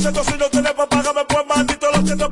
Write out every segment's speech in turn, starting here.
siento si no tienes papá, me pues maldito lo siento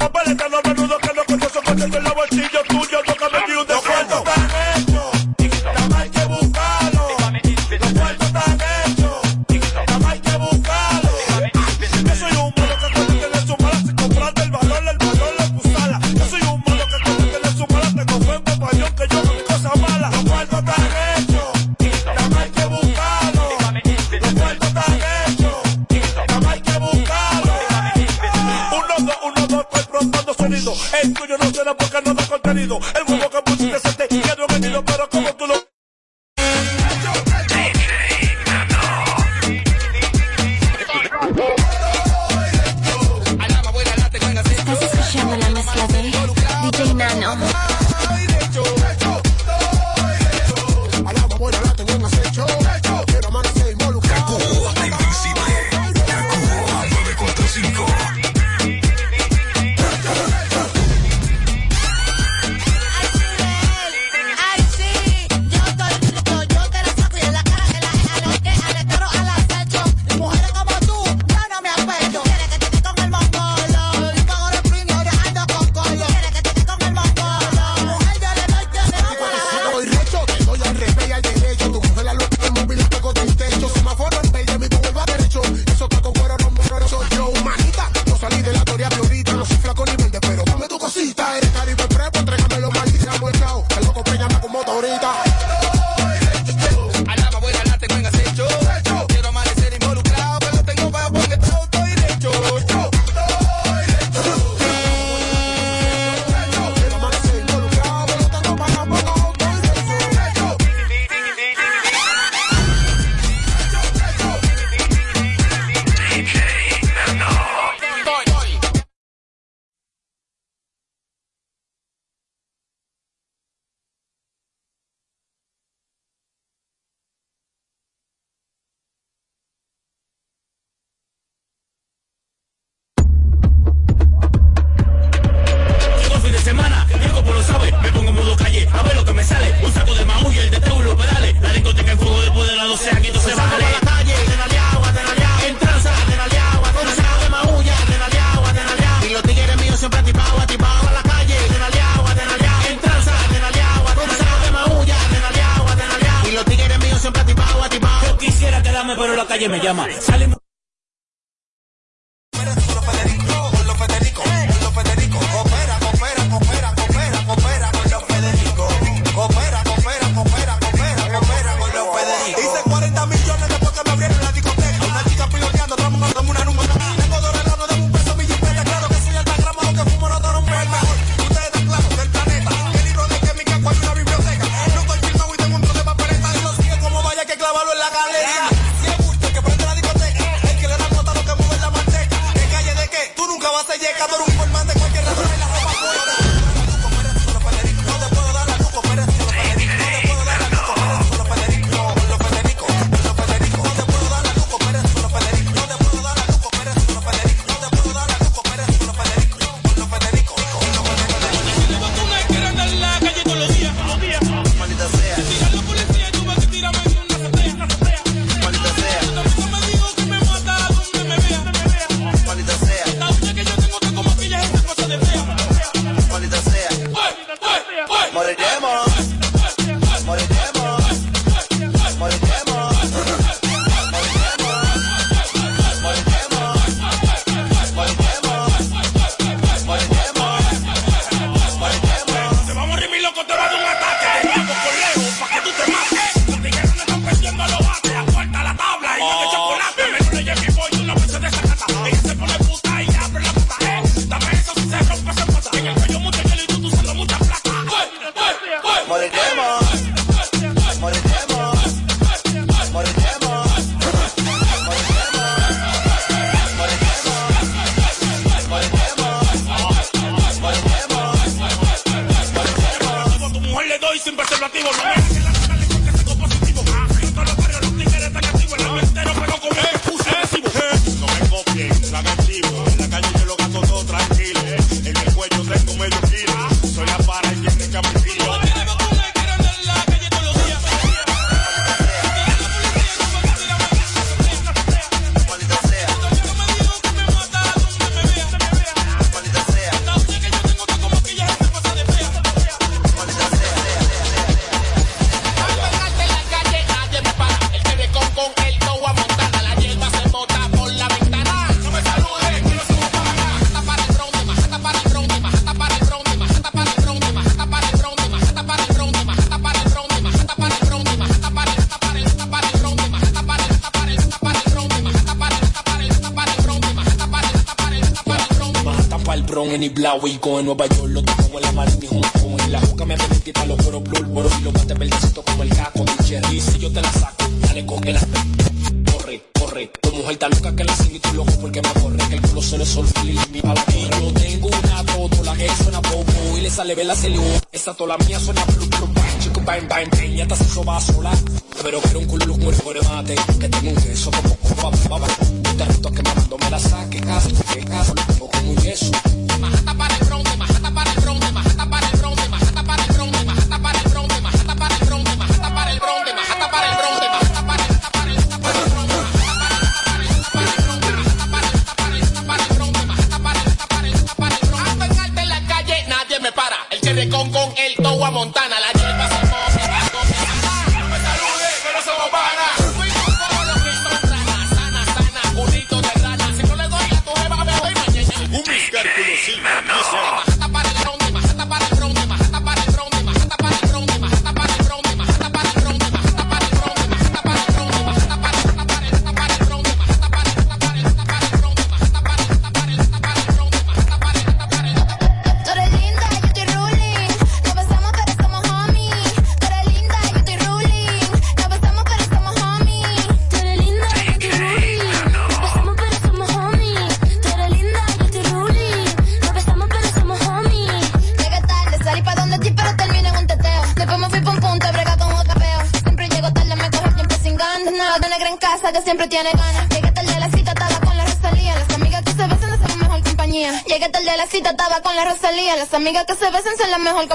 mejor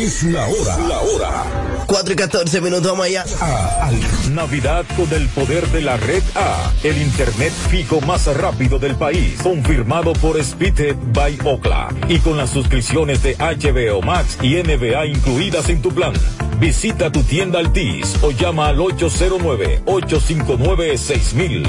Es la hora. La hora. 4 y 14 minutos más allá. Navidad con el poder de la red A, el internet fijo más rápido del país, confirmado por Speedhead by Ocla y con las suscripciones de HBO Max y NBA incluidas en tu plan. Visita tu tienda Altis o llama al 809 859 6000.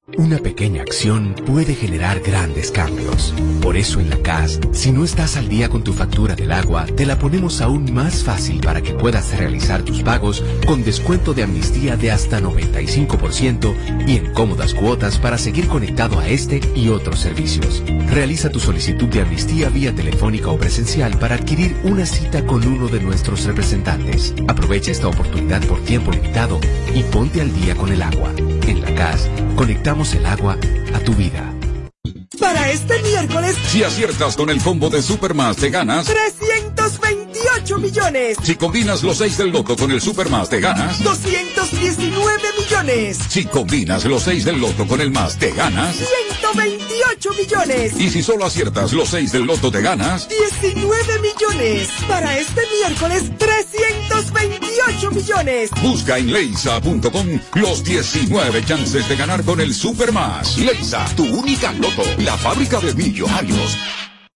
Una pequeña acción puede generar grandes cambios. Por eso en la CAS, si no estás al día con tu factura del agua, te la ponemos aún más fácil para que puedas realizar tus pagos con descuento de amnistía de hasta 95% y en cómodas cuotas para seguir conectado a este y otros servicios. Realiza tu solicitud de amnistía vía telefónica o presencial para adquirir una cita con uno de nuestros representantes. Aprovecha esta oportunidad por tiempo limitado y ponte al día con el agua. En la CAS, conectamos el agua a tu vida. Para este miércoles, si aciertas con el combo de Supermas, te ganas 320 18 millones. Si combinas los 6 del loto con el super más, te ganas 219 millones. Si combinas los 6 del loto con el más, te ganas 128 millones. Y si solo aciertas los 6 del loto, te ganas 19 millones. Para este miércoles, 328 millones. Busca en leisa.com los 19 chances de ganar con el super más. Leisa, tu única loto, la fábrica de millonarios.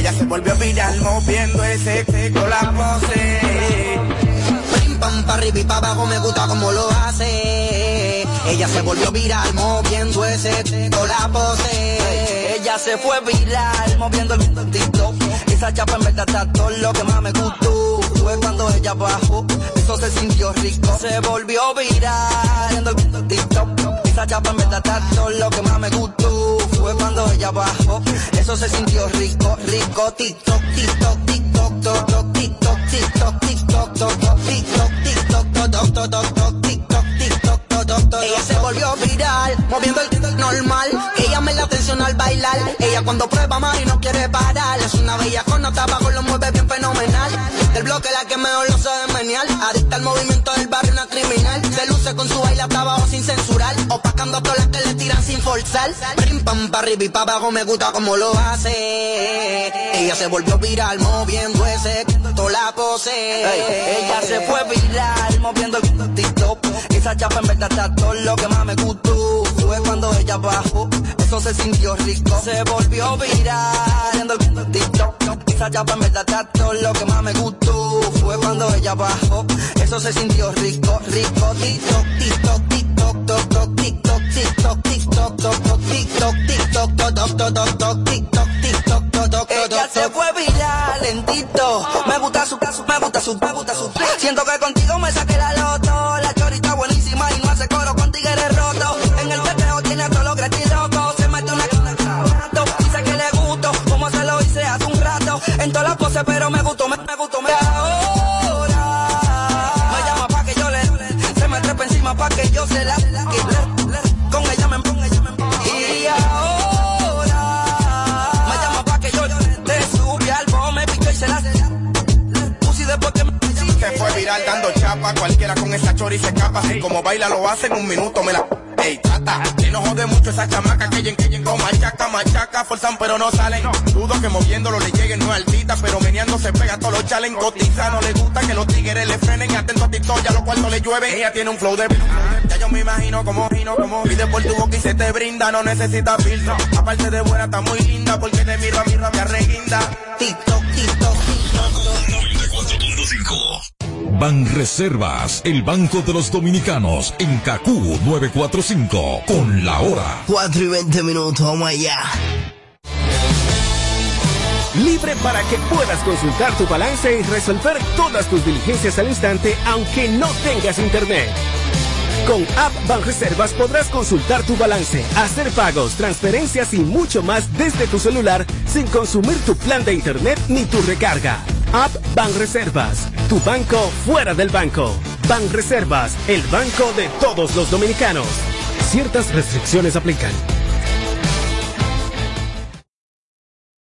Ella se volvió viral moviendo ese con la pose. Pim pam pa' arriba y pa' abajo me gusta como lo hace. Ella se volvió viral moviendo ese con la pose. Ella se fue viral moviendo el TikTok. Esa chapa en verdad está todo lo que más me gustó. Fue cuando ella bajó, eso se sintió rico. Se volvió viral moviendo el TikTok. Esa chapa está todo lo que más me gustó. Fue cuando ella bajó, eso se sintió rico, rico. TikTok, TikTok, TikTok, TikTok, TikTok, TikTok, TikTok, TikTok, TikTok, TikTok, toc, toc, toc. Ella se volvió viral, moviendo el TikTok normal. Ella me la atención al bailar. Ella cuando prueba más y no quiere parar. Es una bella con nota abajo, lo mueve bien fenomenal. Adicta al movimiento del barrio, una criminal. Se luce con su baile hasta abajo sin censurar. Opacando a todas las que le tiran sin forzar. Pim pam pa' y pa' abajo me gusta como lo hace. Ella se volvió viral moviendo ese toda la pose. Ella se fue viral moviendo el TikTok. Esa chapa en verdad está todo lo que más me gustó. Fue cuando ella bajó, eso se sintió rico. Se volvió viral moviendo el TikTok. Esa chapa en verdad está todo lo que más me gustó. Fue cuando ella bajó, eso se sintió rico, rico. TikTok, TikTok, TikTok, TikTok, TikTok, TikTok, TikTok, TikTok, toc, toc, toc, TikTok, TikTok, toc, toc, Ella se fue viral lentito. Me gusta su caso, me gusta su, me gusta su. Siento que contigo me saqué la Pero me gustó, me, me gustó, me ahora. Me llama pa' que yo le, se me trepa encima pa' que yo se la. que Con ella me, con ella me. Y ahora. Me llama pa' que yo le, te subí al bombo, me pico y se la. Puse después que me. Se fue viral dando chapa, cualquiera con esa chori se escapa. Como baila lo hace en un minuto, me la. Ey, tata, que no jode mucho esa chamaca que lleguen, que lleguen con machaca, machaca, forzan pero no salen. Dudo que moviéndolo le lleguen, no es altita, pero meneando se pega todos los chalen, cotiza, no le gusta que los tigres le frenen, atento a TikTok, ya los cuartos le llueven. Ella tiene un flow de ya yo me imagino como gino, como pide por tu boca y se te brinda, no necesita filtro. Aparte de buena, está muy linda, porque te miro a miro a mi arreguinda. TikTok, TikTok, Ban Reservas, el Banco de los Dominicanos, en Cacú 945, con la hora. 4 y 20 minutos, vamos allá. Libre para que puedas consultar tu balance y resolver todas tus diligencias al instante, aunque no tengas internet. Con App Banreservas podrás consultar tu balance, hacer pagos, transferencias y mucho más desde tu celular sin consumir tu plan de internet ni tu recarga. App Banreservas, tu banco fuera del banco. Banreservas, el banco de todos los dominicanos. Ciertas restricciones aplican.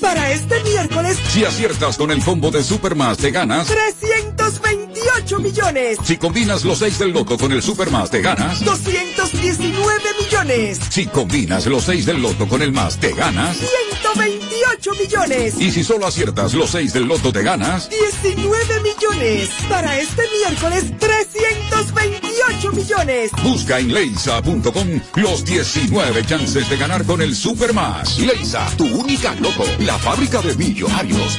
Para este miércoles, Si aciertas con el combo de Supermas, te ganas 300 228 millones. Si combinas los 6 del loto con el super más, te ganas. 219 millones. Si combinas los 6 del loto con el más, te ganas. 128 millones. Y si solo aciertas los 6 del loto, te ganas. 19 millones. Para este miércoles, 328 millones. Busca en leisa.com los 19 chances de ganar con el super más. Leisa, tu única loto, la fábrica de millonarios.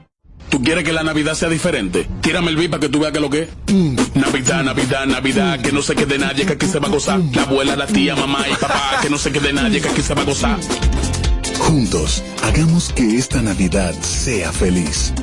¿Tú quieres que la Navidad sea diferente? Tírame el beat para que tú veas que lo que es. Navidad, Navidad, Navidad, que no se quede nadie, que aquí se va a gozar. La abuela, la tía, mamá y papá, que no se quede nadie, que aquí se va a gozar. Juntos, hagamos que esta Navidad sea feliz.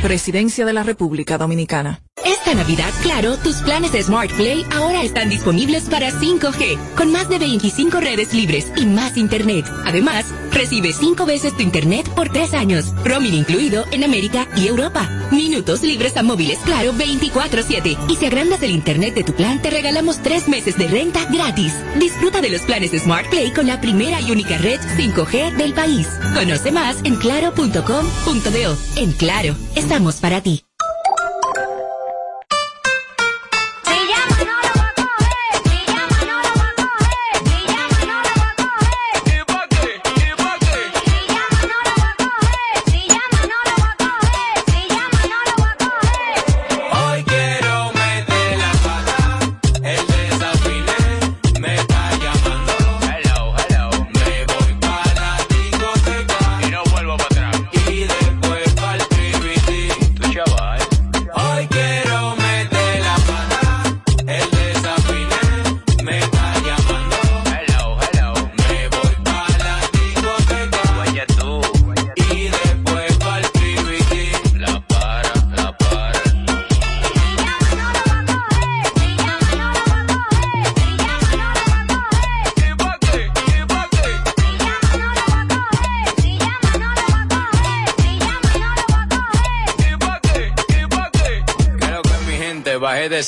Presidencia de la República Dominicana. Esta Navidad, claro, tus planes de Smart Play ahora están disponibles para 5G, con más de 25 redes libres y más internet. Además, recibe 5 veces tu internet por 3 años, roaming incluido en América y Europa. Minutos libres a móviles, claro, 24-7. Y si agrandas el internet de tu plan, te regalamos 3 meses de renta gratis. Disfruta de los planes de Smart Play con la primera y única red 5G del país. Conoce más en claro.com.do. En Claro, estamos para ti.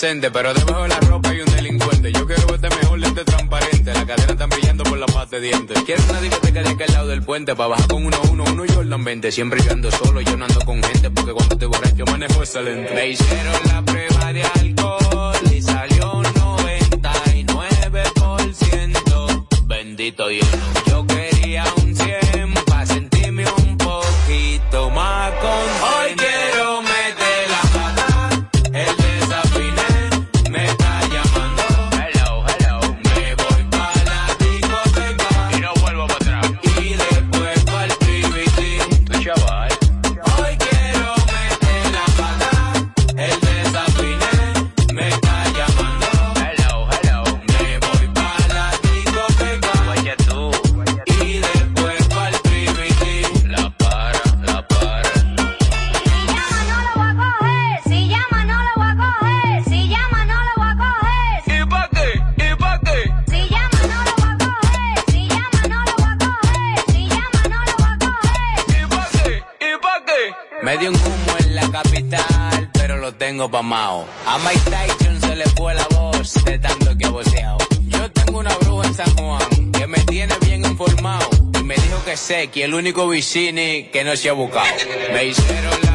Pero debajo de la ropa hay un delincuente. Yo quiero verte mejor, lente transparente. La cadena está brillando por la paz de dientes. Quiero una discoteca de aquel lado del puente para bajar con uno, uno, uno y Jordan 20. Siempre yo ando solo, yo no ando con gente porque cuando estoy borracho manejo excelente. Me hicieron la prueba de alcohol y salió 99%. Bendito Dios. A Mike Tyson se le fue la voz de tanto que ha voceado. Yo tengo una bruja en San Juan que me tiene bien informado. Y me dijo que sé que el único vicini que no se ha buscado. Me hicieron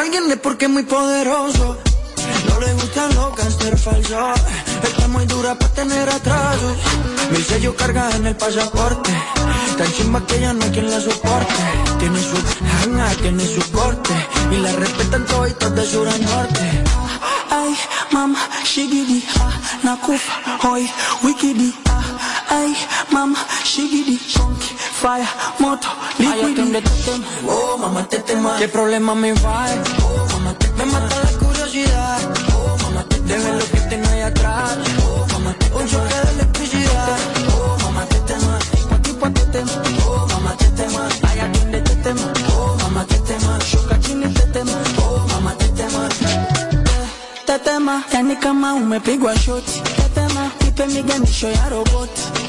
alguien es porque es muy poderoso. No le gustan los cáncer falsos. Está muy dura para tener atrasos. Mil sellos carga en el pasaporte. Tan chimba que ya no hay quien la soporte. Tiene su hanga, tiene su corte. Y la respetan todos de sur a norte. Ay, mama, shigidi, ah, nakufa, hoy, wikidi, ah, ay, mama, shigidi, chunky, fire, moto, Oh, mamá. ¿Qué problema me va? Oh, mamá, me mata la curiosidad. Oh, mamá, de ver lo que tengo ahí atrás. Oh, mamá, te un choque de electricidad. Oh, mamá, te tema. Tipo a te tema. Oh, mamá, te tema. Ay, atiende, te tema. Oh, mamá, te tema. Shuka chini, te tema. Oh, mamá, te tema. Tetema, yani kama umepigwa shoti. Tetema, nipe miganisho ya roboti.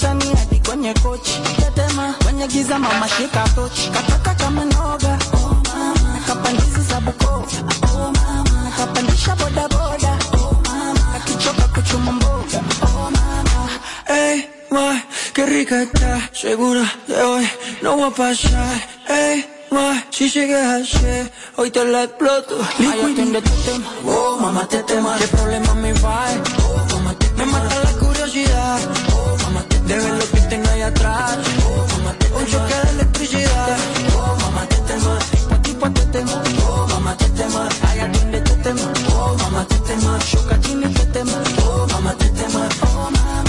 Ukutani hadi kwenye kochi. Tetema, kwenye giza mama shika tochi. Kataka kama noga. Oh mama, kapandizi za Bukoba. Oh mama, kapandisha boda boda. Oh mama, akichoka kuchuma mboga. Oh mama, ey, ma, qué rica está. Segura de hoy no va a pasar. Ey, ma, si llegas ayer, hoy te la exploto. Liquid tu tema. Oh, mamá, te tema. ¿Qué problema me va? Oh, mamá, te Me mata la que tengo ahí atrás. Oh, mamá, te Un choque de electricidad. Oh, mamá, te tema. Tipo a te tema. Oh, mamá, te tema. Ay, atiende te tema. Oh, mamá, te tema. Choca chini te tema. Oh, mamá, te tema. Oh, mamá.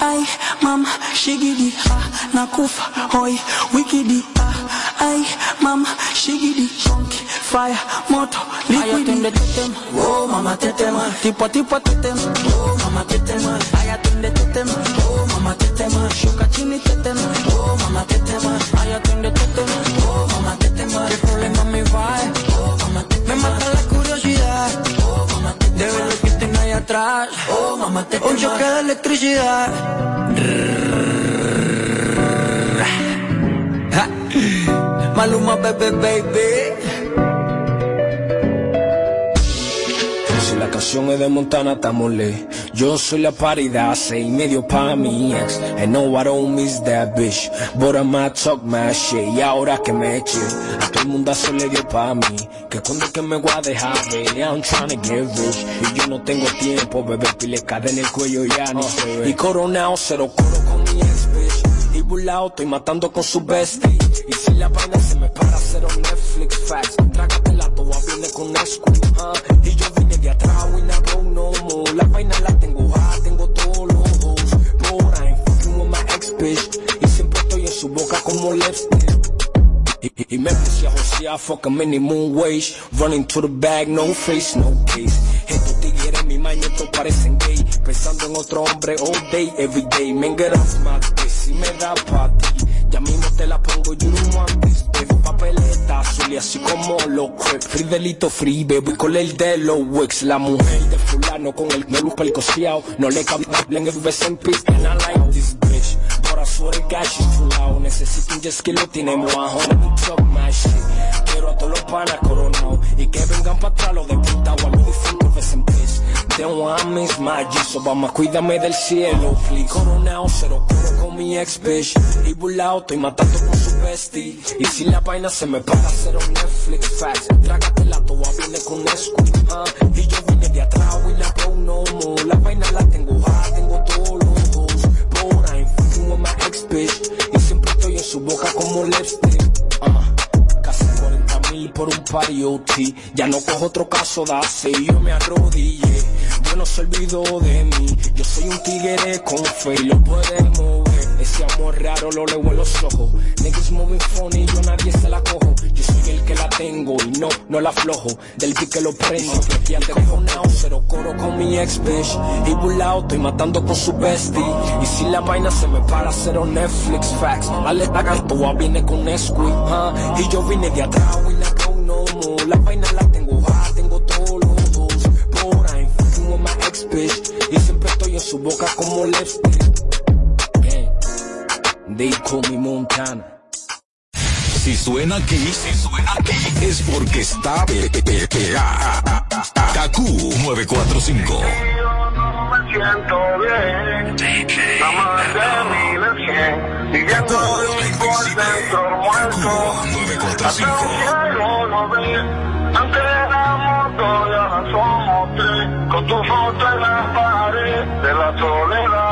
Ay, mama, shigidi, ah, nakufa, hoy, wikidi, ah, ay, mama, shigidi, chunky, fire, moto, liquidi. te tema, oh, mama, te tema, tipo a tipo te tema, oh, mama, te tema, un choque de electricidad. Maluma, baby, baby. Si la canción es de Montana, estamos. Yo soy la paridad, seis y medio pa' mi ex. And no, I don't miss that bitch. But I might talk my shit. Y ahora que me eche, a todo el mundo se le dio pa' mí. Que cuando es que me voy a dejar, baby, I'm trying to get rich. Y yo no tengo tiempo, bebé, pile cadena en el cuello ya no sé. Y coronado, cero coro con mi ex, bitch. Y burlao, estoy matando con su bestie. Y si la vaina fuck a minimum wage. Running to the bag, no face, no case. Estos tigres, mi todos parecen gay. Pensando en otro hombre all day, every day. Men, get off my si me da pa' ti. Ya mismo te la pongo, you don't want this beef. Papeleta azul y así como los crepes. Free delito free, baby, con el de los wicks. La mujer de fulano con el melú pelicoseado. No le cabe en el beso en pis. And I like this bitch. But I swear to God. Necesito un jet ski, lo tenemos home. Talk my shit. A todos los panas coronados. Y que vengan para atrás los de puta o a beso en pis. They want me my G, so vamos, cuídame del cielo, please. Coronado, cero coro con mi ex bitch. Y burlao, estoy matando con su bestie. Y si la vaina se me para, cero Netflix facts. Trágatela, toda viene con Nesquik, ah. Y yo vine de atrás, we not go no more. La vaina la tengo hot, tengo todos los dos. But I ain't fucking with my ex bitch. Y siempre estoy en su boca como lipstick, ah. Casi 40 mil por un party OT. Ya no cojo otro caso de hace yo me arrodillé. Yo no se olvidó de mí. Yo soy un tigre con fe y lo pueden mover. Ese amor raro lo leo en los ojos. Niggas moving funny, yo nadie se la cojo. Yo soy el que la tengo y no, no la aflojo. Del pique lo prendo. Y ante cojonao, cero coro con mi ex bitch. Y burlao, estoy matando con su bestie. Y si la vaina se me para, cero Netflix facts. Ale hagan todo viene con Nesquik. ah. Y yo vine de atrás, not go no more. La vaina la tengo hot, tengo todos los dos. But I ain't fucking with my ex bitch. Y siempre estoy en su boca como lipstick. They call me Montana. Si suena aquí, si suena aquí, es porque está pegada. Kaku 945. me siento bien. A más de mil a cien. viviendo ahí por dentro muerto. Hasta un cielo no ve, antes éramos dos y ahora somos tres. Con tu foto en la pared de la soledad,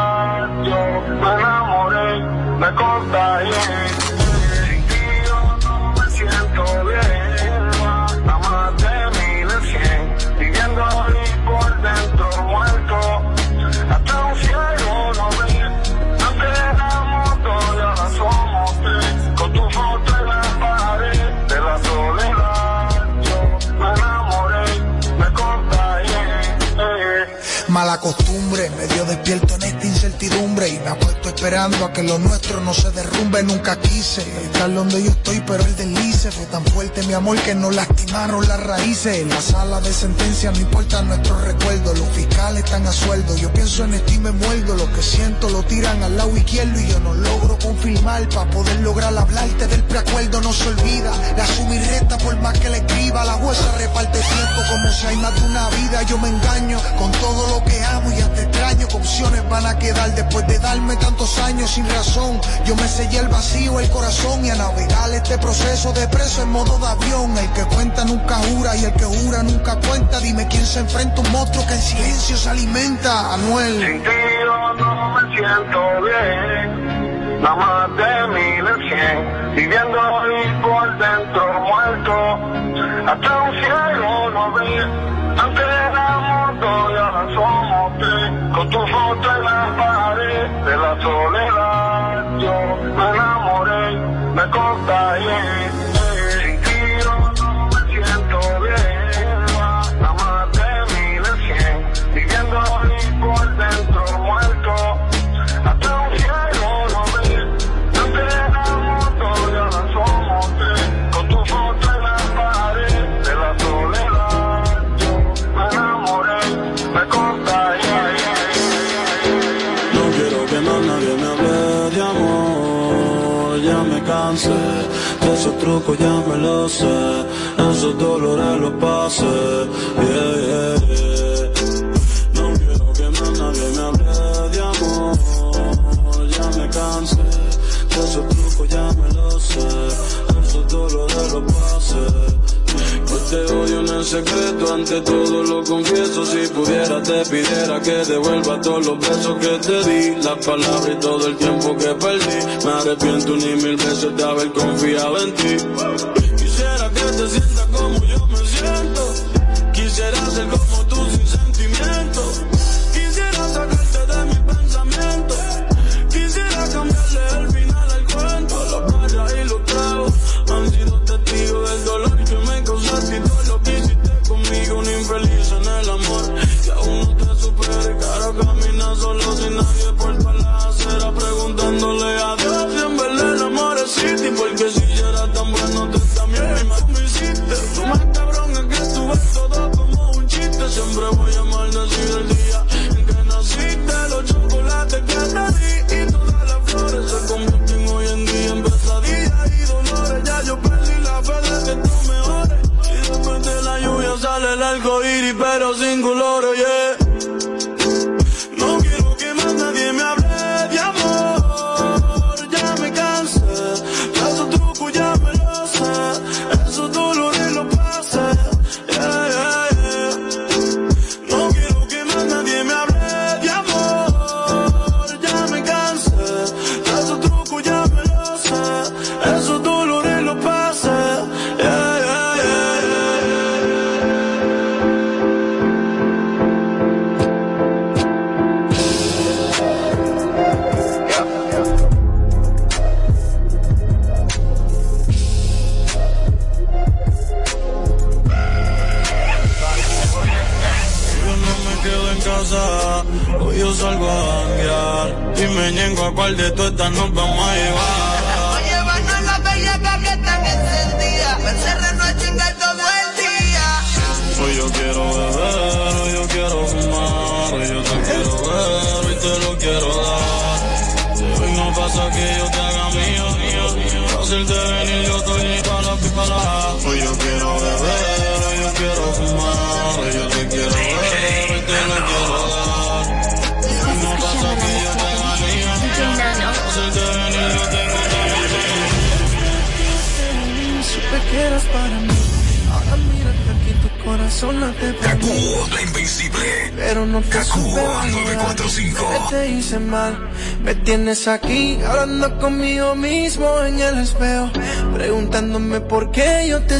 despierto en esta incertidumbre y me esperando a que lo nuestro no se derrumbe. Nunca quise estar donde yo estoy, pero el deslice fue tan fuerte mi amor que nos lastimaron las raíces. En la sala de sentencia no importa nuestros recuerdos, los fiscales están a sueldo. Yo pienso en esto y me muerdo, lo que siento lo tiran al lado izquierdo y yo no logro confirmar para poder lograr hablarte del preacuerdo. No se olvida, la suma recta por más que le escriba, la huesa reparte tiempo como si hay más de una vida. Yo me engaño con todo lo que amo y hasta extraño que opciones van a quedar después de darme tantos años sin razón. Yo me sellé el vacío, el corazón y a navegar este proceso de preso en modo de avión. El que cuenta nunca jura y el que jura nunca cuenta. Dime quién se enfrenta a un monstruo que en silencio se alimenta. Anuel. Sin ti yo no me siento bien, nada más de mil en cien, viviendo ahí por dentro muerto, hasta un cielo no ve, antes éramos dos y ahora somos tres, con tu foto en la pared de la soledad, yo me enamoré, me contagié. Esos trucos, ya me lo sé, esos dolores los pasé, yeah, yeah, yeah. No quiero que más nadie me hable de amor, ya me cansé de esos trucos, ya me lo sé, esos dolores los pasé. Yo te odio en secreto, ante todo lo confieso. Si pudiera, te pidiera que devuelva todos los besos que te di, las palabras y todo el tiempo que perdí. Me arrepiento ni mil veces de haber confiado en ti.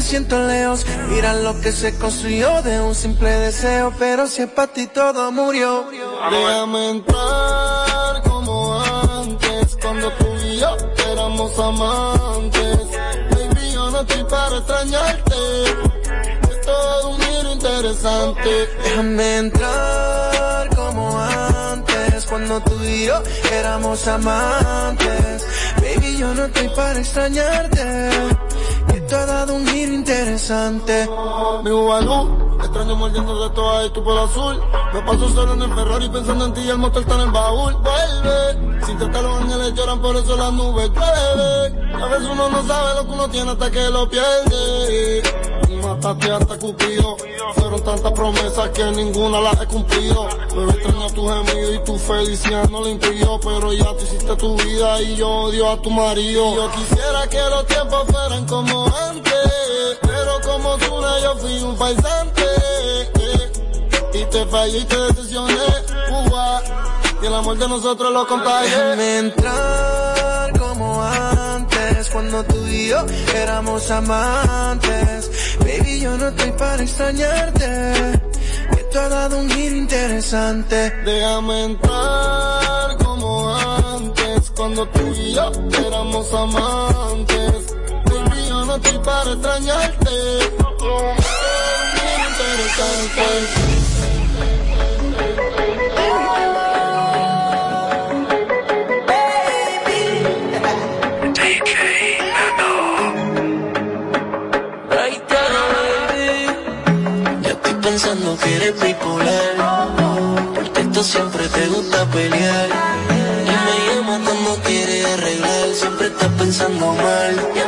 Siento lejos. Mira lo que se construyó de un simple deseo, pero si es para ti todo murió. Déjame entrar como antes, cuando tú y yo éramos amantes. Baby, yo no estoy para extrañarte. Es todo un giro interesante. Déjame entrar como antes, cuando tú y yo éramos amantes. Baby, yo no estoy para extrañarte. Dado un giro interesante. Mi Ubalú, extraño mordiendo de toda y tu pelo azul. Me paso solo en el Ferrari pensando en ti y el motor está en el baúl. Vuelve, sin tratar los ángeles lloran, por eso las nubes llueven. A veces uno no sabe lo que uno tiene hasta que lo pierde. Mataste Cupido. Fueron tantas promesas que ninguna las he cumplido. Pero extraño tu gemido y tu felicidad no lo impidió. Pero ya tú hiciste tu vida y yo odio a tu marido. Yo quisiera que los tiempos fueran como antes. Pero como tú yo fui un farsante. Y te fallé y te decepcioné. Uva. Y el amor de nosotros lo contagié. Cuando tú y yo éramos amantes. Baby, yo no estoy para extrañarte. Que tú has dado un giro interesante. Déjame entrar como antes, cuando tú y yo éramos amantes. Baby, yo no estoy para extrañarte. Un giro interesante. Eres bipolar. Por texto siempre te gusta pelear. Y me llama cuando quieres arreglar. Siempre estás pensando mal.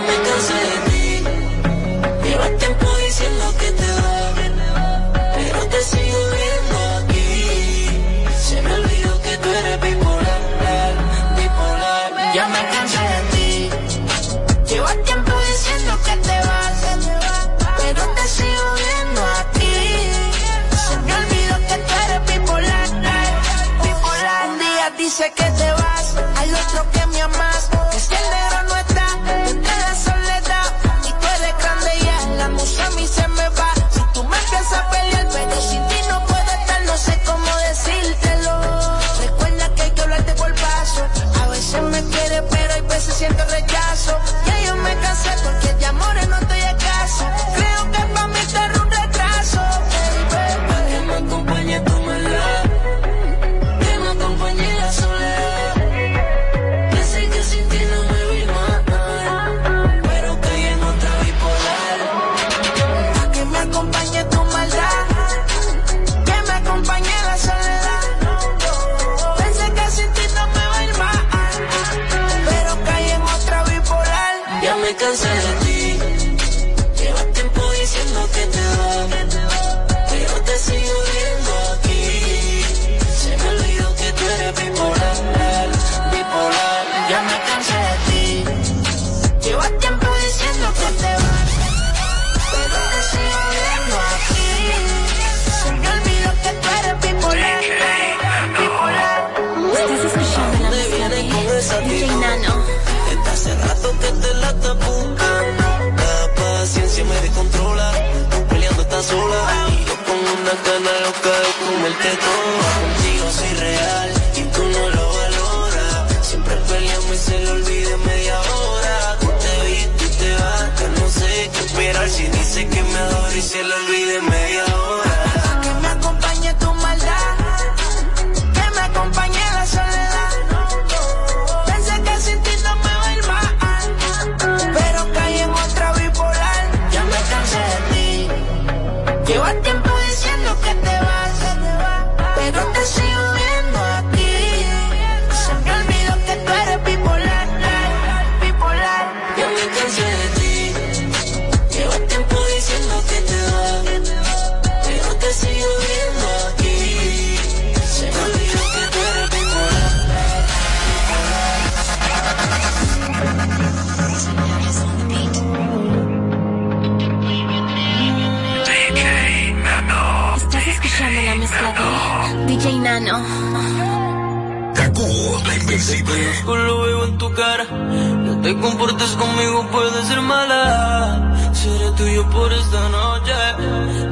Conmigo, puede ser mala. Seré tuyo por esta noche.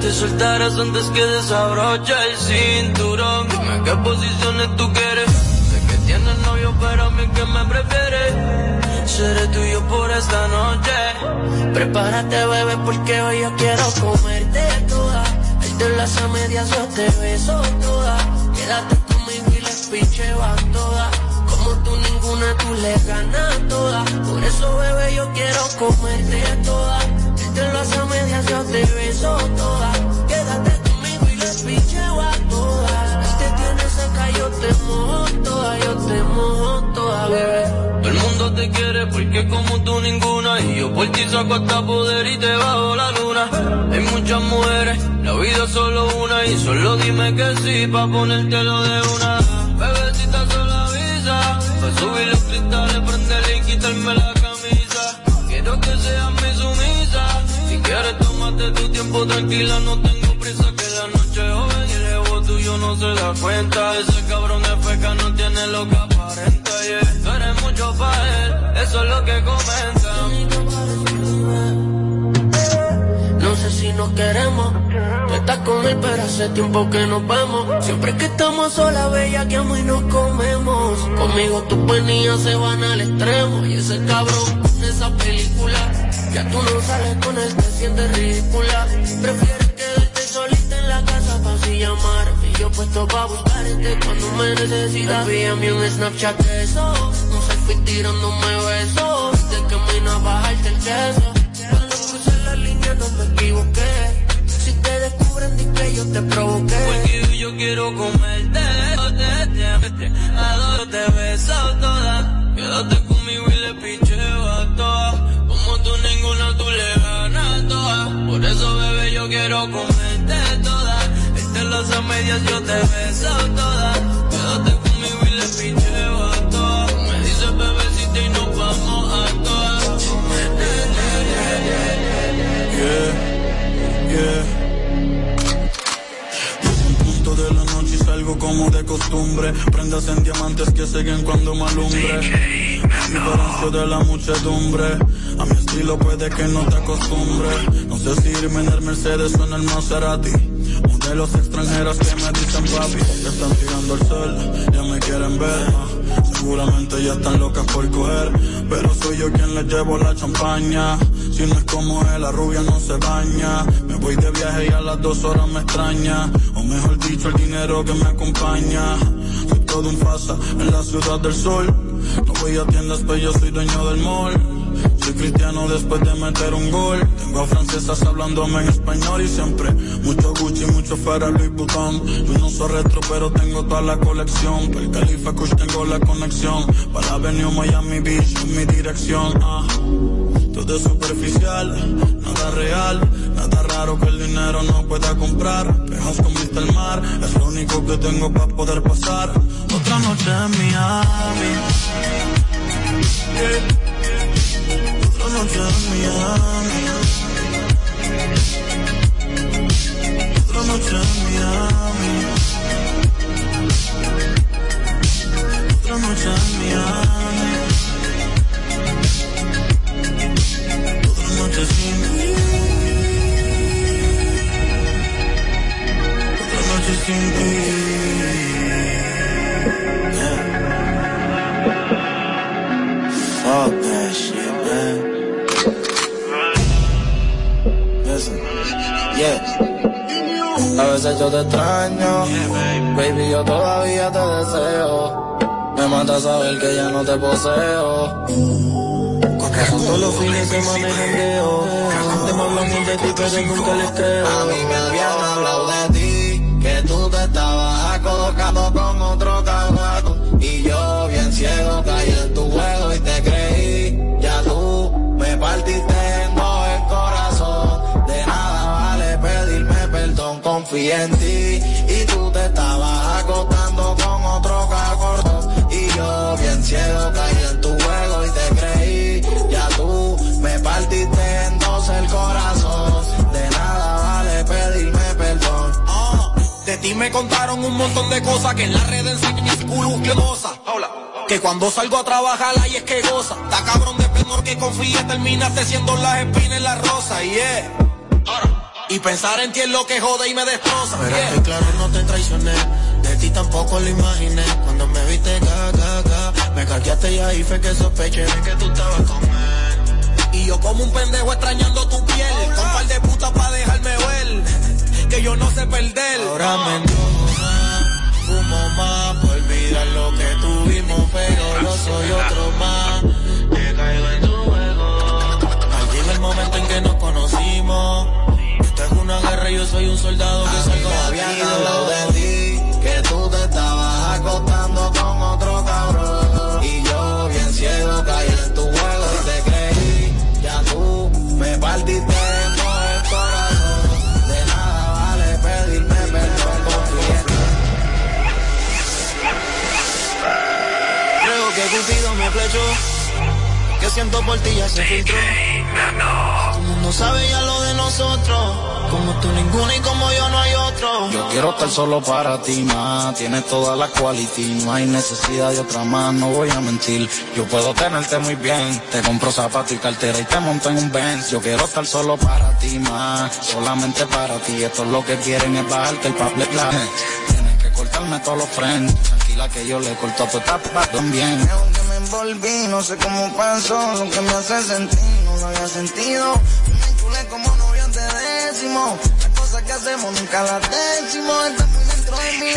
Te soltarás antes que desabroche el cinturón. Dime qué posiciones tú quieres. Sé que tienes novio, pero a mí que me prefieres. Seré tuyo por esta noche. Prepárate, bebé, porque hoy yo quiero comerte toda. De las a medias yo te beso toda. Quédate conmigo y les pinche van toda. Como tú le ganas toda. Por eso, bebé, yo quiero comerte toda. El de las a medias yo te beso toda. Quédate conmigo y les pinche van toda. Él te tiene seca, yo te mojo toda. Yo te mojo toda, bebé. Todo el mundo te quiere porque como tú ninguna Y yo por ti saco hasta poder y te bajo la luna Hay muchas mujeres, la vida es solo una Y solo dime que sí pa' ponértelo de una Pa' subir los cristales, prenderle y quitarme la camisa. Quiero que seas mi sumisa. Si quieres tómate tu tiempo tranquila. No tengo prisa que la noche es joven Y el ego tuyo no se da cuenta. Ese cabrón de feca no tiene lo que aparenta yeah. Tú eres mucho para él, eso es lo que comenta. No sé si nos queremos. Tú estás con él, pero hace tiempo que nos vemos. Siempre que estamos solas, bella, que amo y nos comemos. Conmigo tus penías se van al extremo. Y ese cabrón con esa película. Ya tú no sales con él, te sientes ridícula. Prefieres quedarte solita en la casa para así llamarme. Y yo puesto pa' buscarte cuando me necesitas. Envíame un Snapchat de eso. Un selfie tirándome besos. De que me a bajarte el queso. Que yo te provoqué. Porque yo quiero comerte, te, te, adoro, te beso toda. Quédate conmigo y le picheo a todas. Como tú ninguna, tú le ganas toda. Por eso, bebé, yo quiero comerte toda. Este las a medias, yo te beso toda. Salgo como de costumbre. Prendas en diamantes que siguen cuando me alumbre. Diferencio de la muchedumbre. A mi estilo puede que no te acostumbre. No sé si irme en el Mercedes o en el Maserati. Modelos extranjeras que me dicen papi. Que están tirando el sol, ya me quieren ver. Seguramente ya están locas por coger. Pero soy yo quien les llevo la champaña. Si no es como él, la rubia no se baña. Me voy de viaje y a las dos horas me extraña. O mejor dicho, el dinero que me acompaña. Soy todo un fasa en la ciudad del sol. No voy a tiendas, pero yo soy dueño del mall. Soy cristiano después de meter un gol. Tengo a francesas hablándome en español y siempre mucho Gucci, mucho Ferrari Louis Vuitton. Yo no soy retro, pero tengo toda la colección. Para el Califa Kush tengo la conexión. Para Avenue Miami Beach en mi dirección. Ah. Todo es superficial, nada real, nada raro que el dinero no pueda comprar. Pejas con vista al mar, es lo único que tengo para poder pasar. Otra noche en Miami. Yeah. Otra noche en Miami. Veces yo te extraño, baby, yo todavía te deseo. Me mata saber que ya no te poseo. Todos los fines de semana en jangueo. Antes me hablamos de ti, pero nunca les creo. A mí me habían hablado de ti, que tú te estabas acodocando con confío en ti. Y tú te estabas acostando con otro cabrón. Y yo, bien ciego, caí en tu juego y te creí. Ya tú me partiste en dos el corazón. De nada vale pedirme perdón. Ah, de ti me contaron un montón de cosas que en las redes enseñan es culo que goza. Que cuando salgo a trabajar ahí es que goza. Está cabrón de penor que confía, terminaste siendo las espinas en la rosa, yeah. Y pensar en ti es lo que jode y me destroza. Pero yeah. que claro no te traicioné, de ti tampoco lo imaginé. Cuando me viste ga, ga, ga, me caqueaste y ahí fue que sospeché de que tú estabas con él. Y yo como un pendejo extrañando tu piel. Con un par de putas pa' dejarme ver. Que yo no sé perder. Ahora me enojo más, fumo más, por olvidar lo que tuvimos, pero yo soy otro más. Te caigo en tu juego. Maldigo el momento en que nos conocimos. Esto es una guerra y yo soy un soldado que salgo habían hablado de ti, que tú te estabas acostando con otro cabrón. Y yo, bien ciego, caí en tu juego y te creí. Ya tú me partiste en todo el corazón. De nada vale pedirme perdón, confié. Creo que Cupido me flechó, que siento por ti ya se filtró. Todo el mundo sabe ya lo de nosotros, como tú ninguno y como yo no hay otro. Yo quiero estar solo para ti, más. Tienes todas las quality, no hay necesidad de otra más, no voy a mentir. Yo puedo tenerte muy bien, te compro zapatos y cartera y te monto en un Benz. Yo quiero estar solo para ti, más. Solamente para ti, esto es lo que quieren es bajarte el papel, Tienes que cortarme todos los friends. Tranquila que yo le corto tu tapa también. Aunque me envolví, no sé cómo pasó, lo que me hace sentir, no lo había sentido. Como novio de décimo, las cosas que hacemos nunca las decimos, está muy dentro de mí,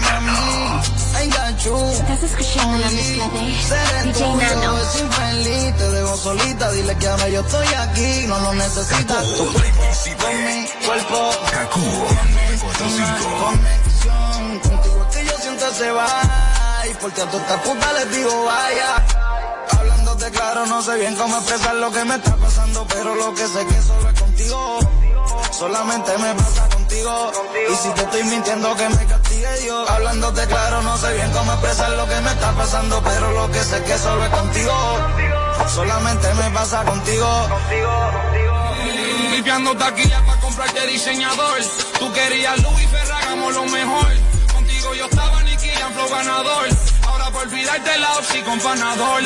mami. I got you. Estás escuchando la mezcla de Seré DJ Nano. es infeliz, te dejo solita, dile que ahora yo estoy aquí, no lo necesitas tú. Con mi cuerpo, conexión, contigo es que yo siento ese y porque a todas estas putas les digo vaya. Hablándote claro, no sé bien cómo expresar lo que me está pasando, pero lo que sé que solo es contigo. Solamente me pasa contigo. Y si te estoy mintiendo, que me castigue Dios. Hablándote claro, no sé bien cómo expresar lo que me está pasando, pero lo que sé que solo es contigo. Solamente me pasa contigo. Limpiando taquillas para comprarte diseñador. Tú querías Louis Ferragamo lo mejor. Contigo yo estaba Nicky flow ganador. Ahora por olvidarte la oxi con panador.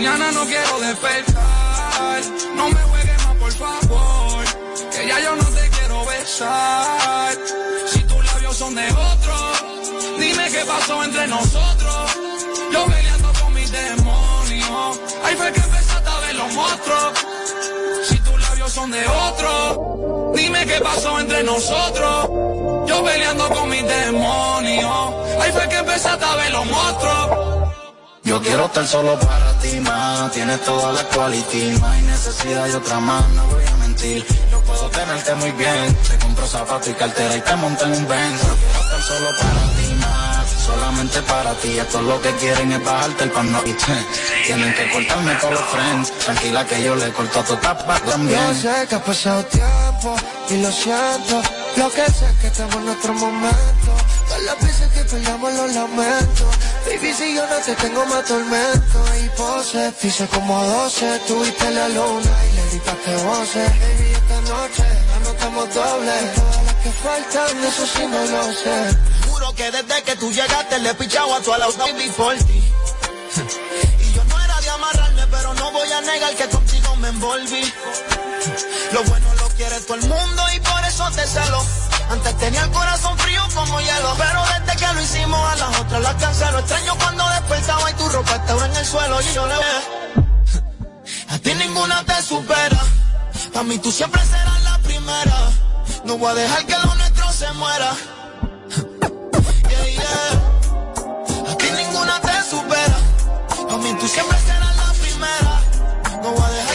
Mañana no quiero despertar. No me juegues más, por favor. Que ya yo no te quiero besar. Si tus labios son de otro, dime qué pasó entre nosotros. Yo peleando con mis demonios. Ahí fue que empezaste a ver los monstruos. Si tus labios son de otro, dime qué pasó entre nosotros. Yo peleando con mis demonios. Ahí fue que empezaste a ver los monstruos. Yo quiero estar solo para ti, más. Tienes todas las quality, no hay necesidad de otra más, no voy a mentir. Yo puedo tenerte muy bien, te compro zapatos y cartera y te monto en un Benz. Yo quiero estar solo para ti, más. Solamente para ti, esto es lo que quieren es bajarte el pan, no, Tienen que cortarme todos los friends, tranquila que yo le corto a tu tapa Yo también. sé que ha pasado tiempo y lo siento. Lo que sé es que estamos en nuestro momento. Todas las veces que peleamos los lamento. Baby, si yo no te tengo más tormento. Y pose, hice como 12. Tuviste la luna y le di pa' que goce. Baby, esta noche anotamos doble. Todas las que faltan, eso sí no lo sé. Juro que desde que tú llegaste le he pichado a tu alaudo baby por ti. Y yo no era de amarrarme, pero no voy a negar que contigo me envolví. Lo bueno lo quiere todo el mundo y por eso te celo. Antes tenía el corazón frío como hielo, pero desde que lo hicimos a las otras las cancelo. Extraño cuando despertaba y tu ropa estaba en el suelo y yo le A ti ninguna te supera. A mí tú siempre serás la primera. No voy a dejar que lo nuestro se muera. Yeah, yeah. A ti ninguna te supera. A mí tú siempre serás la primera. No voy a dejar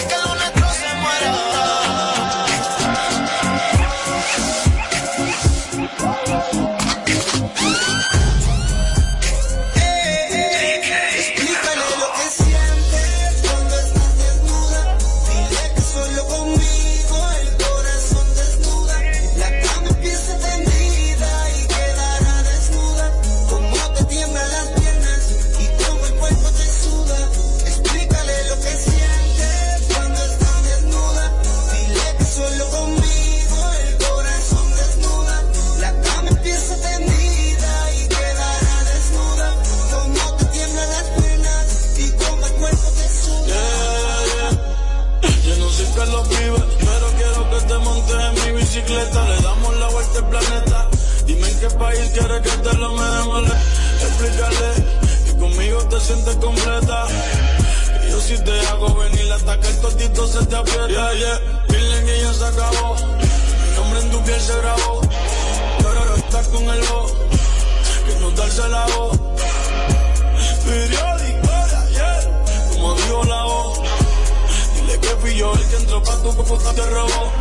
Si quieres que te lo me demole, explícale que conmigo te sientes completa. Y yo si te hago venir hasta que el totito se te aprieta. Yeah, yeah. Dile que ya se acabó. Mi nombre en tu piel se grabó. Y ahora estás con el bo. Que no darse la voz. Periódico de ayer. Como dijo la voz. Dile que fui yo el que entró pa' tu copo te robó.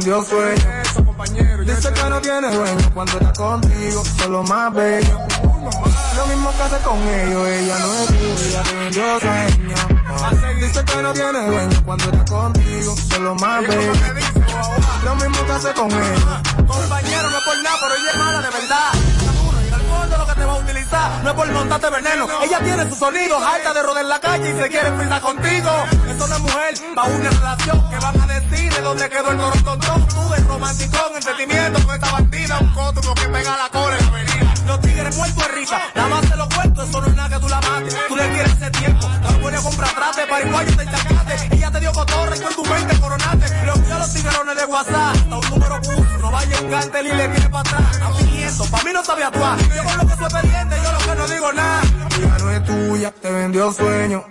Vendió sueño. Dice que no tiene dueño cuando está contigo, solo más bello. Lo mismo que hace con ellos, ella no es tuya, te vendió sueño. Dice que no tiene dueño cuando está contigo, solo más bello. Lo mismo que hace con ellos. Compañero, no es por nada, pero ella es mala de verdad. No es por montarte veneno. Ella tiene sus sonidos, alta de rodar en la calle y se quiere frisar contigo. Eso no es mujer, pa' una relación que van a decir de dónde quedó el corontón. Tú de romanticón, entendimiento con esta bandida, un cótumo que pega la cola en la avenida. Los tigres muertos de risa, la más te lo cuento, eso no es nada que tú la mates. Tú le quieres ese tiempo, la pone a comprar trate, pariguayo te enchacaste. Ella te dio cotorra y con tu mente coronaste. Los a los tiguerones de WhatsApp, no vaya en cártel y le tiene para atrás. A 500, pa' mí no sabe actuar. Yo con lo que soy pendiente, yo lo que no digo nada. Ya no es tuya, te vendió sueño.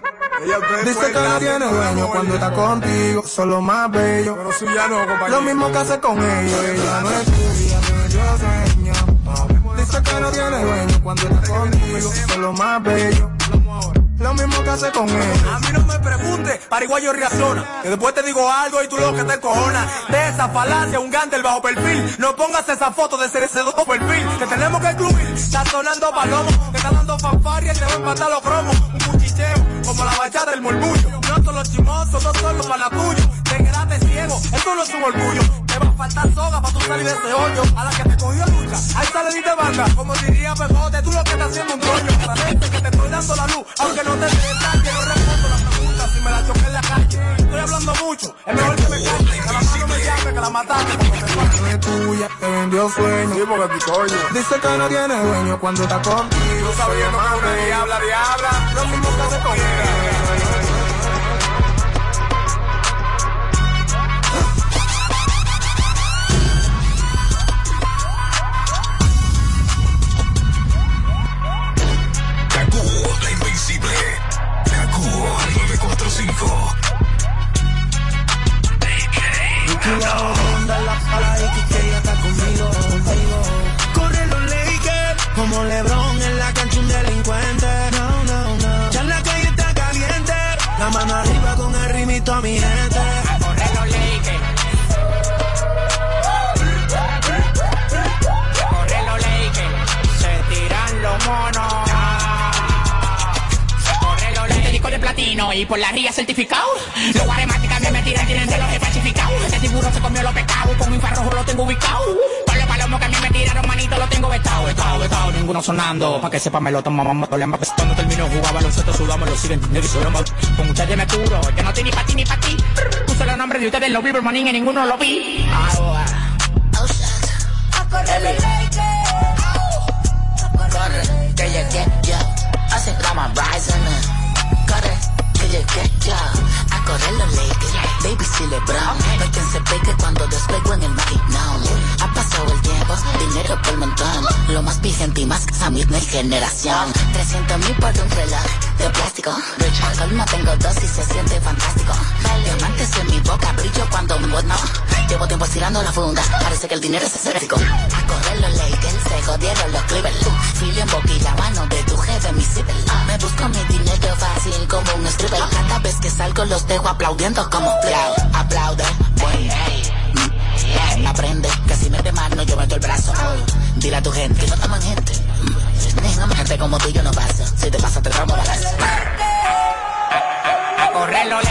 Dice que no tiene dueño cuando está contigo, solo más bello. Pero si ya no, compañero. Lo mismo que hace con ellos, ella no es tuya, te vendió sueño. Dice que no tiene dueño cuando está contigo, solo más bello. Lo mismo que hace con ellos. A mí no me pregunte, pariguayo reacciona. Que después te digo algo y tú lo que te encojona. De esa falacia, un del bajo perfil. No pongas esa foto de ser ese dos perfil. Que tenemos que incluir. Está sonando palomo, te está dando fanfarria y te va a empatar los cromos. Un cuchicheo, como la bachata del murmullo. No son los chimosos, no son los panas tuyos. Te quedaste ciego, eso no es un orgullo. Te va a faltar soga para tú salir de ese hoyo. A la que te cogió lucha, ahí sale ni te banda. Como diría Pegote, tú lo que estás haciendo un coño. Para gente que te estoy dando la luz, aunque no te dé detalle, no respondo preguntas si me la choqué en la calle. Estoy hablando mucho, es mejor que me calle. Que la mano me llame, que la mataste. No es tuya, te vendió sueño. Sí, porque tu coño. Dice que no tiene dueño cuando está contigo. Tú sabiendo que una diabla, diabla. Lo mismo que hace con 945. Onda la pala y que ella está conmigo, conmigo. Corre los Lakers como LeBron en la cancha un delincuente. No, no, no. Ya la calle está caliente. La mano arriba con el rimito a mi gente. Y por la ría certificado. Los guaremáticas me tiran, tienen de los falsificados. Ese tiburón se comió los pecados. Con infrarrojo lo tengo ubicado. Con los palomos que a mí me tiraron, manito, lo tengo vetado, vetado, vetado. Ninguno sonando. Pa' que sepa, me lo tomamos. Cuando termino jugaba baloncesto, sudamos, lo siguen. Con ustedes me curo. Yo no ni pa' ti ni pa' ti. Puse los nombres de ustedes, los River Manín, y ninguno lo vi. Ahora. Corre, que llegué yo. Corre, llegué yo. A correr los Lakers, baby. No hay quien se pegue cuando despego en el maquinón. Ha pasado el tiempo, dinero por montón. Lo más vigente y más esa misma generación. 300 mil por un reloj de plástico. Al colmo tengo dos y se siente fantástico. Diamantes en mi boca, brillo cuando me no. Llevo tiempo estirando la funda, parece que el dinero es escéptico. A correr los Lakers, se jodieron los Clippers. Filio en boca y la mano de tu jefe, mi zipper. Me busco mi dinero fácil como un stripper. Cada vez que salgo los dejo aplaudiendo como plau. Aplaude, buen. Aprende que si mete mano yo meto el brazo. Dile a tu gente que no toman gente. Mm. Gente como tú yo no paso. Si te pasa te tramo balazo. A correr los.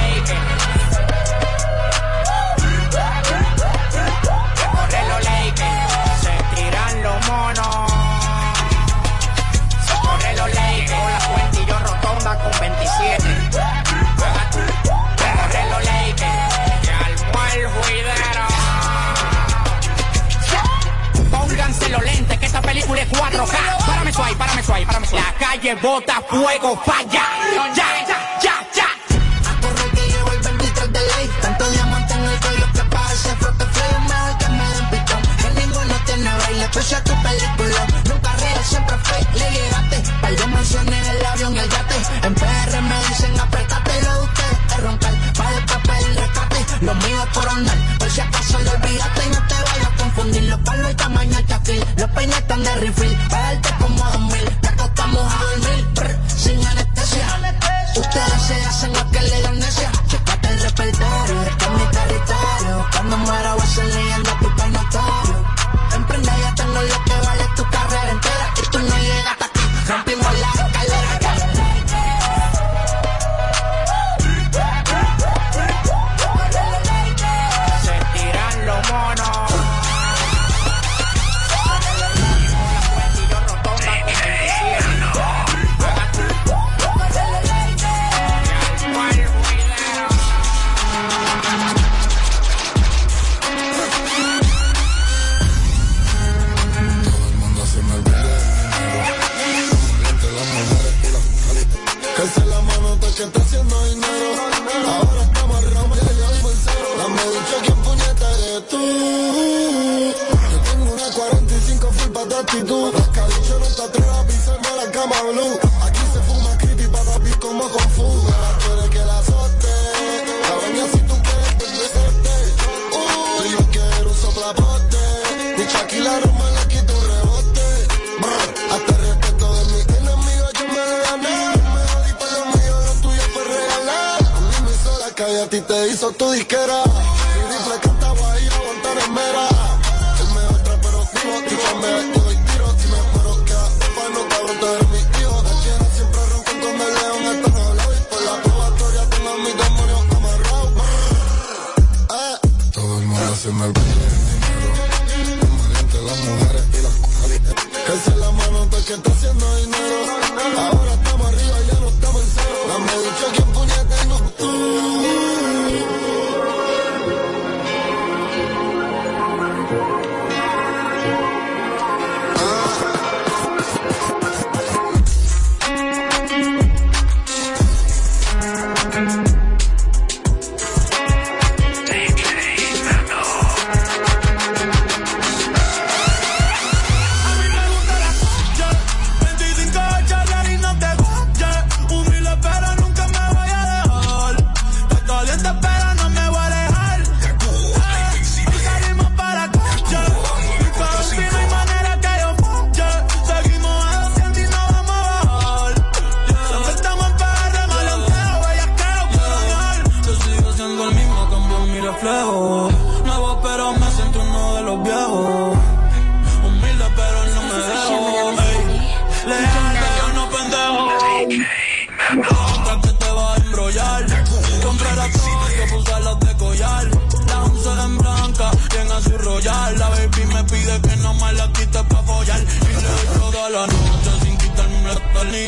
Esta película es 4K. Párame suave, párame suave, párame suave. La calle bota fuego, falla. Ya, ya, ya, ya. Corre que llevo el 23 de ley. Tanto diamante en el cuello que para ese frote frío mejor que me den pitón. Que ninguno tiene baile, escucha tu película. Nunca real, siempre fue, le llegaste. Par de mansiones en el avión el yate. En palos y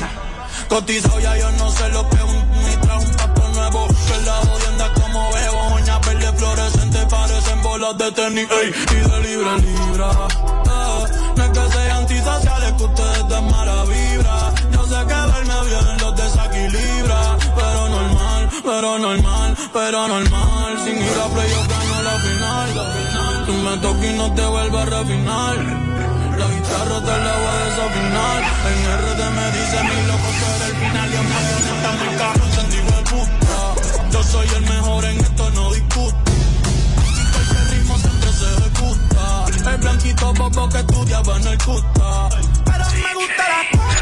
tenis. Cotizado ya yo no sé lo que un mi traje, un papo nuevo. Que la jodienda como veo. Uñas verde fluorescente parecen bolas de tenis. Y de libra libra. Eh, no es que sean antisociales que ustedes den mala vibra. Yo sé que verme bien los desequilibra. Pero normal, pero normal, pero normal. Sin ir a play yo gano la final. Tú me toques y no te vuelves a refinar. La guitarra te la voy a desafinar. En RD me dice mi loco que era el final. Y a mí está muy caro, encendido de puta. Yo soy el mejor en esto, no discuto. Y el ritmo siempre se ejecuta. El blanquito bobo que estudiaba en el CUTA. Pero me gusta la calle.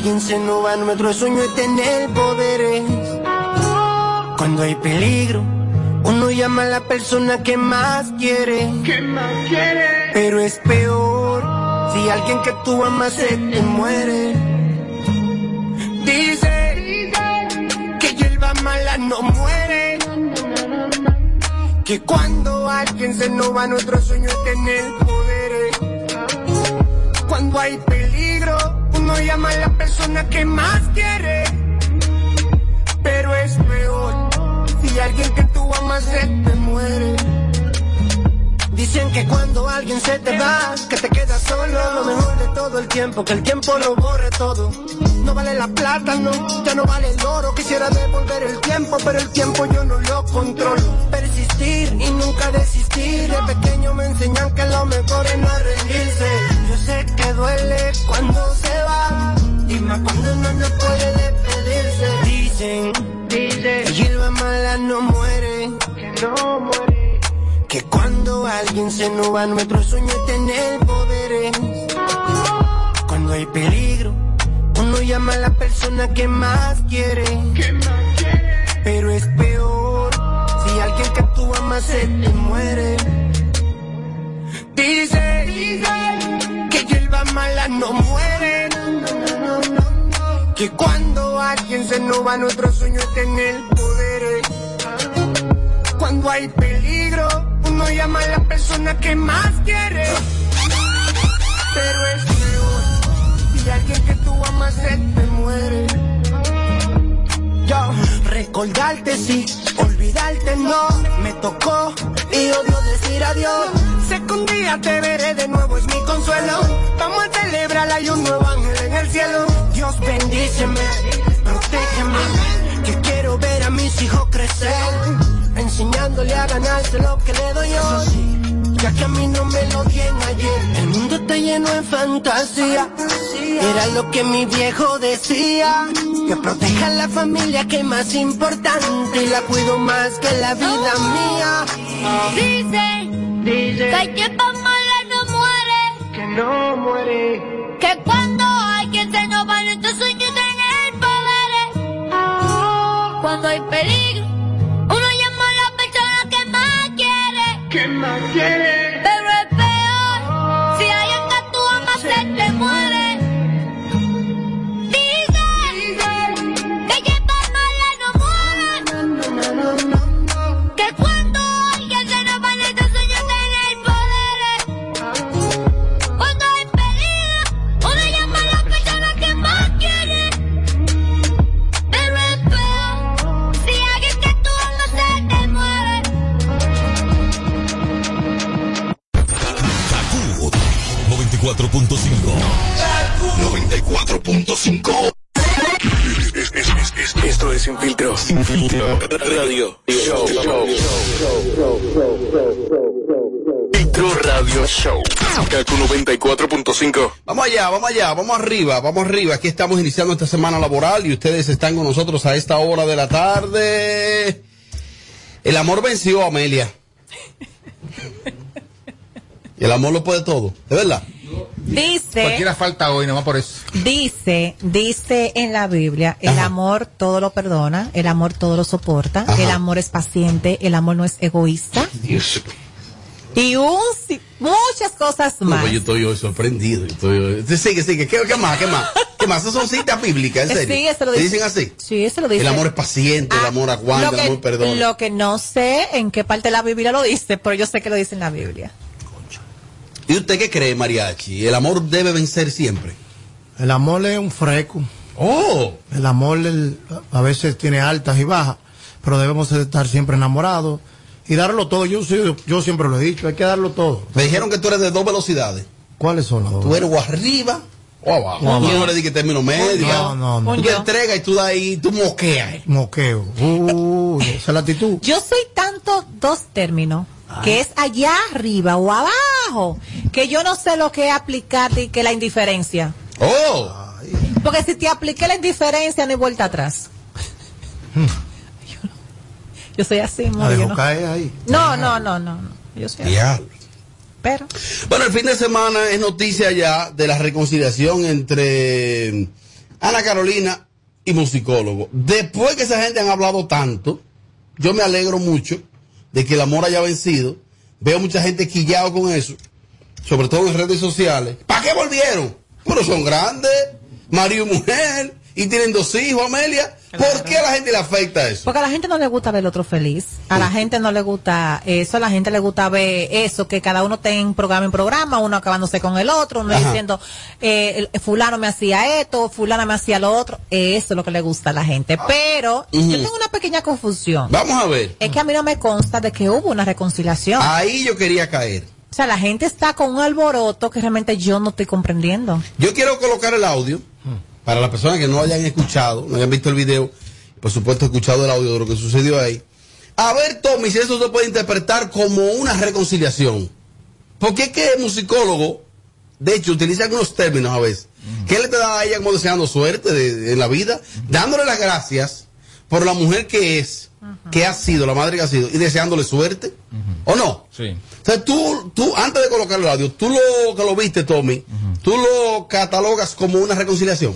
Alguien se nos va, nuestro sueño es tener poderes. Cuando hay peligro, uno llama a la persona que más quiere. Pero es peor si alguien que tú amas se te muere. Dice que hierba mala no muere. Que cuando alguien se nos va, nuestro sueño es tener poderes. Cuando hay peligro, uno llama a la persona que más quiere. Pero es peor si alguien que tú amas se te muere. Dicen que cuando alguien se te va, que te quedas solo, lo mejor de todo el tiempo, que el tiempo lo borre todo. No vale la plata, no, ya no vale el oro. Quisiera devolver el tiempo, pero el tiempo yo no lo controlo. Persistir y nunca desistir. De pequeño me enseñan que lo mejor es no rendirse. Sé que duele cuando se va, y más cuando uno no puede despedirse. Dicen, dicen que hierba mala no muere, que no muere. Que cuando alguien se nos va, nuestro sueño es tener poderes. Cuando hay peligro, uno llama a la persona que más quiere. Pero es peor si alguien que tú amas se te muere. Dice que hierba mala no muere. Que cuando alguien se nos va, nuestro sueño es tener poderes. Cuando hay peligro, uno llama a la persona que más quiere. Pero es peor si alguien que tú amas se te muere. Yo, Recordarte sí, olvidarte no. Me tocó y odio decir adiós. Sé día te veré de nuevo, es mi consuelo. Vamos a celebrar, hay un nuevo ángel en el cielo. Dios bendíceme, protégeme. Que quiero ver a mis hijos crecer. Enseñándole a ganarse lo que le doy hoy. Ya que a mí no me lo dieron ayer. El mundo está lleno de fantasía. Era lo que mi viejo decía. Que proteja a la familia que es más importante. Y la cuido más que la vida mía. Dice, que hay pa' mala no muere. Que no muere. Que cuando hay quien se nos va nuestros sueños tener poderes. Cuando hay peligro, 94.5. Vamos allá, vamos allá, vamos arriba, vamos arriba. Aquí estamos iniciando esta semana laboral y ustedes están con nosotros a esta hora de la tarde. El amor venció a Amelia. El amor lo puede todo, ¿es verdad? Dice, Cualquiera falta hoy, nomás por eso. dice, dice en la Biblia, el amor todo lo perdona, el amor todo lo soporta, Ajá. el amor es paciente, el amor no es egoísta. Y un, muchas cosas No, más. pues yo estoy hoy sorprendido. yo estoy hoy- Sigue, sigue. ¿Qué, qué más? ¿Qué más? ¿Qué más? Esas son citas bíblicas, en serio. Sí, eso lo ¿Te dice. dicen así? Sí, eso lo dice. El amor es paciente, el amor aguanta, lo el que, amor perdona. lo que no sé en qué parte de la Biblia lo dice, pero yo sé que lo dice en la Biblia. ¿Y usted qué cree, Mariachi? ¿El amor debe vencer siempre? El amor es un freco. Oh. El amor el- a veces tiene altas y bajas, pero debemos de estar siempre enamorados y darlo todo. Yo, yo siempre lo he dicho, hay que darlo todo. Me dijeron que tú eres de dos velocidades. ¿Cuáles son las dos? Tú eres o arriba o abajo. O abajo. Tú no de que término medio. No, no, no. Tú te entregas y tú das ahí, tú moqueas. Moqueo. Uh, esa es la actitud. Yo soy tanto dos términos, que es allá arriba o abajo, que yo no sé lo que es aplicarte y que la indiferencia. Oh. Porque si te apliqué la indiferencia, no hay vuelta atrás. Yo, soy así, amor, yo dejó no. ahí. No, no, no, no, no. Yo soy así. Pero. Bueno, el fin de semana es noticia ya de la reconciliación entre Ana Carolina y musicólogo. Después que esa gente han hablado tanto, yo me alegro mucho de que el amor haya vencido. Veo mucha gente quillado con eso, sobre todo en redes sociales. ¿Para qué volvieron? Pero son grandes, marido y mujer, y tienen dos hijos, Amelia. ¿Por qué a la gente le afecta eso? Porque a la gente no le gusta ver al otro feliz. A la gente no le gusta eso. A la gente le gusta ver eso, que cada uno esté en programa en programa, uno acabándose con el otro, uno Ajá. diciendo, eh, el- fulano me hacía esto, fulana me hacía lo otro. Eso es lo que le gusta a la gente. Pero Ujú. yo tengo una pequeña confusión. Vamos a ver. Es que a mí no me consta de que hubo una reconciliación. Ahí yo quería caer. O sea, la gente está con un alboroto que realmente yo no estoy comprendiendo. Yo quiero colocar el audio para las personas que no hayan escuchado, no hayan visto el video, por supuesto escuchado el audio de lo que sucedió ahí. A ver, Tommy, si eso se puede interpretar como una reconciliación. Porque es que el musicólogo, de hecho, utiliza algunos términos a veces. Que él le da a ella como deseando suerte de- de- en la vida, dándole las gracias por la mujer que es, que ha sido, la madre que ha sido, y deseándole suerte. ¿O no? Sí. O sea, tú, tú, antes de colocar el audio, tú lo que lo viste, Tommy, tú lo catalogas como una reconciliación.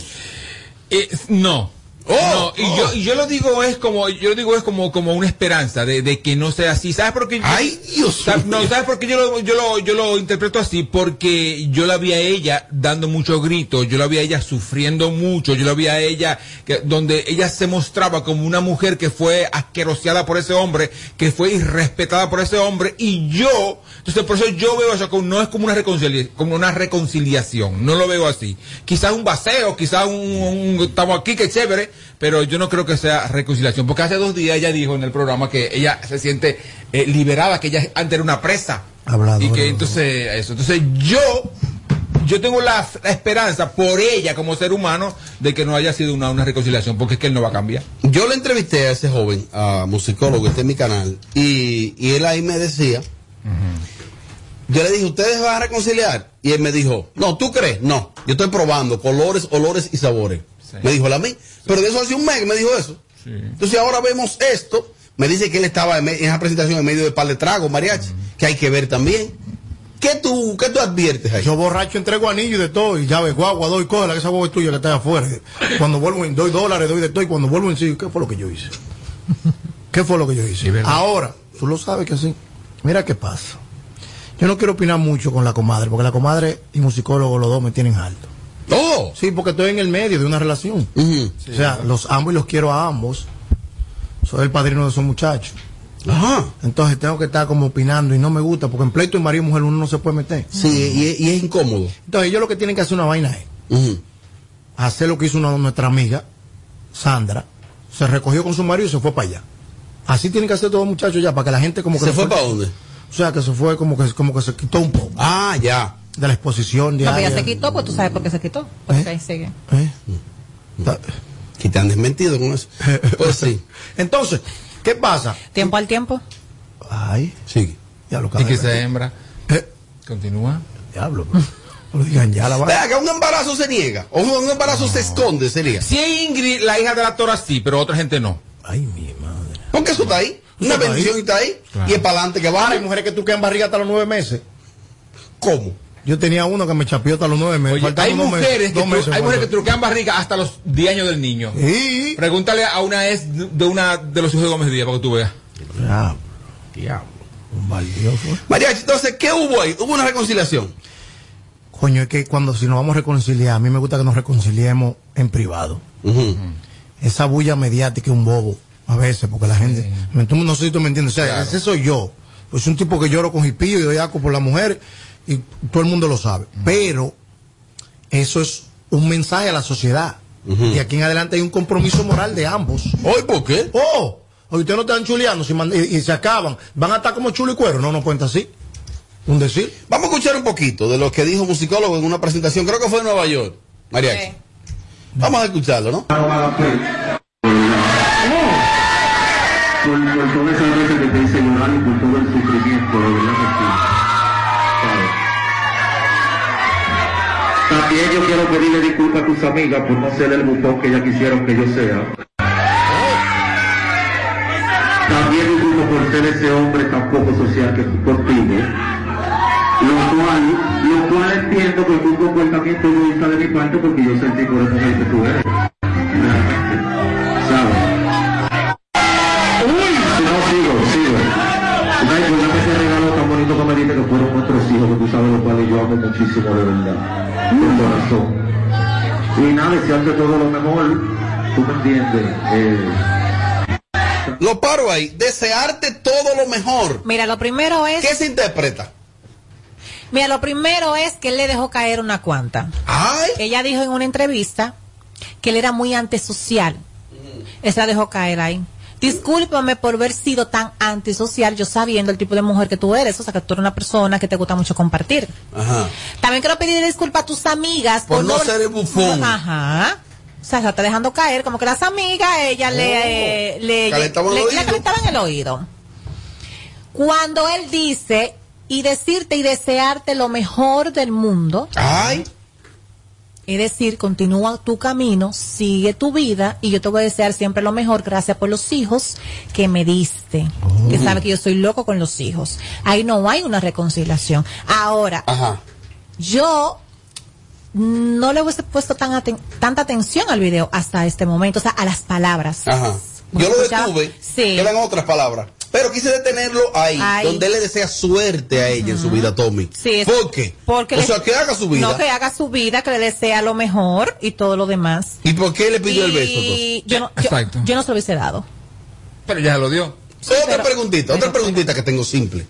Eh, no. Oh, no, y, yo, y yo lo digo es como, yo lo digo es como, como una esperanza de, de que no sea así. ¿Sabes por qué? yo- Ay, Dios ¿Sab- mío. No, ¿sabes por qué yo lo, yo lo, yo lo interpreto así? Porque yo la vi a ella dando muchos gritos, yo la vi a ella sufriendo mucho, yo la vi a ella que, donde ella se mostraba como una mujer que fue asqueroseada por ese hombre, que fue irrespetada por ese hombre, y yo, entonces por eso yo veo eso como, no es como una reconciliación, como una reconciliación, no lo veo así. Quizás un vaceo, quizás un, un- estamos aquí, que chévere, pero yo no creo que sea reconciliación, porque hace dos días ella dijo en el programa que ella se siente eh, liberada, que ella antes era una presa. Habladora. Y que entonces, eso. Entonces yo, yo tengo la, la esperanza por ella como ser humano de que no haya sido una, una reconciliación, porque es que él no va a cambiar. Yo le entrevisté a ese joven, a musicólogo, este en mi canal, y, y él ahí me decía, yo le dije, ¿ustedes van a reconciliar? Y él me dijo, no, ¿tú crees? No, yo estoy probando colores, olores y sabores. Me dijo él a mí, pero de eso hace un mes que me dijo eso. Entonces ahora vemos esto, me dice que él estaba en, esa presentación en medio de par de tragos, mariachi, que hay que ver también. ¿Qué tú, qué tú adviertes ahí? Yo borracho entrego anillo y de todo, y llave, guagua, doy que esa guagua es tuya que está afuera. Cuando vuelvo en doy dólares, doy de todo, y cuando vuelvo en sí, ¿qué fue lo que yo hice? ¿Qué fue lo que yo hice? Ahora, tú lo sabes que sí. Mira qué pasa. Yo no quiero opinar mucho con la comadre, porque la comadre y musicólogo los dos me tienen alto. ¡Oh! Sí, porque estoy en el medio de una relación. O sea, los amo y los quiero a ambos. Soy el padrino de esos muchachos. Ajá. Entonces tengo que estar como opinando y no me gusta, porque en pleito de marido y mujer uno no se puede meter. Sí, y, es- y es incómodo. Entonces ellos lo que tienen que hacer una vaina es hacer lo que hizo una- nuestra amiga, Sandra. Se recogió con su marido y se fue para allá. Así tienen que hacer todos los muchachos ya, para que la gente como que... ¿Se fue para dónde? O sea, que se fue como que, como que se quitó un poco. Ah, ya. De la exposición No, diaria. pero ya se quitó, pues tú sabes por qué se quitó. Porque ahí sigue. Que te han desmentido con eso. Pues sí. Entonces, ¿qué pasa? Tiempo al tiempo. Ay. Sí. Ya lo Y que se hembra. Continúa. Diablo, bro. No lo digan ya la. Vea que un embarazo se niega. O un embarazo se esconde, sería. Si es Ingrid, la hija de la Tora, sí, pero otra gente no. Ay, mi madre. Porque eso está ahí. Una bendición está ahí. Claro. Y es para adelante que va. Hay mujeres que tú quedan barriga hasta los nueve meses. ¿Cómo? Yo tenía uno que me chapió hasta los nueve meses. Oye, hay mujeres, que dos tru- meses, hay mujeres que truquean barriga hasta los 10 años del niño. Pregúntale a una ex de una de los hijos de Gómez Díaz para que tú veas. Diablo. Diablo. Un valioso. Mariachi, entonces, ¿qué hubo ahí? Hubo una reconciliación. Coño, es que cuando si nos vamos a reconciliar, a mí me gusta que nos reconciliemos en privado. Esa bulla mediática es un bobo, a veces, porque la gente. me- tú no sé si tú me entiendes. O sea, Claro. ese soy yo. Pues soy un tipo que lloro con hipillo y doy asco por la mujer, y todo el mundo lo sabe. Pero eso es un mensaje a la sociedad. Y aquí en adelante hay un compromiso moral de ambos. ¿Hoy por qué? Oh, hoy ustedes no están chuleando si y, y se acaban. Van a estar como chulo y cuero. No, no cuenta así. Un decir. Vamos a escuchar un poquito de lo que dijo musicólogo en una presentación, creo que fue en Nueva York. Mariachi. Vamos a escucharlo, ¿no? por, por todas esas veces que te hice llorar y por todo el sufrimiento, de verdad También yo quiero pedirle disculpas a tus amigas por no ser el bufón que ellas quisieron que yo sea. También disculpo por ser ese hombre tan poco social que fui contigo. Lo cual, lo cual entiendo que fue un comportamiento egoísta de mi parte porque yo sentí por esa que tú eres. ¿Sabes? Si no, sigo, sigo. Pues ese regalo tan bonito que me diste que muchísimo de verdad. De corazón. Y nada, desearte todo lo mejor. Tú me entiendes. Eh, Lo paro ahí. Desearte todo lo mejor. Mira, lo primero es. ¿Qué se interpreta? Mira, lo primero es que él le dejó caer una cuanta. Ella dijo en una entrevista que él era muy antisocial. La dejó caer ahí. Discúlpame por haber sido tan antisocial, yo sabiendo el tipo de mujer que tú eres, o sea, que tú eres una persona que te gusta mucho compartir. Ajá. También quiero pedir disculpas a tus amigas Por no ser el bufón. Ajá. O sea, se está dejando caer, como que las amigas, ella le, le, Calentaban el le- le calentaban el oído. Cuando él dice, y decirte y desearte lo mejor del mundo, Ay. Es decir, continúa tu camino, sigue tu vida y yo te voy a desear siempre lo mejor. Gracias por los hijos que me diste. Que sabe que yo soy loco con los hijos. Ahí no hay una reconciliación. Ahora, Ajá. yo no le hubiese puesto tan aten- tanta atención al video hasta este momento, o sea, a las palabras. Ajá. Yo lo detuve. Sí. Quedan otras palabras. Pero quise detenerlo ahí, Ahí. donde él le desea suerte a ella en su vida, Tommy. Sí, es- ¿Por qué? Porque o sea, que haga su vida. No, que haga su vida, que le desea lo mejor y todo lo demás. ¿Y por qué le pidió el beso? Entonces? yo no, yo, Exacto. yo no se lo hubiese dado. Pero ya lo dio. otra preguntita, otra preguntita que tengo simple.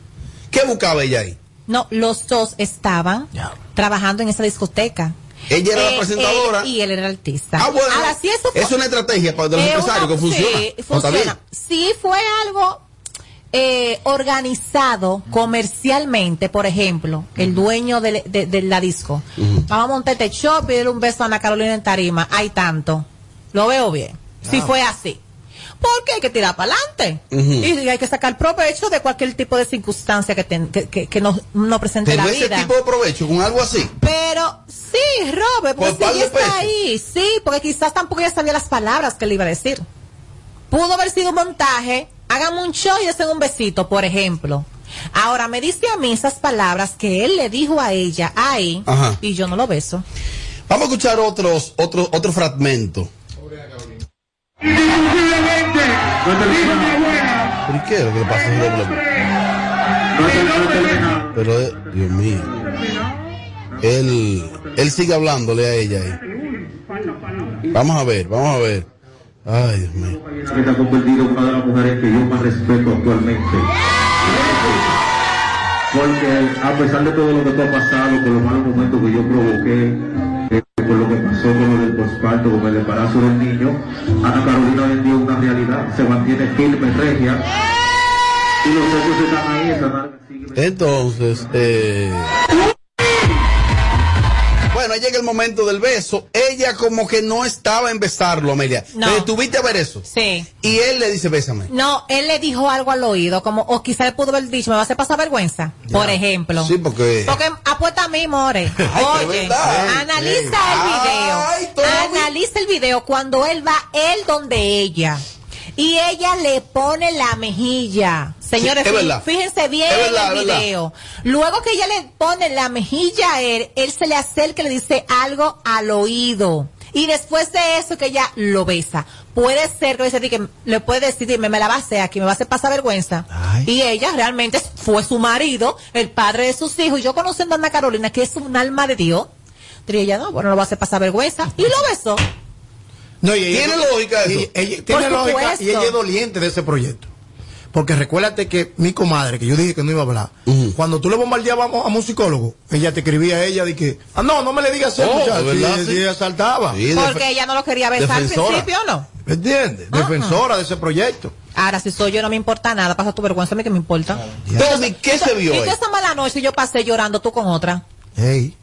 ¿Qué buscaba ella ahí? No, los dos estaban trabajando en esa discoteca. Ella era la presentadora. él- y él era el artista. Ah, bueno. Ahora, si eso fue- es una estrategia para de los es empresarios una- que funciona. Sí, funciona. Sí fue algo eh, organizado comercialmente, por ejemplo, el dueño de, de- de la disco. Vamos a montar este show, pedirle un beso a Ana Carolina en tarima. Hay tanto. Lo veo bien. Si Ah. fue así. Porque hay que tirar para adelante. Y hay que sacar provecho de cualquier tipo de circunstancia que, ten- que, que- que nos, nos presente Pero la ese vida. tipo de provecho con algo así. Pero sí, Robert, porque si ella está ahí, sí, porque quizás tampoco ella sabía las palabras que le iba a decir. Pudo haber sido un montaje, hágame un show y hacen un besito, por ejemplo. Ahora me dice a mí esas palabras que él le dijo a ella ahí Ajá. y yo no lo beso. Vamos a escuchar otros, otro, otro fragmento. ¿Pero y qué lo que le pasa doble? Pero, Dios mío. Él, él sigue hablándole a ella ahí. Vamos a ver, vamos a ver. Ay, Dios mío. se ha convertido en una de las mujeres que yo más respeto actualmente. Porque a pesar de todo lo que tú has pasado, con los malos momentos que yo provoqué, eh, por lo que pasó con lo del posparto, con el embarazo del niño, Ana Carolina es una realidad, se mantiene firme, regia, y los hechos están ahí, están Entonces, eh... bueno, llega el momento del beso. Ella como que no estaba en besarlo, Amelia. No. Eh, ¿Tuviste a ver eso? Sí. Y él le dice, bésame. No, él le dijo algo al oído, como, o quizá él pudo haber dicho, me va a hacer pasar vergüenza, por ejemplo. Sí, porque... Porque apuesta a mí, More. Oye, analiza el video. ay, analiza el video cuando él va, él donde ella. Y ella le pone la mejilla. Señores, Sí, fíjense bien verdad, el video. Luego que ella le pone la mejilla a él, él se le acerca y le dice algo al oído. Y después de eso que ella lo besa. Puede ser que, le dice, que le puede decir, dime, me la va a hacer aquí, me va a hacer pasar vergüenza. Y ella realmente fue su marido, el padre de sus hijos. Y yo conociendo a Ana Carolina, que es un alma de Dios, diría ella, no, bueno, lo va a hacer pasar vergüenza. Y lo besó. No, y ella- ¿Tiene lógica eso? y- ella- tiene lógica y ella es doliente de ese proyecto. Porque recuérdate que mi comadre, que yo dije que no iba a hablar, cuando tú le bombardeabas a un psicólogo, ella te escribía a ella de que, ah, no, no me le digas eso, Oh, sí, ella saltaba. Porque ella no lo quería besar al principio, ¿o no? ¿Me entiendes? Defensora de ese proyecto. Ahora, si soy yo, no me importa nada. Pasa tu vergüenza, a mí que me importa. Tommy, ¿qué se vio ¿Y tú esa mala noche yo pasé llorando tú con otra? Ey,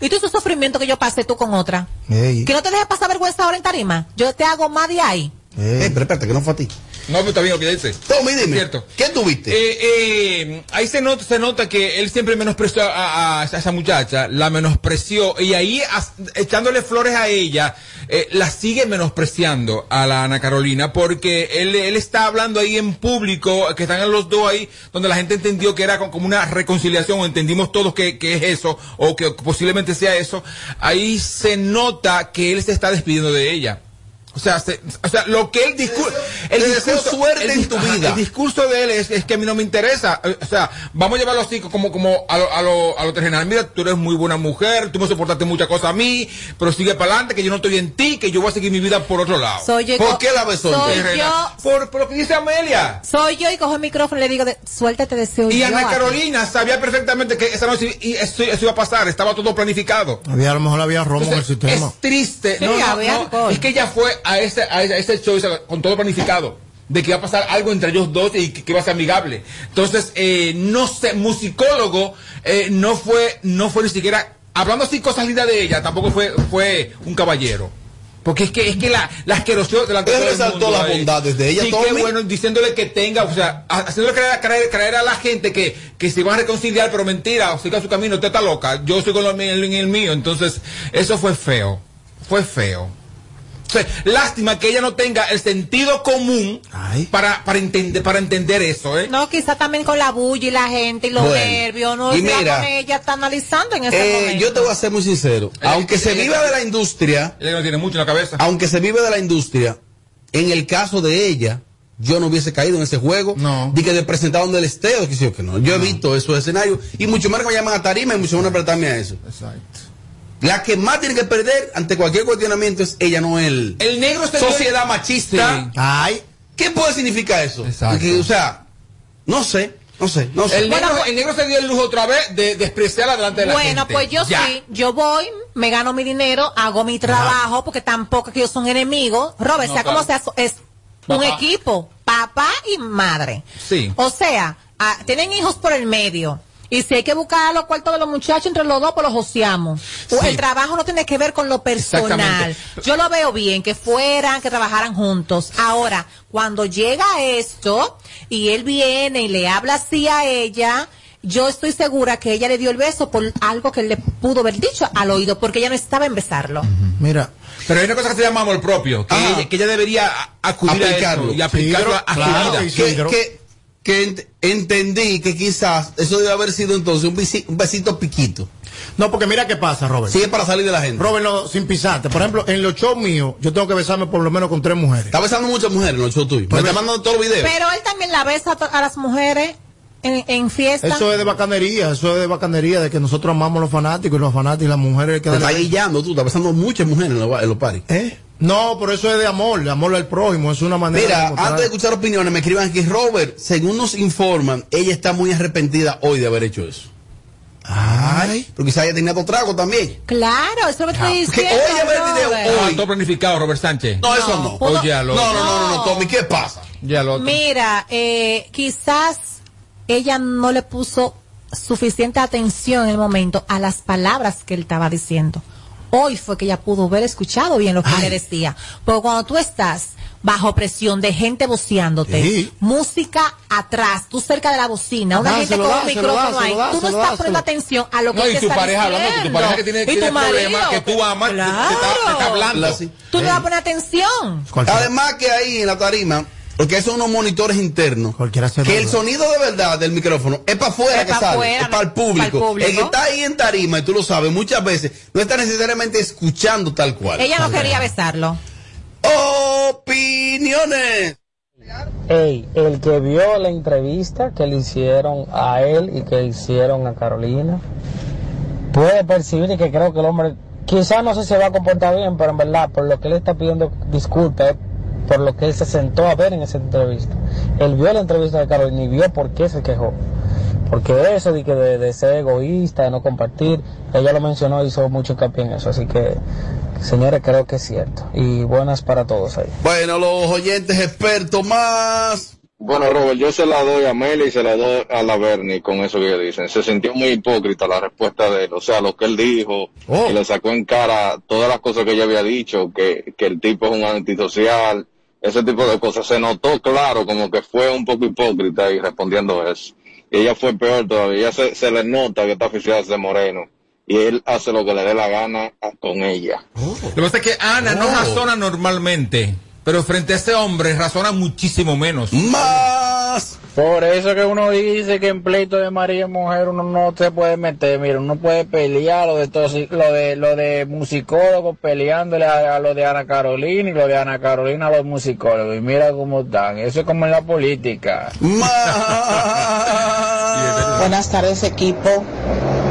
¿Y tú ese sufrimiento que yo pasé tú con otra? ey, ¿Que no te dejes pasar vergüenza ahora en tarima? Yo te hago más de ahí. Eh, pero espérate, que no fue a ti. No, pero está bien lo que dice. Tommy, dime. Cierto. ¿Qué tuviste? Eh, eh, ahí se nota, se nota que él siempre menospreció a, a- a esa muchacha, la menospreció y ahí as- echándole flores a ella, eh, la sigue menospreciando a la Ana Carolina porque él, él está hablando ahí en público, que están los dos ahí, donde la gente entendió que era co- como una reconciliación, o entendimos todos que, que es eso, o que posiblemente sea eso. Ahí se nota que él se está despidiendo de ella. O sea, se- o sea, lo que él discurso, el discurso, suerte el en tu ajá, vida. El discurso de él es, es que a mí no me interesa. Eh, O sea, vamos a llevarlo así como, como a lo, a lo, a lo terrenal. Mira, tú eres muy buena mujer, tú me soportaste muchas cosas a mí, pero sigue para adelante, que yo no estoy en ti, que yo voy a seguir mi vida por otro lado. Soy yo- ¿Por qué la besó? Soy Terrenal. yo, Por, por lo que dice Amelia. soy yo y cojo el micrófono y le digo, de, suéltate deseo Y yo Ana a ti". Carolina sabía perfectamente que esa noche y eso, eso iba a pasar, estaba todo planificado. había, a lo mejor había romo en el sistema. Es triste. Sí, no, no, había no. Es que ella fue a ese, a ese, a ese show con todo planificado. De que iba a pasar algo entre ellos dos y que, iba a ser amigable. Entonces, eh, no sé, musicólogo, eh, no fue, no fue ni siquiera, hablando así cosas lindas de ella, tampoco fue, fue un caballero. Porque es que, es que la, la asquerosidad delante de resaltó las ahí. bondades de ella, Sí, qué bueno, diciéndole que tenga, o sea, ha- haciéndole creer, creer- creer a la gente que, que se van a reconciliar, pero mentira, o siga su camino, usted está loca, yo soy con lo mío en el mío, entonces, eso fue feo, fue feo. O sea, lástima que ella no tenga el sentido común para, para, entender, para entender eso, ¿eh? No, quizá también con la bulla y la gente y los Bueno, nervios, no y mira, con ella está analizando en ese Eh, momento. yo te voy a ser muy sincero. Aunque se viva de la industria, Ella no tiene mucho en la cabeza. aunque se vive de la industria, en el caso de ella, yo no hubiese caído en ese juego. No. De que le presentaron del esteo, que sí o que no. Yo he visto esos escenarios y mucho más que me llaman a tarima y mucho menos apretarme a eso. Exacto. La que más tiene que perder ante cualquier cuestionamiento es ella, no él. El negro es el Sociedad machista. Sí. Ay, ¿Qué puede significar eso? Exacto. O sea, no sé. No sé, no sé. El negro, el negro se dio el lujo otra vez de despreciarla delante de la gente. Bueno, pues yo Ya. sí, yo voy, me gano mi dinero, hago mi trabajo, porque tampoco es que ellos son enemigos. Robert, No, sea como sea, es un equipo, papá y madre. Sí. O sea, ah, tienen hijos por el medio. Y si hay que buscar los cuartos de los muchachos entre los dos, pues los joseamos. Sí. El trabajo no tiene que ver con lo personal. Yo lo veo bien, que fueran, que trabajaran juntos. Ahora, cuando llega esto y él viene y le habla así a ella, yo estoy segura que ella le dio el beso por algo que él le pudo haber dicho al oído, porque ella no estaba en besarlo. Mira. Pero hay una cosa que se llama amor propio, que, ella, que ella debería a- acudir Aplicarlo. a eso y aplicarlo Sí, a su claro, vida. que, que- que ent- entendí que quizás eso debe haber sido entonces un, besi- un besito piquito. No, porque mira qué pasa, Robert. Sí, es para salir de la gente. Robert, no, sin pisarte. Por ejemplo, en los shows míos, yo tengo que besarme por lo menos con tres mujeres. Está besando muchas mujeres en los shows tuyos. Me está mandando todos los videos. Pero él también la besa a las mujeres en, en fiesta. Eso es de bacanería, eso es de bacanería, de que nosotros amamos a los fanáticos y los fanáticos y las mujeres que Te está guillando tú, está besando muchas mujeres en los, en los paris. ¿Eh? No, pero eso es de amor, de amor al prójimo, es una manera Mira, de mostrar- antes de escuchar opiniones, me escriban que Robert, según nos informan, ella está muy arrepentida hoy de haber hecho eso. Ay. Porque quizás ella tenía dos tragos también. Claro, eso es lo que estoy diciendo. oye, el video. Ah, todo planificado, Robert Sánchez. No, eso no. Oye, ya lo No, no, no, no, no, Tommy, ¿qué pasa? Ya lo otro. Mira, eh, quizás ella no le puso suficiente atención en el momento a las palabras que él estaba diciendo. Hoy fue que ella pudo haber escuchado bien lo que le decía. Porque cuando tú estás bajo presión de gente voceándote, Sí. música atrás, tú cerca de la bocina, una gente con un micrófono ahí, tú no estás poniendo atención a lo que No, y te tu está pareja hablando, tu diciendo. pareja que tiene, Y tiene tu problemas marido. que tú amas, te- te, está, te está Claro. hablando. Tú no vas a poner atención. Además que ahí en la tarima, porque son unos monitores internos, que el sonido de verdad del micrófono es para afuera que pa' sale, es para el público. público. El que está ahí en tarima, y tú lo sabes, muchas veces no está necesariamente escuchando tal cual. Ella no quería besarlo. Opiniones. Ey, el que vio la entrevista que le hicieron a él y que hicieron a Carolina, puede percibir que creo que el hombre, quizás no sé si se va a comportar bien, pero en verdad, por lo que él está pidiendo disculpas, por lo que él se sentó a ver en esa entrevista. Él vio la entrevista de Carolina y vio por qué se quejó. Porque eso de, que de, de ser egoísta, de no compartir, ella lo mencionó y hizo mucho hincapié en eso. Así que, señores, creo que es cierto. Y buenas para todos ahí. Bueno, los oyentes expertos más. Bueno, Robert, yo se la doy a Meli y se la doy a la Bernie con eso que dicen. Se sintió muy hipócrita la respuesta de él. O sea, lo que él dijo, Oh. y le sacó en cara todas las cosas que ella había dicho, que, que el tipo es un antisocial, ese tipo de cosas. Se notó claro como que fue un poco hipócrita y respondiendo eso. Y ella fue peor todavía. Ella se, se le nota que está oficial de Moreno. Y él hace lo que le dé la gana con ella. Lo que pasa es que Ana no razona normalmente, pero frente a ese hombre razona muchísimo menos. Más. Por eso que uno dice que en pleito de María y mujer uno no se puede meter, mira, uno puede pelear lo de tosi- lo de lo de musicólogos peleándole a, a lo de Ana Carolina y lo de Ana Carolina a los musicólogos y mira cómo están, eso es como en la política. Buenas tardes, equipo.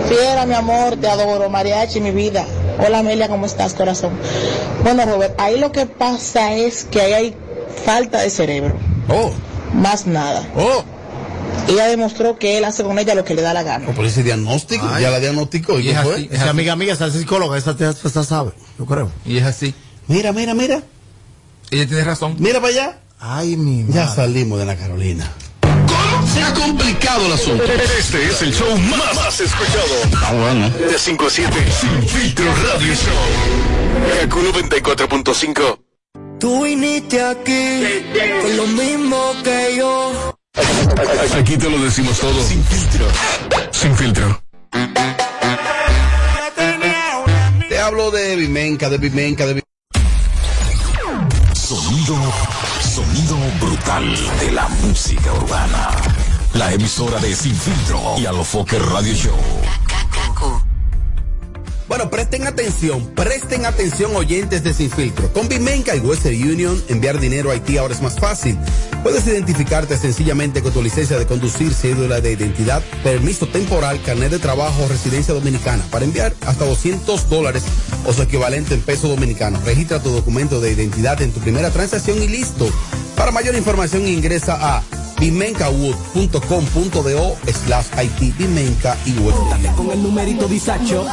Fiera, mi amor, te adoro. Mariachi, mi vida. Hola, Amelia, ¿cómo estás, corazón? Bueno, Robert, ahí lo que pasa es que ahí hay falta de cerebro. Oh. Más nada. Oh. Ella demostró que él hace con ella lo que le da la gana. Por ese diagnóstico, Ay. ya la diagnosticó. ¿Y es fue? así, esa amiga mía, esa psicóloga, esa, esa, esa sabe, yo creo. Y es así. Mira, mira, mira. Ella tiene razón. Mira para allá. Ay, mi Ya salimos de la Carolina. Se ha complicado el asunto. Este es el show más, más escuchado. Ah, bueno. De 5 a 7. Sin filtro radio show. Kaku 94.5. Tú viniste aquí con lo mismo que yo. Aquí te lo decimos todo. Sin filtro. Sin filtro. Te hablo de Vimenca, de Vimenca, de Vimenca. Sonido, sonido de la música urbana. La emisora de Sin Filtro y Alofoque Radio Show. Bueno, presten atención, presten atención oyentes de Sin Filtro. Con Vimenca y Western Union, enviar dinero a Haití ahora es más fácil. Puedes identificarte sencillamente con tu licencia de conducir, cédula de identidad, permiso temporal, carnet de trabajo o residencia dominicana para enviar hasta 200 dólares o su equivalente en peso dominicano. Registra tu documento de identidad en tu primera transacción y listo. Para mayor información ingresa a vimencawood.com.do slash IT y Wood. Con el numerito Disacho,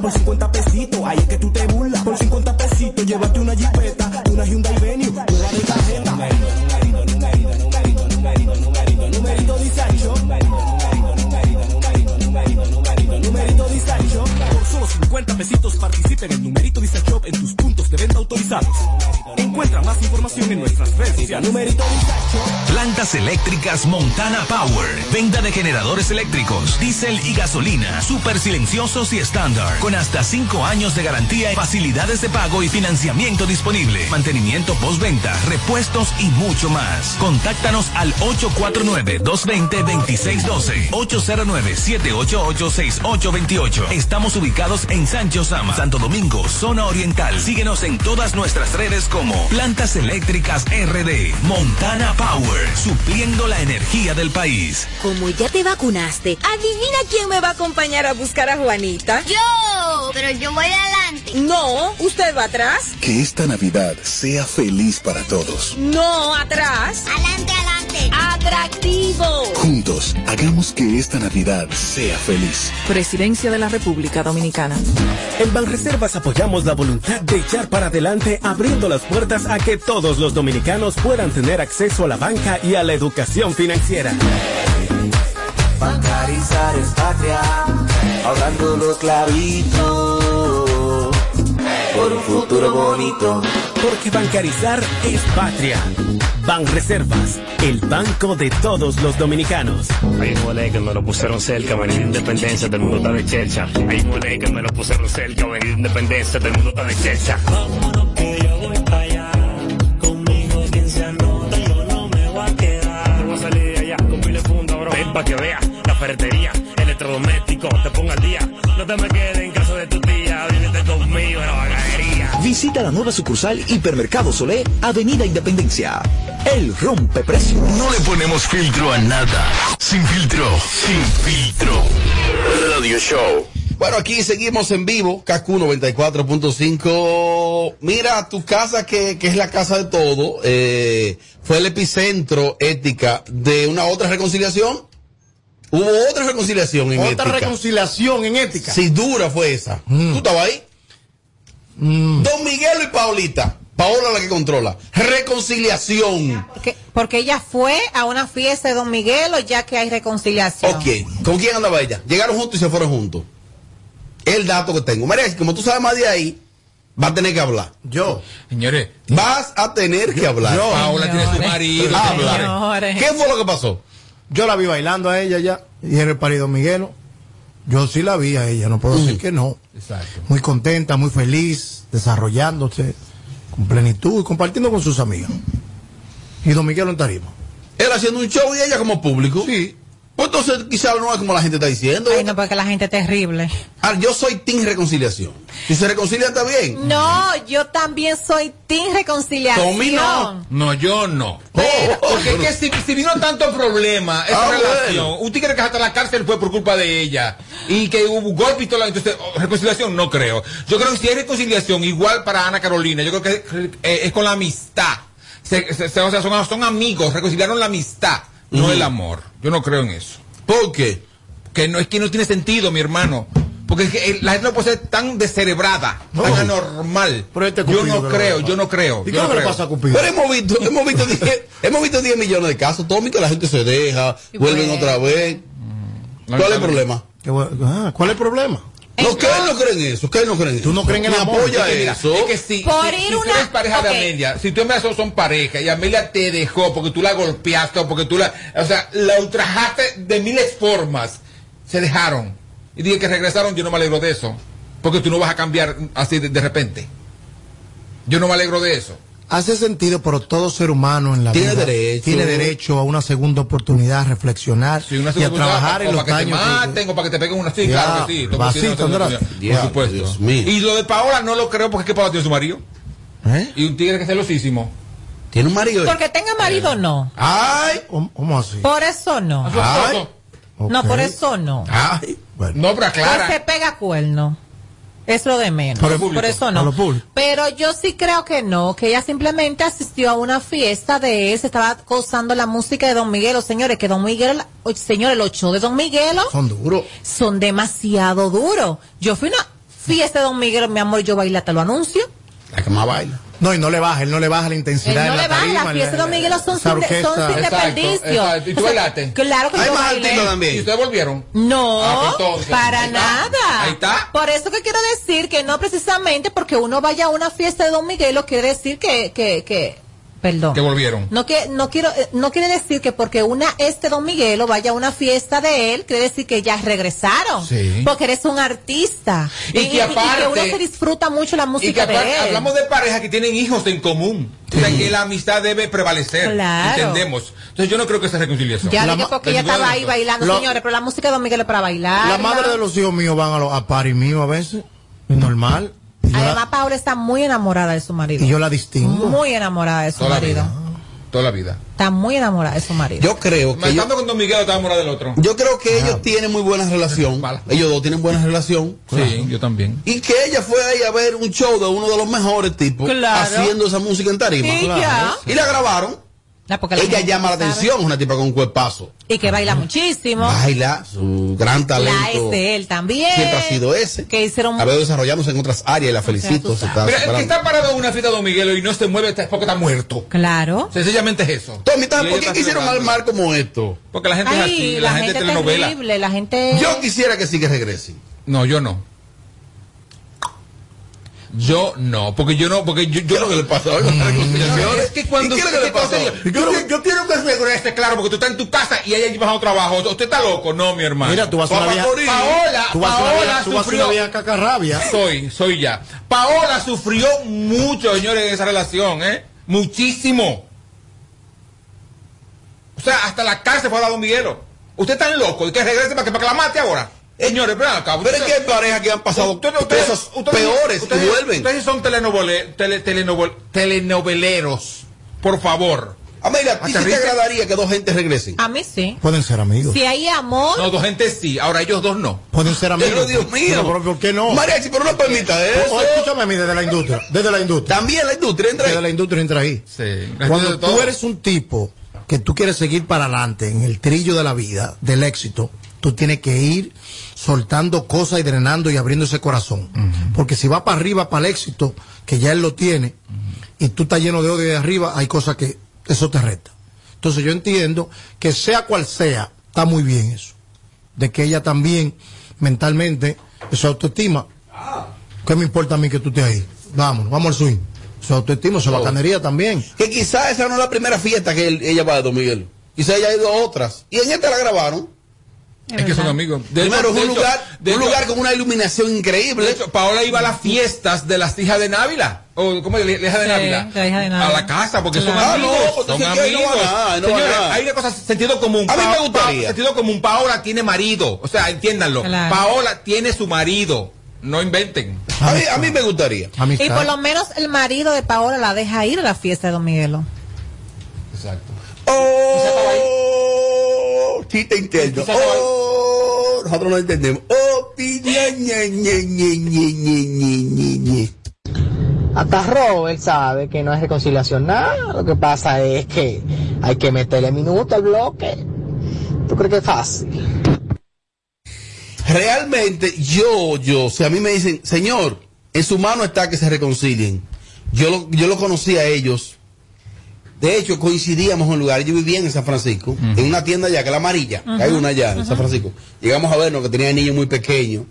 por 50 pesitos, ahí es que tú te burlas, por 50 pesitos, llévate una una. Solo 50 pesitos participa en el numerito Disacho en tus puntos de venta autorizados. Encuentra más información en nuestras redes sociales. Numerito. Plantas eléctricas Montana Power. Venta de generadores eléctricos, diésel y gasolina. Súper silenciosos y estándar. Con hasta 5 años de garantía, facilidades de pago y financiamiento disponible. Mantenimiento postventa, repuestos y mucho más. Contáctanos al 849-220-2612. 809-788-6828. Estamos ubicados en Sancho Sama, Santo Domingo, zona oriental. Síguenos en todas nuestras redes como Plantas Eléctricas RD. Montana Power. Supliendo la energía del país. Como ya te vacunaste, adivina quién me va a acompañar a buscar a Juanita. Yo, pero yo voy adelante. No, usted va atrás. Que esta Navidad sea feliz para todos. No, atrás. Adelante, adelante. Atractivo. Juntos, hagamos que esta Navidad sea feliz. Presidencia de la República Dominicana. En Banreservas apoyamos la voluntad de echar para adelante abriendo las puertas a que todos los dominicanos puedan tener acceso a la banca y a la educación financiera. Bancarizar es patria, ahorrando lo clarito, por un futuro bonito. Porque bancarizar es patria. Banreservas, el banco de todos los dominicanos. Hay un mole que me lo pusieron cerca, Avenida Independencia, del mundo está de checha. Hay un mole que me lo pusieron cerca, Avenida Independencia, del mundo está de checha. Vámonos que yo voy para allá. Conmigo quien se anota, yo no me voy a quedar. Voy a salir de allá con pile funda, bro. Ven pa' que vea la ferretería, electrodoméstico, te ponga al día. No te me quedes en casa de tu tía, vínete conmigo a la bagadería. Visita la nueva sucursal Hipermercado Solé, Avenida Independencia. El rompe precio. No le ponemos filtro a nada. Sin filtro, sin filtro. Radio Show. Bueno, aquí seguimos en vivo, KQ 94.5. Mira, tu casa, que, que es la casa de todo, eh, fue el epicentro ética de una otra reconciliación. Hubo otra reconciliación en Otra ética. reconciliación en ética. Sí, dura fue esa. Mm. ¿Tú estabas ahí? Don Miguelo y Paulita. Paola la que controla. Reconciliación. Que- porque ella fue a una fiesta de Don Miguelo ya que hay reconciliación. Ok. ¿Con quién andaba ella? Llegaron juntos y se fueron juntos. El dato que tengo. María, como tú sabes más de ahí, vas a tener que hablar. Yo. Señores. Vas a tener que hablar. Yo. Paola tiene su marido. Habla. ¿Qué fue lo que pasó? Yo la vi bailando a ella ya. Y en el parido Miguelo. Yo sí la vi a ella, no puedo decir que no. Exacto. Muy contenta, muy feliz, desarrollándose con plenitud y compartiendo con sus amigas. Y Don Miguelo en tarima. Él haciendo un show y ella como público. Sí. Pues entonces quizás no es como la gente está diciendo. Ay, no, porque la gente es terrible. Ah, yo soy Team Reconciliación. Si se reconcilia está bien. No, yo también soy Team Reconciliación. Tommy no. No, yo no. Oh, Porque es que si, si vino tanto problema esa Ah, relación, bueno. usted cree que hasta la cárcel fue por culpa de ella y que hubo golpe y todo, entonces oh, reconciliación no creo. Yo creo que si hay reconciliación igual para Ana Carolina, yo creo que eh, es con la amistad. Se- se- se- o sea, son, son amigos, reconciliaron la amistad, no el amor. Yo no creo en eso. ¿Por qué? Que no es que no tiene sentido, mi hermano. Porque es que la gente no puede ser tan descerebrada, No. tan anormal. Pero este yo no creo, yo no creo. ¿Y qué no es lo que le pasa a Cupido? Pero hemos visto, hemos visto 10, hemos visto 10 millones de casos, Tommy, que la gente se deja, Y vuelven bueno. otra vez. ¿Cuál es el problema? Ah, ¿Cuál es el problema? No, que él no cree en eso, que él no cree en eso. Tú no crees en amor. apoya Es que mira, eso. es que si, Por si- ir si tú una- eres pareja de Amelia, si tú y Amelia son, son pareja y Amelia te dejó porque tú la golpeaste o porque tú la, o sea, la ultrajaste de miles formas, se dejaron. Y dije que regresaron, yo no me alegro de eso. Porque tú no vas a cambiar así de, de repente. Yo no me alegro de eso. Hace sentido, pero todo ser humano en la Tiene vida derecho. tiene derecho a una segunda oportunidad, a reflexionar y a trabajar o en los para que te que- maten o para que te peguen una sí, Ya, claro que sí. una Diablo, Por supuesto. Dios mío. Y lo de Paola no lo creo porque es que Paola tiene su marido. ¿Eh? Y un tigre que es celosísimo. Tiene un marido. Porque tenga marido, no. Ay, ¿Cómo, así? Por eso no. Ay. No, por eso no. ay. Bueno, No, pero Él se aclara. pega cuerno. Es lo de menos. Por eso no. Pero yo sí creo que no, que ella simplemente asistió a una fiesta de él, se estaba gozando la música de Don Miguelo, señores, que Don Miguelo, señores, los shows de Don Miguelo Son duros. son demasiado duros. Yo fui a una fiesta de Don Miguelo, mi amor, yo bailé, te lo anuncio. La que más baila. No, y no le baja, él no le baja la Él intensidad. no en la le baja, tarima, las fiestas de Don Miguelo son sin, de- son sin desperdicio. exacto. ¿Y tú O sea, bailaste? Claro que Hay yo más bailé. también. ¿Y ustedes volvieron? No, Ah, pues entonces, para ahí está. nada. Ahí está. Por eso que quiero decir que no precisamente porque uno vaya a una fiesta de Don Miguelo quiere decir que, que, que, perdón. Que volvieron. No que no quiero eh, no quiere decir que porque una este Don Miguelo vaya a una fiesta de él quiere decir que ya regresaron. Sí. Porque eres un artista. Y que aparte- uno se disfruta mucho la Y que música de él. hablamos de parejas que tienen hijos en común. O sea, que la amistad debe prevalecer. Claro. Entendemos. Entonces yo no creo que se reconcilie eso. ya dije porque ella estaba ahí bailando, La- señores, pero la música de Don Miguelo es para bailar. La madre de los hijos míos van a, los, a paris mío a veces. Es normal. Yo, Además, la, Paula está muy enamorada de su marido. y yo la distingo. Muy enamorada de su Toda marido. Toda la vida. Está muy enamorada de su marido. Yo creo que Estando con Don Miguel estaba enamorado del otro. yo creo que ellos tienen muy buena relación. Ellos dos tienen buena relación. Sí, yo también. Y que ella fue ahí a ver un show de uno de los mejores tipos Claro. haciendo esa música en tarima. Y ya. Y la grabaron. La- porque la Ella gente llama la sabe. atención, una tipa con un cuerpazo. Y que baila muchísimo. Baila, su gran La talento. es de él también. Siempre ha sido ese. Que hicieron La veo desarrollándose en otras áreas y la felicito. se está Mira, el que está parado en una fiesta de Don Miguel y no se mueve está- es porque está muerto. Claro. Sencillamente es eso. Tommy, ¿sabes Y ¿por qué quisieron celebrando. armar como esto? Porque la gente es así, la, la, gente, gente telenovela. terrible, la gente... Yo quisiera que sí que regresen. No, yo no. Yo no, porque yo no, porque yo, yo ¿Qué es lo que le pasa hoy con las reconciliaciones? Es que cuando ¿Y qué es lo que le pasa hoy? yo, yo quiero que regrese, claro, porque tú estás en tu casa y ella lleva a trabajo. Usted está loco, no, mi hermano. Mira, tú vas a una vieja-. Paola, tú vas a una Paola tú vas a sufrió. una vieja cacarrabia. Soy, soy ya. Paola sufrió mucho, señores, en esa relación, ¿eh? Muchísimo. O sea, hasta la cárcel fue a dar Don Miguelo. Usted está loco y que regrese para que, para que la mate ahora. Señores, ven acá. Pero que hay parejas que han pasado Ustedes- cosas ustedes- peores ustedes- y vuelven. Ustedes son telenovele- tele- telenovol- telenoveleros. Por favor. Amelia, ¿a ti sí te agradaría que dos gentes regresen? A mí sí. Pueden ser amigos. Si hay amor, No, dos gente sí. Ahora ellos dos no. Pueden ser amigos. Pero Dios mío. Pero, pero, ¿por qué no? Mariachi, pero no permita eso. o escúchame a mí desde la industria. Desde la industria. También la industria entra ahí. Desde la industria entra ahí. Sí. Cuando tú eres un tipo que tú quieres seguir para adelante en el trillo de la vida, del éxito, tú tienes que ir soltando cosas y drenando y abriendo ese corazón. Porque si va para arriba, para el éxito, que ya él lo tiene, y tú estás lleno de odio de arriba, hay cosas que eso te resta. Entonces yo entiendo que sea cual sea, está muy bien eso. De que ella también, mentalmente, eso es autoestima. ¿Qué me importa a mí que tú estés ahí? Vamos, vamos al swing. Es autoestima, eso es bacanería también. Que quizás esa no es la primera fiesta que él- ella va de Don Miguel. Quizás ella ha ido a otras. Y en esta la grabaron. Es que son amigos. De Primero, hecho- es un, de hecho- lugar, de un hecho- lugar con una iluminación increíble. De hecho, Paola iba a las fiestas de las hijas de Návila. O, ¿Cómo es? La hija de Sí, Návila. de la hija de Návila. A la casa, porque son amigos. Ah, no, pues son. No amigos. va nada, no va Señores, hay una cosa, sentido común. A mí me gustaría. Pa- sentido común. Paola tiene marido. O sea, entiéndanlo. Claro. Paola tiene su marido. No inventen. A mí, a mí me gustaría. Amistad. y por lo menos el marido de Paola la deja ir a la fiesta de Don Miguelo. Exacto. Oh, chiste interno. Oh, nosotros no entendemos. Hasta Robert sabe que no es reconciliación nada. Lo que pasa es que hay que meterle minuto al bloque. ¿Tú crees que es fácil? Realmente, yo, yo, si a mí me dicen, señor, en su mano está que se reconcilien. Yo, lo, yo lo conocí a ellos de hecho, coincidíamos en un lugar. Yo vivía en San Francisco, en una tienda allá, que es la amarilla. que hay una allá en San Francisco. Llegamos a vernos que tenía niños muy pequeños.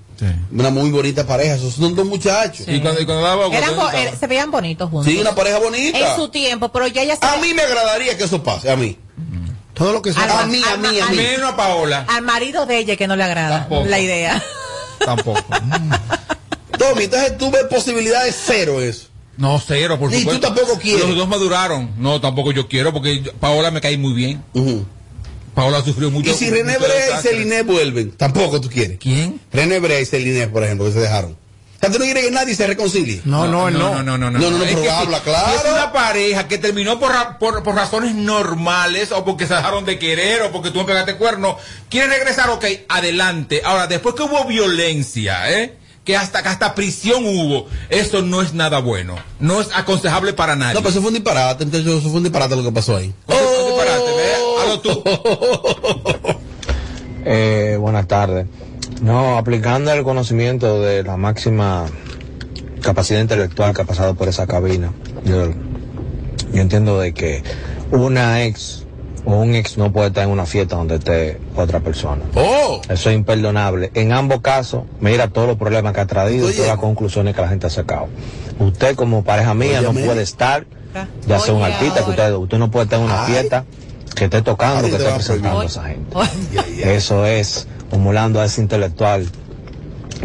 Una muy bonita pareja. Esos son dos muchachos. Y cuando, y cuando daba cuando se veían bonitos juntos. Sí, una pareja bonita. En su tiempo, pero ya ya se A mí me agradaría que eso pase, a mí. Todo lo que sea. A mí, a mí, a mí. Menos a Paola. al marido de ella que no le agrada Tampoco. la idea. Tampoco. Tommy, entonces tú ves posibilidades cero eso. No, cero, por Ni tú supuesto. tampoco quieres. Los dos maduraron. No, tampoco yo quiero, porque Paola me cae muy bien. Paola sufrió mucho. Y si René Brea y. Celine vuelven, tampoco tú quieres. ¿Quién? René Brea y Celine, por ejemplo, que se dejaron. O sea, tú no quieres que nadie se reconcilie. No, no, no. no, no, no, No, no, no, Es pero que si- habla claro. Si es una pareja que terminó por, ra- por, por razones normales o porque se dejaron de querer o porque tú me pegaste cuerno, quiere regresar, ok, adelante. Ahora, después que hubo violencia, ¿eh? Que hasta, que hasta prisión hubo. Eso no es nada bueno. No es aconsejable para nadie. No, pero eso fue un disparate, entonces eso fue un disparate lo que pasó ahí. Eh, buenas tardes. No, aplicando el conocimiento de la máxima capacidad intelectual que ha pasado por esa cabina, yo, yo entiendo de que una ex un ex no puede estar en una fiesta donde esté otra persona. Oh. Eso es imperdonable. En ambos casos, mira todos los problemas que ha traído y todas las conclusiones que la gente ha sacado. Usted como pareja mía no puede estar, ya sea un artista, que usted, usted no puede estar en una Ay. fiesta que esté tocando, Ay, que esté presentando a esa gente. Eso es humulando a ese intelectual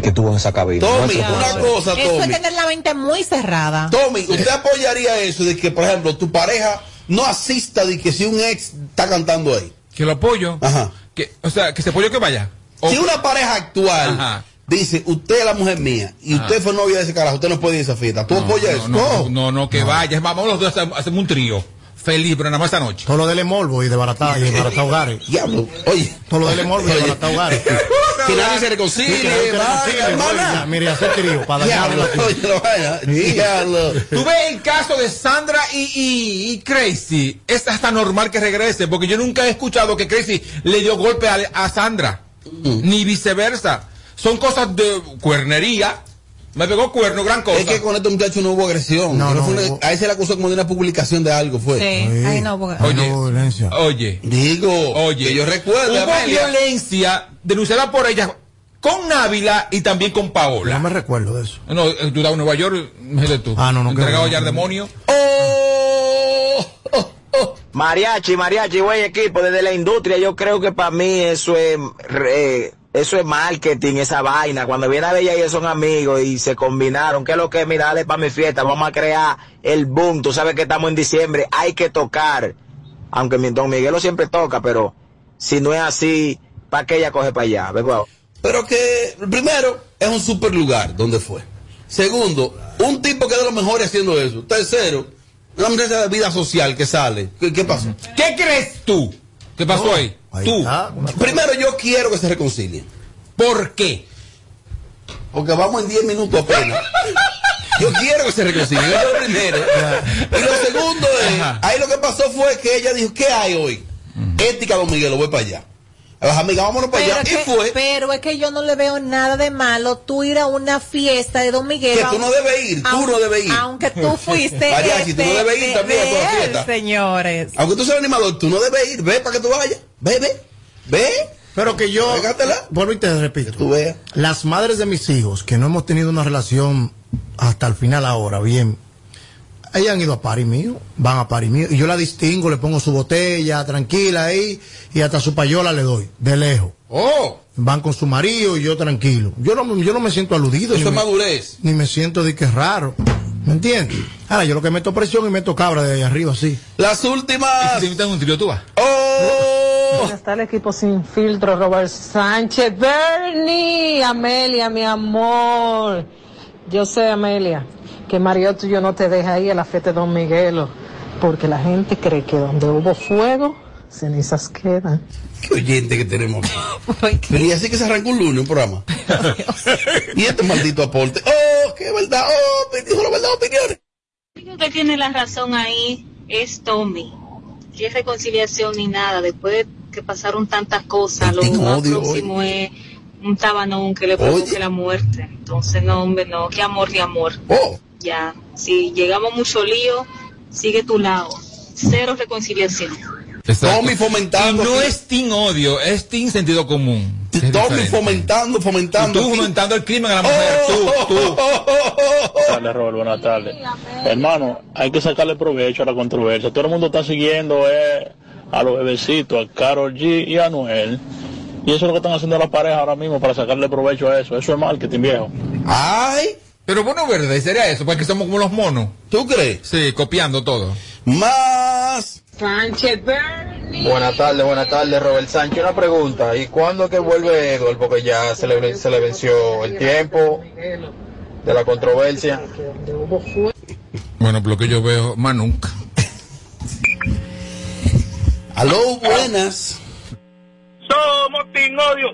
que tuvo en esa cabina. Tommy, No una cosa, Eso es Tommy. tener la mente muy cerrada. Tommy, ¿usted apoyaría eso de que, por ejemplo, tu pareja no asista de que si un ex está cantando ahí? Que lo apoyo. Ajá. Que, o sea, que se apoyo que vaya. O- Si una pareja actual Ajá. dice, usted es la mujer mía y Ajá. usted fue novia de ese carajo, usted no puede ir a esa fiesta, ¿tú apoyas eso? No, no, no, no, que vaya. Vamos los dos, hacemos hacemos un trío. Feliz, pero nada más esta noche. Todo lo dele morbo y de barata y de barata hogares. Diablo, oye. Todo lo dele morbo y de barata hogares. Que nadie se reconcilie, hermana. Mire, hacer trío para. Tú ves el caso de Sandra y, y, y Crazy. Es hasta normal que regrese, porque yo nunca he escuchado que Crazy le dio golpe a, a Sandra, ni viceversa. Son cosas de cuernería. Me pegó cuerno, gran cosa. Es que con este muchacho no hubo agresión. No, No, no fue una- hubo. a él se le acusó como de una publicación de algo, fue. Sí. Ay, no, porque- Oye, No, violencia. oye, Digo, oye. que yo recuerdo, Hubo Amelia. violencia denunciada por ella con Návila y también con No Paola. me recuerdo de eso. No, eh, tú estabas en Nueva York, imagínate tú. Ah, no, no, Entregado ya al demonio. Oh, oh, oh. Mariachi, mariachi, buen equipo, desde la industria, yo creo que para mí eso es, re- eso es marketing, esa vaina. Cuando viene a ver y ellos son amigos y se combinaron, ¿qué es lo que es? Mira, dale para mi fiesta, vamos a crear el boom. Tú sabes que estamos en diciembre, hay que tocar. Aunque mi don Miguelo siempre toca, pero si no es así, ¿para qué ella coge para allá? Pero que, primero, es un super lugar donde fue. Segundo, un tipo que es de los mejores haciendo eso. Tercero, una empresa de vida social que sale. ¿Qué, qué pasó? ¿Qué crees tú? ¿Qué pasó No, ahí? Ahí Tú. está. Primero, yo quiero que se reconcilien. ¿Por qué? Porque vamos en 10 minutos apenas. Yo quiero que se reconcilien. Eso es lo primero. Y lo segundo es, ahí lo que pasó fue que ella dijo, ¿qué hay hoy? Ética, don Miguel, voy para allá. A las amigas, vámonos para Pero allá. es, Y que, fue pero es que yo no le veo nada de malo tú ir a una fiesta de Don Miguel. Que tú no debes ir, tú no debes ir. Aunque tú fuiste. Mariachi, tú no este, debes ir de- también a de toda él, fiesta. señores. Aunque tú seas animador, tú no debes ir. Ve para que tú vayas. Ve, ve. Ve. Pero que yo, Pégatela. vuelvo y te repito, Tú veas. las madres de mis hijos, que no hemos tenido una relación hasta el final ahora, bien, ellas han ido a pari mío, van a pari mío, y yo la distingo, le pongo su botella, tranquila ahí, y hasta su payola le doy, de lejos. Oh, Van con su marido y yo tranquilo. Yo no, yo no me siento aludido. eso ni es me- madurez. ni me siento de que es raro. ¿Me entiendes? Ahora, yo lo que meto presión y meto cabra de ahí arriba, así. Las Si últimas. te invitan a un trío, tú vas. Oh. Está el equipo sin filtro, Robert Sánchez, Bernie, Amelia, mi amor. Yo sé, Amelia, que Mario tuyo no te deja ir a la fiesta de Don Miguelo, porque la gente cree que donde hubo fuego, cenizas quedan. Qué oyente que tenemos. Pero y así que se arranca un lunes un programa. y este maldito aporte. Oh, qué verdad. Oh, me dijo la verdad, opiniones. El único que tiene la razón ahí es Tommy. Que es reconciliación ni nada. Después de que pasaron tantas cosas, lo más odio próximo es un tabanón que le provoque la muerte. Entonces, no, hombre, no. Qué amor ni amor. Oh, Ya. Si llegamos a mucho lío, sigue tu lado. Cero reconciliación. Tommy fomentando. Y no es team odio, es team sentido común. Tommy diferente. fomentando, Y fomentando. tú fomentando el crimen a la mujer. Oh, Tú, oh, tú. oh, oh, oh. Buenas tardes, Robert, buenas tardes. Hermano, hay que sacarle provecho a la controversia. Todo el mundo está siguiendo eh, a los bebecitos, a Carol G y a Noel. Y eso es lo que están haciendo las parejas ahora mismo para sacarle provecho a eso. Eso es marketing, viejo. Ay, Pero bueno, verde, sería eso, porque somos como los monos. ¿tú crees? Sí, copiando todo. Más. Sánchez, Bernie. Buenas tardes, buenas tardes, Robert Sánchez. Una pregunta, ¿y cuándo es que vuelve Edward? Porque ya se le, se le venció el tiempo de la controversia. Bueno, por lo que yo veo, más nunca. Aló, buenas. Somos Team Odio.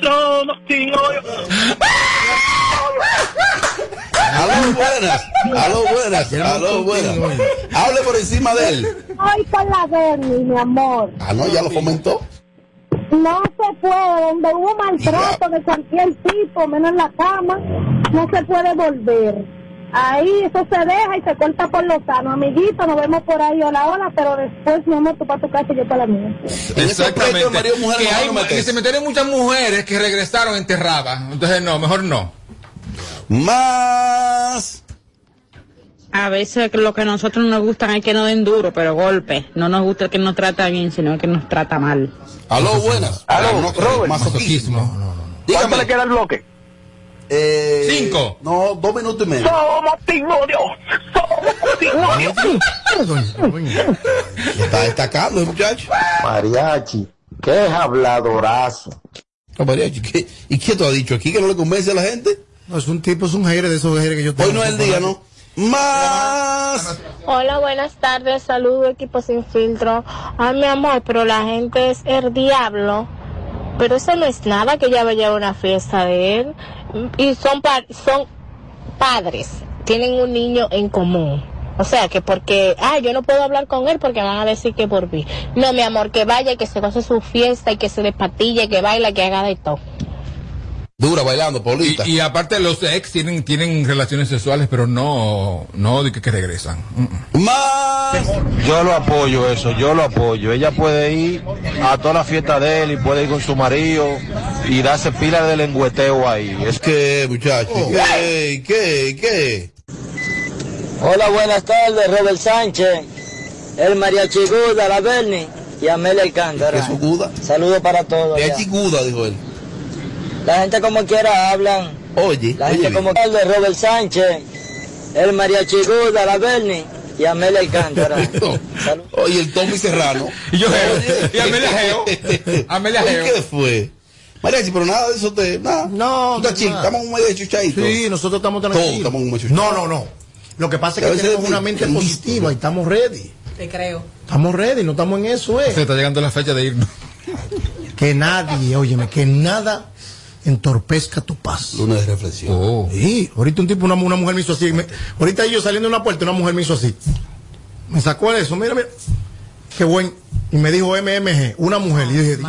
Somos Team Odio. Aló, buenas. Aló, buenas. Aló, buenas. Hable por encima de él. Hoy con la Bernie, mi amor. Ah, no, ya lo fomentó. No se puede, donde hubo maltrato de cualquier tipo, menos en la cama, no se puede volver. Ahí eso se deja y se corta por lo sano. Amiguito, nos vemos por ahí, hola, hola, pero después, mi amor, tú para tu casa y yo para la mía. Exactamente. Que no hay metieron muchas mujeres que regresaron enterradas. Entonces, no, mejor no. Más. A veces lo que a nosotros nos gustan es que nos den duro, pero golpe. No nos gusta el que nos trata bien, sino el que nos trata mal. Aló, buenas. Aló, no, Robert. masoquismo. ¿Cuánto le queda el bloque? Eh, Cinco. No, dos minutos y medio. Somos Dios. Somos Está destacando el muchacho. Mariachi, qué habladorazo. No, mariachi, ¿qué- ¿Y qué tú has dicho aquí que no le convence a la gente? No, es un tipo, es un aire de esos aires que yo tengo. Hoy no es el día, ¿no? Más. Hola, buenas tardes, saludos equipo sin filtro. Ay, mi amor, pero la gente es el diablo. Pero eso no es nada que ella vaya a una fiesta de él. Y son, pa- son padres, tienen un niño en común. O sea, que porque, ah, yo no puedo hablar con él porque van a decir que por mí. No, mi amor, que vaya, que se goce su fiesta y que se despatille, que baila, que haga de todo. Dura bailando, Paulita. Y, y aparte los ex tienen, tienen relaciones sexuales, pero no, no de que, que regresan. Más. Yo lo apoyo eso, yo lo apoyo. Ella puede ir a toda la fiesta de él y puede ir con su marido y darse pila de lengüeteo ahí. Es ¿Qué, muchacho? ¿Qué? ¿Qué? ¿Qué? Hola, buenas tardes, Robert Sánchez, el Mariachi Guda, la Bernie y Amelia Alcántara. ¿Qué es su Guda? Saludos para todos. Mariachi Guda, dijo él. La gente como quiera hablan. Oye, La oye gente como quiera de Robert Sánchez, el Mariachi Guda, la Bernie y Amelia Alcántara. Salud. Oye, el Tommy Serrano. Y yo geo. Y Amelia geo. Amelia geo. ¿Qué fue? Mariachi, pero nada de eso te. Nada. No, chill, nada. estamos medio chuchaditos. Sí, nosotros estamos Todos tranquilos. estamos muy chuchados. No, no, no. Lo que pasa es que tenemos una mente listo, positiva y estamos ready. Te creo. Estamos ready, no estamos en eso, eh. Se está llegando la fecha de irnos. Que nadie, óyeme, que nada entorpezca tu paz. Luna de reflexión. Oh. Sí, ahorita un tipo, una, una mujer me hizo así. me- ahorita yo saliendo de una puerta, una mujer me hizo así. Me sacó eso, mira, mira. Qué buen. Y me dijo MMG, una mujer. Y yo dije, "Dios".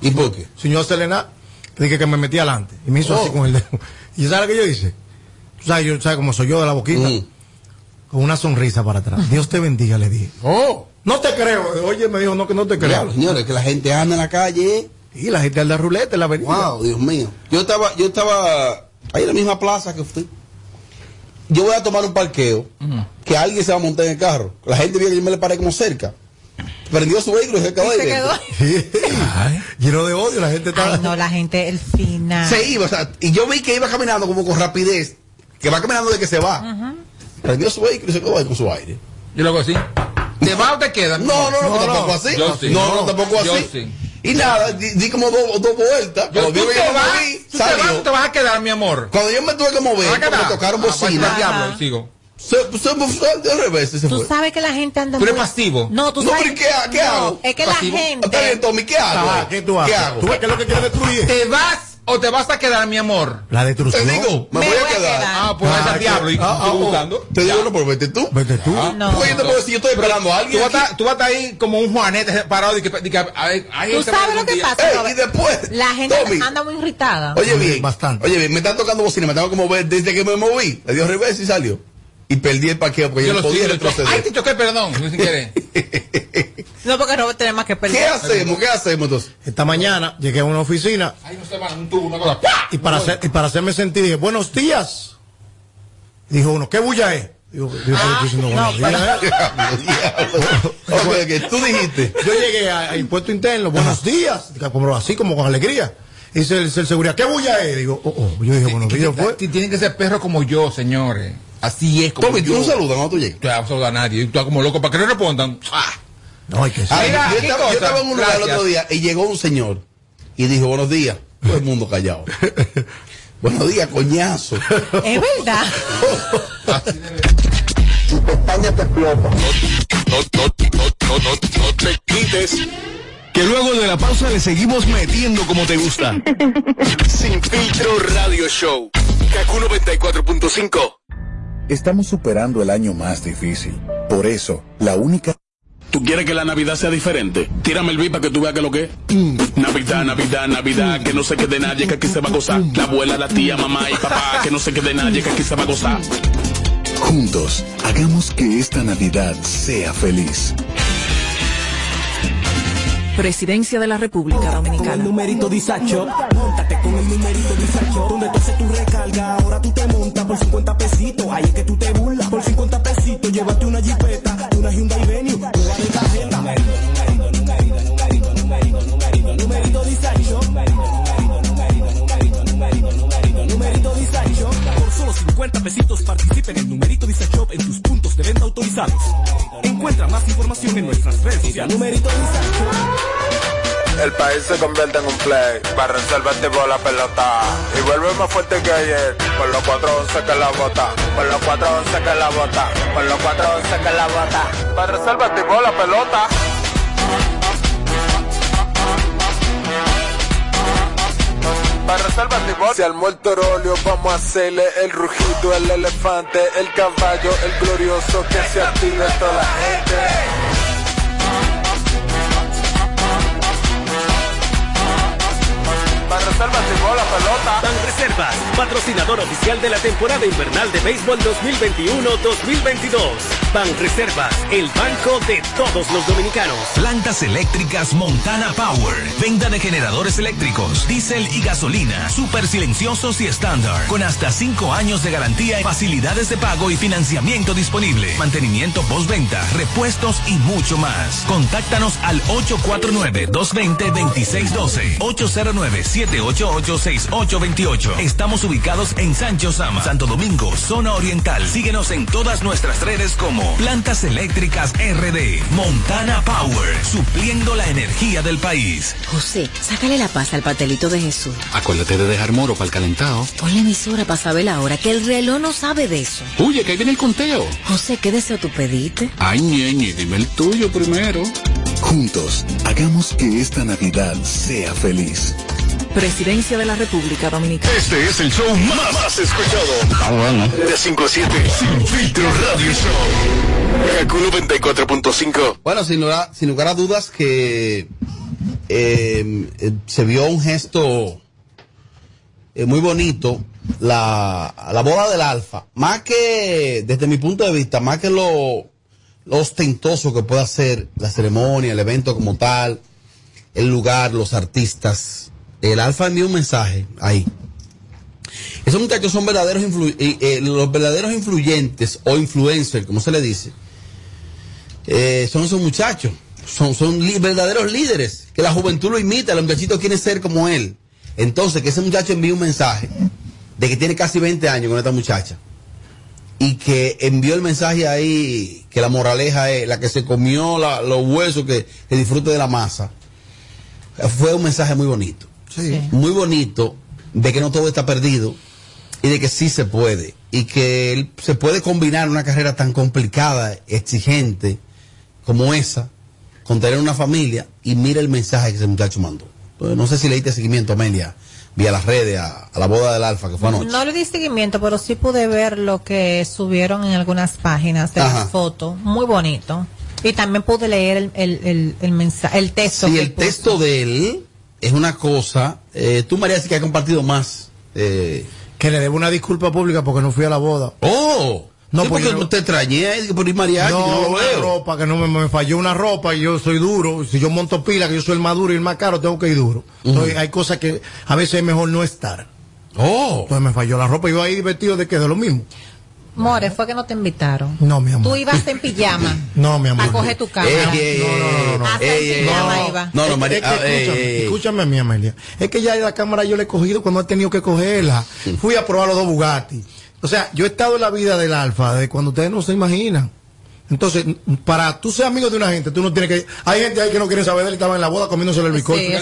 ¿Y por qué? nada, le dije que me metí adelante. Y me hizo así Oh. con el dedo. ¿Y sabes lo que yo hice? Tú sabes, yo, ¿sabes cómo soy yo de la boquita? Mm. Con una sonrisa para atrás. Dios te bendiga, le dije. Oh. No te creo. Oye, me dijo, no, que no te creo. Diablo, señores, que la gente anda en la calle. Y la gente anda ruleta en la avenida. Wow, Dios mío. Yo estaba, yo estaba ahí en la misma plaza que fui. Yo voy a tomar un parqueo, que alguien se va a montar en el carro. La gente vio que yo me le paré como cerca. Prendió su vehículo y se quedó Y ahí. se quedó. Lleno de odio, la gente está. Ay, no, la gente, el final. Se iba, o sea, y yo vi que iba caminando como con rapidez, que va caminando de que se va. Ajá. Prendió su vehículo y se quedó ahí con su aire. Yo lo hago así. ¿Te va o te queda? No, no, no, tampoco así. Yo sí. no, no, tampoco Yo así. sí. Y nada, di, di como dos dos vueltas. Yo, Cuando tú vi que te yo me vas, moví, tú te vas te vas a quedar, mi amor. Cuando yo me tuve que mover, me tocaron Ah, pues, bocina. al diablo, sigo. Se, se, se, de revés, se Tú fue. sabes que la gente anda Tú eres muy- pasivo. No, tú No, sabes. pero ¿y qué qué No, hago? Es que Pasivo. la Está bien, gente. Tommy, ¿qué hago? Ajá, ¿qué tú haces? ¿Qué hago? ¿Tú ves que es lo que quieres destruir? ¿Te vas o te vas a quedar, mi amor? La Te destrucción. digo, me, Me voy voy a a quedar. quedar. Ah, pues Ah, vete al que- diablo y ah, sigo ah, buscando. Te digo, no, pero vete tú. Vete tú. Ah, No. Porque yo te puedo decir, yo estoy esperando a Tú alguien. vas, a, tú vas a estar ahí como un juanete parado y que, y que ahí- ahí Tú sabes lo que día. pasa. Ey, y después, La gente Tommy, anda muy irritada. Oye bien, bastante. Oye bien, me están tocando bocina, me tengo que mover desde que me moví. Le dio revés y salió. Y perdí el parqueo porque yo, Yo podía sigo. retroceder. Ay, te choqué, perdón. Sin querer. No, porque Robert tiene más que perder. ¿Qué hacemos? ¿Qué hacemos entonces? Esta mañana llegué a una oficina Ay, no se va, un tubo, una cosa. ¡pah! y para, hacer, y para hacerme sentir dije, buenos días. Dijo uno, ¿qué bulla es? Digo, yo estoy diciendo buenos no, días. Diablo. Ok, que tú dijiste. Yo llegué a- al impuesto interno, buenos días, como así como con alegría. Y dice el, el seguridad, ¿qué bulla es? Digo, oh, oh. Yo dije, buenos días, fue. T- Tienen que ser perros como yo, señores. Así es como Tommy, tú no saludas cuando tú llegas. Tú no saludas a nadie. Tú estás como loco para que no respondan. ¡Ah! No, hay que ser. Ah, Mira, yo, ¿qué estaba, yo cosa? estaba en un lugar el otro día y llegó un señor y dijo, buenos días. Todo el mundo callado. buenos días, coñazo. Es verdad. Tu pestaña te explota. No, no, no, no, no, no te quites. Que luego de la pausa le seguimos metiendo como te gusta. Sin filtro radio show. Kaku 94.5. Estamos superando el año más difícil. Por eso, la única... ¿Tú quieres que la Navidad sea diferente? Tírame el beat para que tú veas que lo que es. Navidad, Navidad, Navidad, que no se quede nadie, que aquí se va a gozar. La abuela, la tía, mamá y papá, que no se quede nadie, que aquí se va a gozar. Juntos, hagamos que esta Navidad sea feliz. Presidencia de la República Con el Dominicana. numerito disacho, montate con el numerito disacho. Donde tú haces tu recarga, ahora tú te montas por 50 pesitos. Ahí es que tú te burlas. Por 50 pesitos, llévate una jipeta, una Hyundai Venue, nueva de tarjeta. Numerito, numerito, numerito, numerito, numerito, numerito, numerito disacho. Numerito, numerito, solo 50 pesitos participa en el numerito disacho en tus puntos de venta autorizados. Encuentra más información en nuestras redes sociales. Numerito disacho. El país se convierte en un play. Para reservar tipo la pelota. Y vuelve más fuerte que ayer. Por los 411 que la bota. Por los 411 que la bota. Por los 411 que la bota. Para reservar tipo la pelota. Si al muerto vamos a hacerle el rugido, el elefante, el caballo, el glorioso. Que se active toda la gente. Reservas y la pelota. Ban Reservas, patrocinador oficial de la temporada invernal de béisbol 2021-2022. Ban Reservas, el banco de todos los dominicanos. Plantas eléctricas Montana Power. Venta de generadores eléctricos, diésel y gasolina. Súper silenciosos y estándar. Con hasta 5 años de garantía y facilidades de pago y financiamiento disponible. Mantenimiento postventa, repuestos y mucho más. Contáctanos al 849-220-2612. 809-788-6828. Estamos ubicados en Sancho Sama, Santo Domingo, zona oriental. Síguenos en todas nuestras redes como Plantas Eléctricas RD. Montana Power. Supliendo la energía del país. José, sácale la paz al patelito de Jesús. Acuérdate de dejar moro para el calentado. Ponle emisora para saber la hora, que el reloj no sabe de eso. Oye, que ahí viene el conteo. José, ¿qué deseo tú pediste? Ay, ñeñe, dime el tuyo primero. Juntos, hagamos que esta Navidad sea feliz. Presidencia de la República Dominicana. Este es el show más, más escuchado. De 5 a 7. Sin filtro radio show. Kaku 94.5. Bueno, sin lugar, sin lugar a dudas que eh, eh, se vio un gesto eh, muy bonito, la, la boda del alfa. Más que, desde mi punto de vista, más que lo, lo ostentoso que pueda ser la ceremonia, el evento como tal, el lugar, los artistas. El alfa envió un mensaje ahí. Esos muchachos son verdaderos influ- eh, los verdaderos influyentes o influencers, como se le dice. eh, son esos muchachos. Son, verdaderos líderes. Que la juventud lo imita, los muchachitos quieren ser como él. Entonces, que ese muchacho envíe un mensaje de que tiene casi 20 años con esta muchacha. Y que envió el mensaje ahí, que la moraleja es la que se comió los huesos, que, que disfrute de la masa. Fue un mensaje muy bonito. Muy bonito de que no todo está perdido y de que sí se puede. Y que él- se puede combinar una carrera tan complicada, exigente como esa, con tener una familia y mira el mensaje que ese muchacho mandó. Entonces, no sé si le diste seguimiento, Amelia, vía las redes, a, a la boda del Alfa que fue anoche. No le di seguimiento, pero sí pude ver lo que subieron en algunas páginas de Ajá. las fotos. Muy bonito. Y también pude leer el, el, el, el mensaje, el texto. Sí, que el puso. texto de él es una cosa. Eh, tú, María, sí que has compartido más. eh, Que le debo una disculpa pública porque no fui a la boda. ¡Oh! No, Sí, porque porque yo- te extrañé por ir mariachi, no, que no lo una veo. ropa, que no me, me falló una ropa y yo soy duro. Si yo monto pila, que yo soy el más duro y el más caro, tengo que ir duro. Entonces, hay cosas que a veces es mejor no estar. Oh. Entonces me falló la ropa y yo ahí vestido de que de lo mismo. More, fue que no te invitaron. No, mi amor. Tú ibas en pijama No, mi amor. a coger tu cama. Ey, ey, ey, no, no, no. Hasta ey, en ey, pijama no. iba. No, no, Es- María. es que escúchame, escúchame, mi Amelia. Es que ya la cámara yo la he cogido cuando he tenido que cogerla. Fui a probar los dos Bugatti. O sea, yo he estado en la vida del Alfa de cuando ustedes no se imaginan. Entonces, para tú ser amigo de una gente, tú no tienes que. Hay gente ahí que no quiere saber de él y estaban en la boda comiéndose el bizcocho. Sí,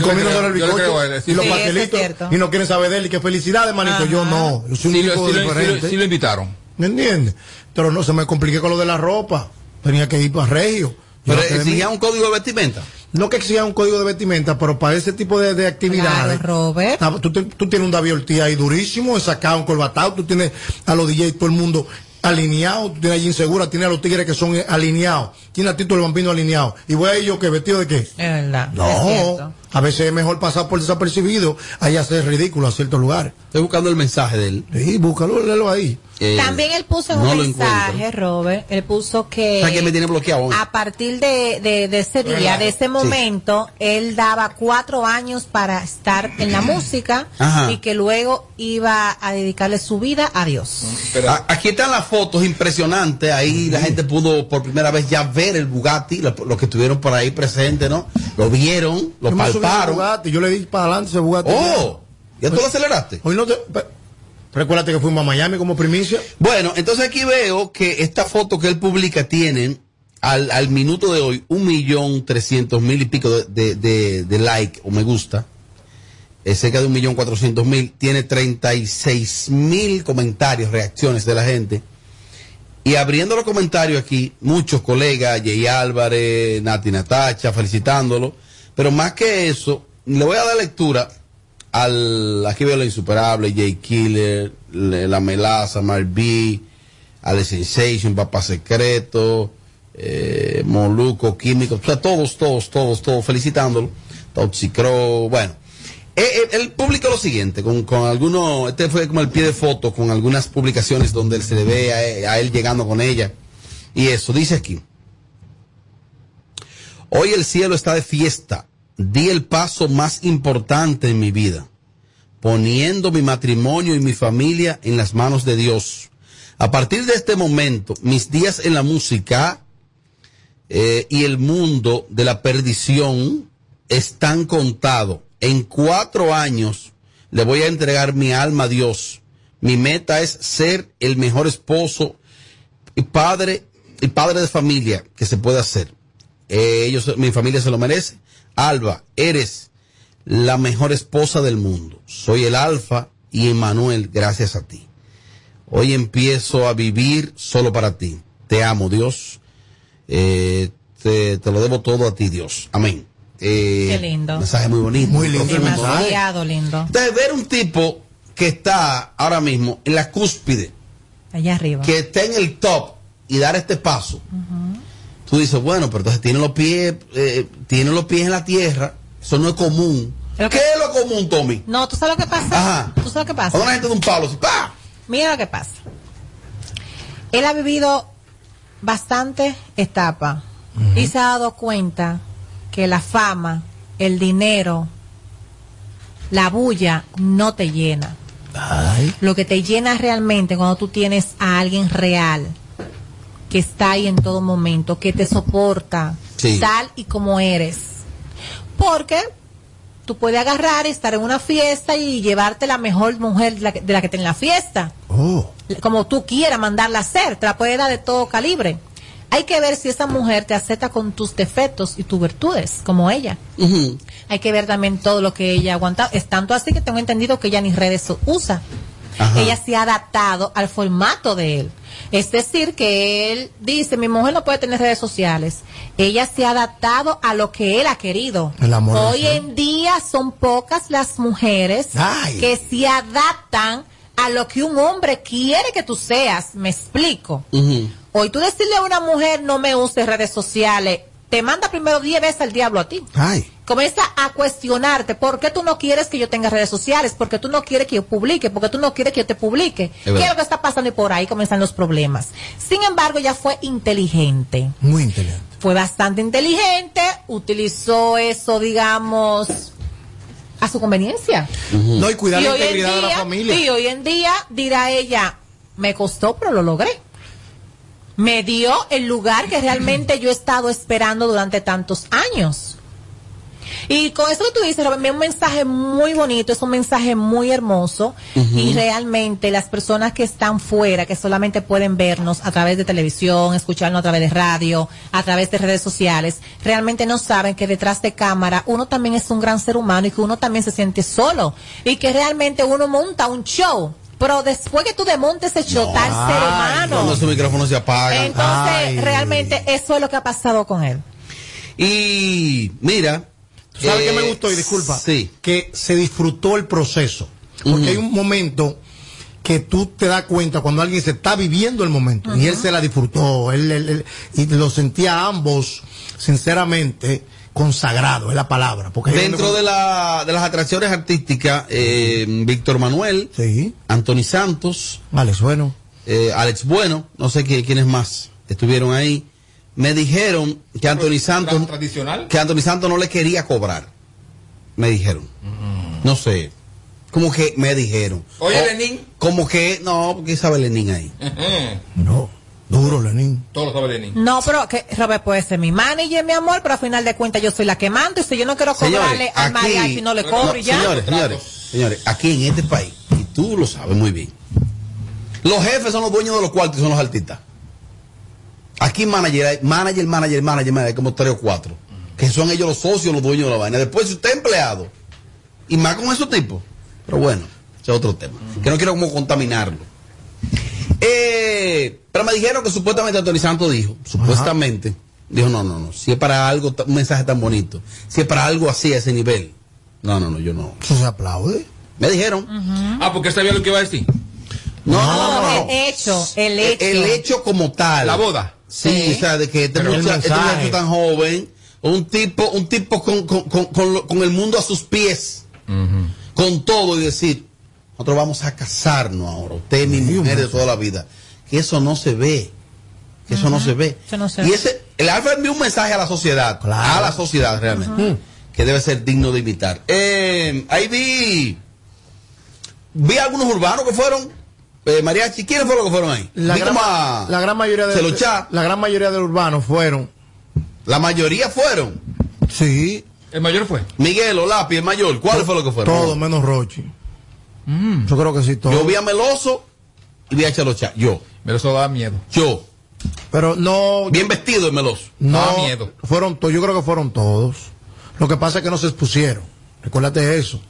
comiéndose el bizcocho sí. y los Sí, eso es pastelitos. y no quieren saber de él y que felicidades, manito. Yo no. Yo soy un Sí, lo, tipo sí sí lo- diferente. sí lo invitaron. ¿Me entiendes? Pero no se me compliqué con lo de la ropa. Tenía que ir para Regio. Yo Pero exigía un código de vestimenta. no que exija un código de vestimenta, pero para ese tipo de, de actividades. Robert. Ah, Tú, tú tienes un David Ortiz ahí durísimo, sacado, un corbatado, tú tienes a los DJs, todo el mundo alineado, tú tienes allí insegura, tienes a los tigres que son alineados, tienes a Tito el Bambino alineado. Y voy a ellos que vestido de qué? Es verdad. No. A veces es mejor pasar por desapercibido, ahí hacer ridículo a ciertos lugares. Estoy buscando el mensaje de él. Sí, búscalo, léelo ahí. Eh, También él puso en no un mensaje, encuentro. Robert, él puso que ¿Sabes quién me tiene bloqueado hoy? a partir de, de- de ese día, de ese Sí. momento, él daba cuatro años para estar en la música Ajá. y que luego iba a dedicarle su vida a Dios. A- Aquí están las fotos impresionantes. Ahí la gente pudo por primera vez ya ver el Bugatti, lo- los que estuvieron por ahí presentes, ¿no? Lo vieron, lo Yo yo le di para adelante ese Bugatti. Oh, ¿ya tú lo aceleraste? Hoy no te... Recuérdate que fuimos a Miami como primicia. Bueno, entonces aquí veo que esta foto que él publica tienen al, al minuto de hoy un millón trescientos mil y pico de, de, de- de like o me gusta. Es cerca de un millón cuatrocientos mil. Tiene 36 mil comentarios, reacciones de la gente. Y abriendo los comentarios aquí, muchos colegas, Jay Álvarez, Nati Natacha, felicitándolo. Pero más que eso, le voy a dar lectura al, aquí veo la insuperable, Jay Killer, le- la melaza, Marby, Ale Sensation, Papá Secreto, eh, Moluco, Químico, o sea, todos, todos, todos, todos felicitándolo. Toxicro, bueno. Eh, eh, Él publicó lo siguiente, con, con algunos, este fue como el pie de foto, con algunas publicaciones donde él se le ve a, él- a él llegando con ella. Y eso, dice aquí. Hoy el cielo está de fiesta. Di el paso más importante en mi vida, poniendo mi matrimonio y mi familia en las manos de Dios. A partir de este momento, mis días en la música eh, y el mundo de la perdición están contados. En cuatro años le voy a entregar mi alma a Dios. Mi meta es ser el mejor esposo y padre y padre de familia que se pueda hacer. Eh, ellos, mi familia se lo merece. Alba, eres la mejor esposa del mundo. Soy el Alfa y Emanuel, gracias a ti. Hoy empiezo a vivir solo para ti. Te amo, Dios. Eh, te, te lo debo todo a ti, Dios. Amén. Eh, Qué lindo. Mensaje muy bonito. Muy lindo. Demasiado lindo. Entonces, ver un tipo que está ahora mismo en la cúspide, Allá arriba. que está en el top y dar este paso, tú dices, bueno, pero entonces tiene los pies, eh, tiene los pies en la tierra, eso no es común. ¿Qué es lo común, Tommy? No, ¿tú sabes lo que pasa? Ajá. ¿Tú sabes lo que pasa? Gente de un palo, así, ¡pa! Mira lo que pasa. Él ha vivido bastante etapa y se ha dado cuenta que la fama, el dinero, la bulla no te llena. Lo que te llena realmente cuando tú tienes a alguien real que está ahí en todo momento, que te soporta Sí. tal y como eres. Porque tú puedes agarrar y estar en una fiesta y llevarte la mejor mujer de la que, de la que en la fiesta como tú quieras mandarla a hacer, te la puede dar de todo calibre. Hay que ver si esa mujer te acepta con tus defectos y tus virtudes, como ella. Hay que ver también todo lo que ella ha aguantado. Es tanto así que tengo entendido que ella ni redes usa. Ajá. Ella se ha adaptado al formato de él. Es decir, que él dice, mi mujer no puede tener redes sociales. Ella se ha adaptado a lo que él ha querido. El amor Hoy en día son pocas las mujeres Ay. que se adaptan a lo que un hombre quiere que tú seas. Me explico. Hoy tú decirle a una mujer no me uses redes sociales, te manda primero 10 veces al diablo a ti. Ay. Comienza a cuestionarte por qué tú no quieres que yo tenga redes sociales, por qué tú no quieres que yo publique, por qué tú no quieres que yo te publique. ¿Qué verdad. es lo que está pasando? Y por ahí comienzan los problemas. Sin embargo, ella fue inteligente. Muy inteligente. Fue bastante inteligente, utilizó eso, digamos, a su conveniencia. No, y cuidar Y la integridad de la familia. Y hoy en día dirá ella, me costó, pero lo logré. Me dio el lugar que realmente yo he estado esperando durante tantos años. Y con eso que tú dices, Robert, es un mensaje muy bonito, es un mensaje muy hermoso y realmente las personas que están fuera, que solamente pueden vernos a través de televisión, escucharnos a través de radio, a través de redes sociales, realmente no saben que detrás de cámara uno también es un gran ser humano y que uno también se siente solo y que realmente uno monta un show. Pero después que tú desmontes ese show, tal ser humano. Cuando esos micrófonos se apagan. Entonces, realmente eso es lo que ha pasado con él. Y mira. ¿Tú sabes eh, qué me gustó? Y disculpa. Sí. Que se disfrutó el proceso. Porque hay un momento que tú te das cuenta cuando alguien se está viviendo el momento. Y él se la disfrutó. Él, él- él- y lo sentía a ambos, sinceramente, consagrado, es la palabra. Porque Dentro donde- de, la, de las atracciones artísticas, eh, Víctor Manuel, Anthony Santos, Alex Bueno, eh, Alex Bueno, no sé quiénes más estuvieron ahí. Me dijeron que Anthony Santos, tradicional. que Anthony Santos no le quería cobrar. Me dijeron. No sé. Como que me dijeron. Oye, O- Lenín. Como que, no, porque sabe Lenín ahí. No, duro, Lenín. Todo lo sabe Lenín. No, pero que Robert puede ser mi manager, mi amor, pero a final de cuentas yo soy la que mando y si yo no quiero cobrarle Señores, al mariachi no le cobro y ya. Señores, señores, señores, aquí en este país, y tú lo sabes muy bien, los jefes son los dueños de los cuartos y son los artistas. Aquí manager, hay manager, manager, manager, como tres o cuatro, que son ellos los socios, los dueños de la vaina. Después, si usted es empleado, y más con esos tipos, pero bueno, ese es otro tema, que no quiero como contaminarlo. Eh, pero me dijeron que supuestamente Anthony Santos dijo, supuestamente, dijo, no, no, no, si es para algo, un mensaje tan bonito, si es para algo así a ese nivel, no, no, no, yo no. Eso se aplaude. Me dijeron. Ah, porque sabía lo que iba a decir. No, no, No, no, no. el hecho, el hecho. El hecho como tal. La boda. Sí, Sí. o sea, de que este, Pero el mucha- este muchacho tan joven, un tipo, un tipo con, con, con, con lo- con el mundo a sus pies, con todo y decir, nosotros vamos a casarnos ahora, usted mi mujer de toda la vida. Que eso no se ve. Que eso no se ve. Eso no se y ve. ese, el Alfa envió un mensaje a la sociedad, a la sociedad realmente, que debe ser digno de imitar. Eh, ahí vi, vi algunos urbanos que fueron, eh, mariachi, ¿quiénes fueron los que fueron ahí? La gran, como a- la gran mayoría de Celochá. la gran mayoría de urbanos fueron. La mayoría fueron. Sí. El mayor fue. Miguel, Olapi, el mayor, ¿cuáles fueron los que fueron? Todo menos Rochi. Yo creo que sí, todo. Yo vi a Meloso y vi a Chalocha. Yo. Meloso da miedo. Yo. Pero no. Bien vestido de Meloso. No, Daba miedo. fueron todos, yo creo que fueron todos. Lo que pasa es que no se expusieron. Recuérdate eso.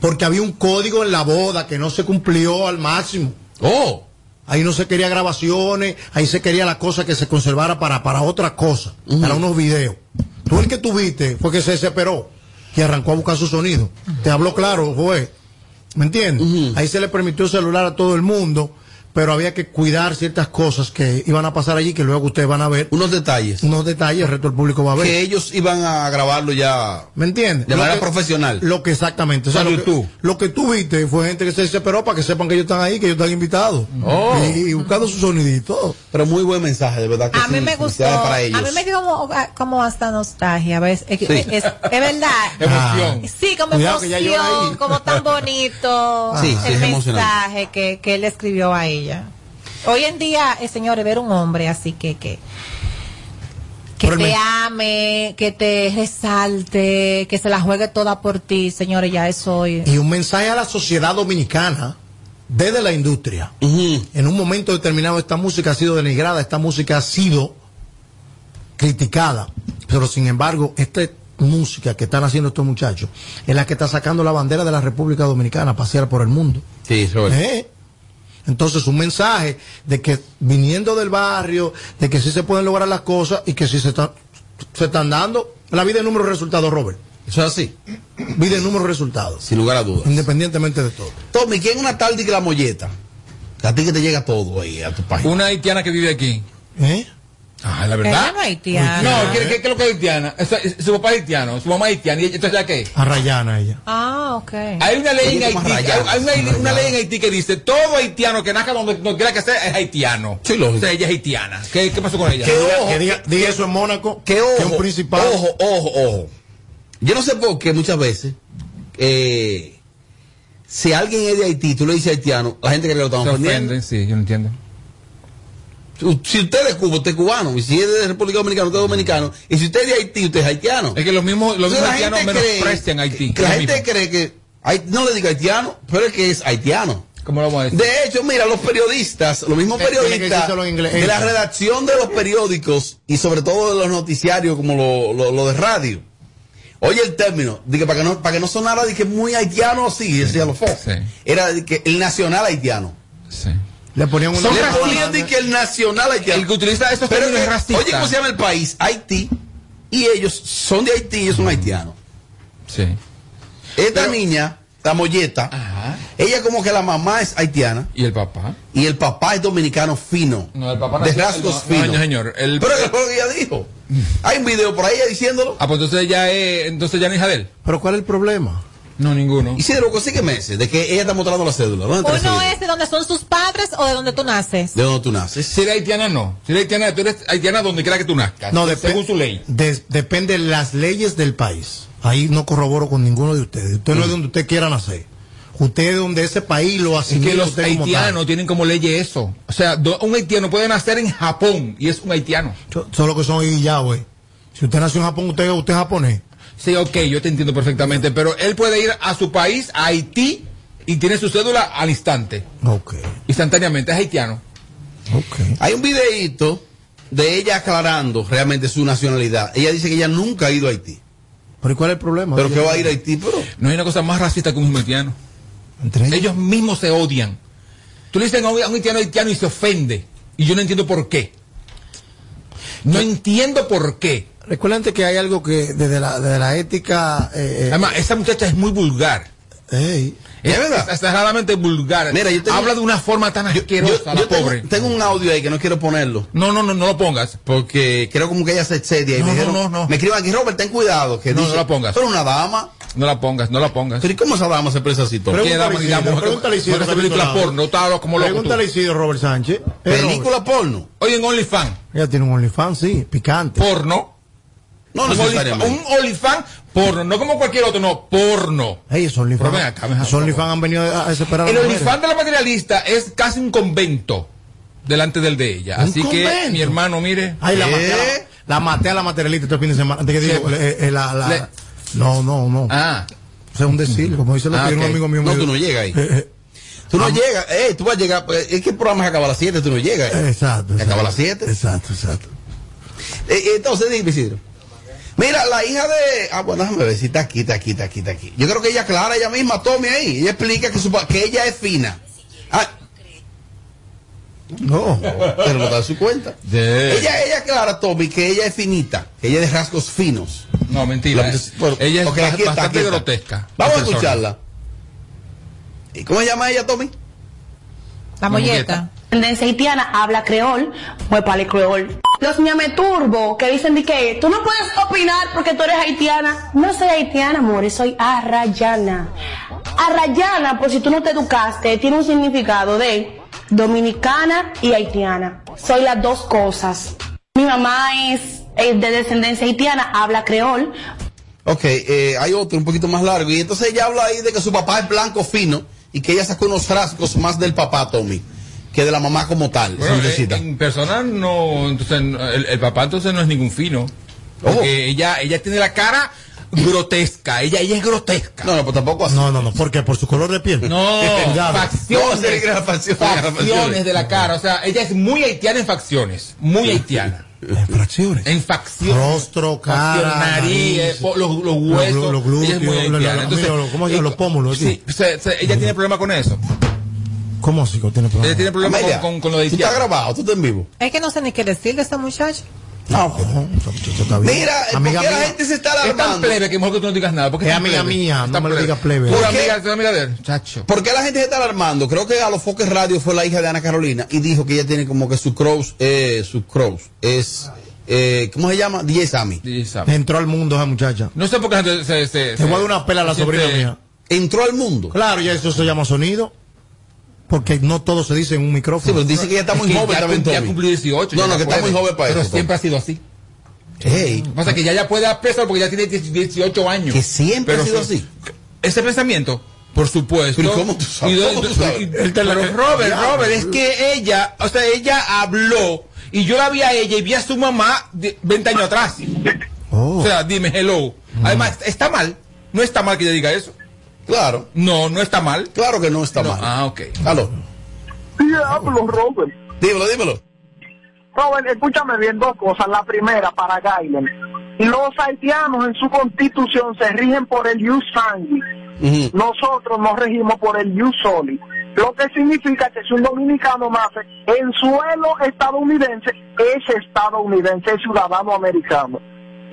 Porque había un código en la boda que no se cumplió al máximo. Oh. Ahí no se quería grabaciones, ahí se quería la cosa que se conservara para, para otra cosa, para unos videos. Tú el que tuviste fue que se desesperó y arrancó a buscar su sonido. Te habló claro, fue. ¿Me entiendes? Ahí se le permitió celular a todo el mundo, pero había que cuidar ciertas cosas que iban a pasar allí que luego ustedes van a ver. Unos detalles. Unos detalles, el resto del público va a ver. Que ellos iban a grabarlo ya ¿Me entiendes? de Lo manera que- profesional. Lo que exactamente. O sea, lo, que, YouTube. lo que tú viste fue gente que se desesperó para que sepan que ellos están ahí, que ellos están invitados. Oh. Y, y buscando su sonidito. Pero muy buen mensaje, de verdad que A sí. mí me gustó, para a ellos. mí me dio como, como hasta nostalgia, ¿ves? Es, que- Sí. es, es verdad. Emoción. Sí, como Cuidado emoción, ahí. como tan bonito Sí, sí, el mensaje que, que él escribió a ella. Hoy en día, eh, señores, ver un hombre así que, que, que te ame, que te resalte, que se la juegue toda por ti, señores, ya eso hoy. Y un mensaje a la sociedad dominicana desde la industria. En un momento determinado esta música ha sido denigrada, esta música ha sido criticada. Pero sin embargo, esta música que están haciendo estos muchachos es la que está sacando la bandera de la República Dominicana a pasear por el mundo. Sí. ¿Eh? Entonces, un mensaje de que viniendo del barrio, de que sí se pueden lograr las cosas y que sí se, están se están dando. La vida es número de resultados, Robert. Eso es así, Vida es número de resultados. sin lugar a dudas. Independientemente de todo. Tommy, ¿quién es una tarde que la molleta? A ti que te llega todo ahí, a tu país. Una haitiana que vive aquí. ¿Eh? Ah, la Ella verdad. no es haitiana. No, ¿qué, qué, qué es lo que es haitiana? Eso- es- su papá es haitiano, su mamá es haitiana. ¿Y entonces ya qué? A Rayana ella. Ah, ok. Hay una ley en Haití, hay, una, una ley en Haití que dice todo haitiano que nazca donde no quiera que sea es haitiano. Sí, lógico. O sea, ella es haitiana. ¿Qué, qué pasó con ella? Que ojo, Que diga, diga eso en Mónaco. que que ojo, un principal. ojo, ojo, ojo. Yo no sé por qué muchas veces, eh, si alguien es de Haití, tú le dices haitiano, la gente que lo estamos Se ofendiendo. ofenden, sí, yo no entiendo. Si usted es de Cuba, usted es cubano. Y si es de República Dominicana, usted es dominicano. Y si usted es de Haití, usted es haitiano. Es que los mismos, los mismos haitianos menosprecian Haití. que la gente cree que, no le digo haitiano, pero es que es haitiano. ¿Cómo lo vamos a decir? De hecho, mira, los periodistas, los mismos periodistas de la redacción de los periódicos y sobre todo de los noticiarios como lo, lo- lo de radio. Oye el término, de que para que no, para que no sonara de que muy haitiano así, decía los Fox. Sí. Era de que el nacional haitiano. Sí. Le ponían una. Le ponían de que el nacional haitiano. El que utiliza esos Pero términos es racista. oye, ¿cómo se llama el país? Haití. y ellos son de Haití y ellos son haitianos. Sí. Esta niña, la molleta, ella como que la mamá es haitiana. ¿Y el papá? Y el papá es dominicano fino. No, el papá de nació- rasgos no, finos. no, señor, el- Pero es lo que ella dijo. Hay un video por ahí ella diciéndolo. Ah, pues entonces ya es, entonces ya no es hija de él. Pero ¿cuál es el problema? No, ninguno. Y si de lo consígueme ese, de que ella está mostrando la cédula. ¿Dónde Uno es de donde son sus padres o de donde tú naces. ¿De dónde tú naces? Si eres haitiana, no. Si eres haitiana, tú eres haitiana donde quiera que tú nazcas. No, según su ley. de- depende de las leyes del país. Ahí no corroboro con ninguno de ustedes. Usted no es de donde usted quiera nacer. Usted es de donde ese país lo Es asimila que los usted como haitianos tienen como ley eso. O sea, un haitiano puede nacer en Japón y es un haitiano. Solo que son ya, güey. Si usted nació en Japón, usted, usted es japonés. Sí, ok, yo te entiendo perfectamente, pero él puede ir a su país, a Haití, y tiene su cédula al instante, Ok. instantáneamente, es haitiano. Hay un videíto de ella aclarando realmente su nacionalidad. Ella dice que ella nunca ha ido a Haití. ¿Pero ¿y cuál es el problema? Pero que va a ir a Haití, pero... No hay una cosa más racista que un haitiano. ellos? mismos se odian. Tú le dices a un, a un haitiano haitiano y se ofende, y yo no entiendo por qué. No entiendo por qué. Recuerden que hay algo que desde la, desde la ética... eh, eh, Además, esa muchacha es muy vulgar. ey, Es, es exageradamente vulgar. Mira, yo tengo- Habla de una forma tan asquerosa, Yo, la yo pobre. tengo un audio ahí que no quiero ponerlo. No, no, no, no lo pongas. Porque creo como que ella se excedia. Y No, me no, dijeron, no, no. Me escriban aquí, Robert, ten cuidado. Que No, dice, no la pongas. Pero una dama. No la pongas, no la pongas. Pero ¿y cómo esa dama se expresa así? Tom? ¿Qué dama, digamos, pregúntale Isidro, ha visto película la- porno, está como loco tú. Pregúntale Isidro Robert Sánchez. Eh. ¿Película porno? Oye, en OnlyFans. Ella tiene un OnlyFans, sí, picante. Porno. No necesariamente. un OnlyFans porno, no como cualquier otro, no, porno. Ey, esos OnlyFans. Esos OnlyFans han venido a desesperar El. OnlyFans de la materialista es casi un convento delante del de ella. ¿Un Así que, mi hermano, mire. Ay, la maté, a la, ¿Eh? la maté a la materialista este fin de semana. Antes que digo, ¿Qué? eh, eh, la, la- Le- no, no, no. Ah. O sea, un decir, como dice lo Ah, que ok. un amigo mío. No, tú no llegas ahí. Eh, eh, Tú no llegas. Eh, tú vas a llegar. pues, Es que el programa se acaba a las 7, tú no llegas. ahí. exacto. Se acaba a exacto. las 7. Exacto, exacto. Eh, eh, entonces, dime, Isidro. Mira, la hija de. Ah, bueno, déjame ver si está aquí, está aquí, está aquí, está aquí. Yo creo que ella aclara ella misma, Tommy ahí. Ella explica que, su que ella es fina. Ah, No. pero no da su cuenta. De- Ella, ella aclara, Tommy, que ella es finita, que ella es de rasgos finos. No, mentira. La- eh. ella es ok, ba- aquí está, bastante está. grotesca. Vamos a la escucharla. ¿Y cómo se llama ella, Tommy? La molleta. Tendencia haitiana habla creol, muepale creol. Los turbo que dicen de que tú no puedes opinar porque tú eres haitiana. No soy haitiana, amores, soy arrayana. Arrayana, por si tú no te educaste, tiene un significado de dominicana y haitiana. Soy las dos cosas. Mi mamá es, es de descendencia haitiana, habla creol. Ok, eh, hay otro un poquito más largo. Y entonces ella habla ahí de que su papá es blanco fino y que ella sacó unos rasgos más del papá, Tommy, que de la mamá como tal. Bueno, eh, en persona no, entonces el, el papá entonces no es ningún fino. Porque ella, ella tiene la cara grotesca, ella, ella es grotesca. No, no, pues tampoco así. No, no, no. ¿Por qué? ¿Por su color de piel? No, facciones, No, facciones, facciones de la cara, o sea, ella es muy haitiana en facciones, muy haitiana. En fracciones. En facciones. Rostro, cara, Facción, nariz, nariz, eh, po- los, los huesos. los glúteos, ella es muy lo- lo- haitiana. lo- Entonces, ¿cómo se llama? eh, Los pómulos, Sí, se- se- ella tiene problema con eso. ¿Cómo así que tiene Ella problema? tiene problema Amelia, con, con, con lo de tú estás grabado, tú estás en vivo. Es que no sé ni qué decir de esta muchacha. No, está bien. Mira, ¿por amiga qué la mía. gente se está Es tan alarmando? plebe que mejor que tú no digas nada. Porque Es amiga plebe. mía, no me le digas plebe. Pura ¿Por qué? amiga, amiga de él, chacho. ¿Por qué la gente se está alarmando? Creo que a los Foques Radio fue la hija de Ana Carolina y dijo que ella tiene como que su cross, eh, su cross es, eh, ¿cómo se llama? DJ Sammy. Sabe. Entró al mundo esa muchacha. No sé por qué la gente se... se, una pela a la sobrina mía. Entró al mundo. Claro, ya eso se llama sonido. Porque no todo se dice en un Sí, micrófono. pero dice que ella está Es muy que joven ya, también, ya cumplió 18. No, ya no, que está muy joven para Pero eso, siempre ha sido así. Ey, Lo que pasa es que ya ya puede dar preso porque ya tiene 18 años. que siempre Pero ha sido sí- así. Ese pensamiento, por supuesto. Pero ¿cómo tú sabes? Y do- ¿Cómo tú do- sabes? y- pero Robert, Robert, es que ella, o sea, ella habló y yo la vi a ella y vi a su mamá de 20 años atrás. Oh. O sea, dime hello. Además, está mal. No está mal que ella diga eso. Claro, No, no está mal. claro que no está No, mal. Ah, ok. Aló, Diablo, Robert. dímelo, dímelo. Robert, escúchame bien dos cosas. La primera, para Gailen. Los haitianos en su constitución se rigen por el ius sanguis. Ujú. Nosotros nos regimos por el ius soli. Lo que significa que si un dominicano nace en suelo estadounidense, es estadounidense, es ciudadano americano.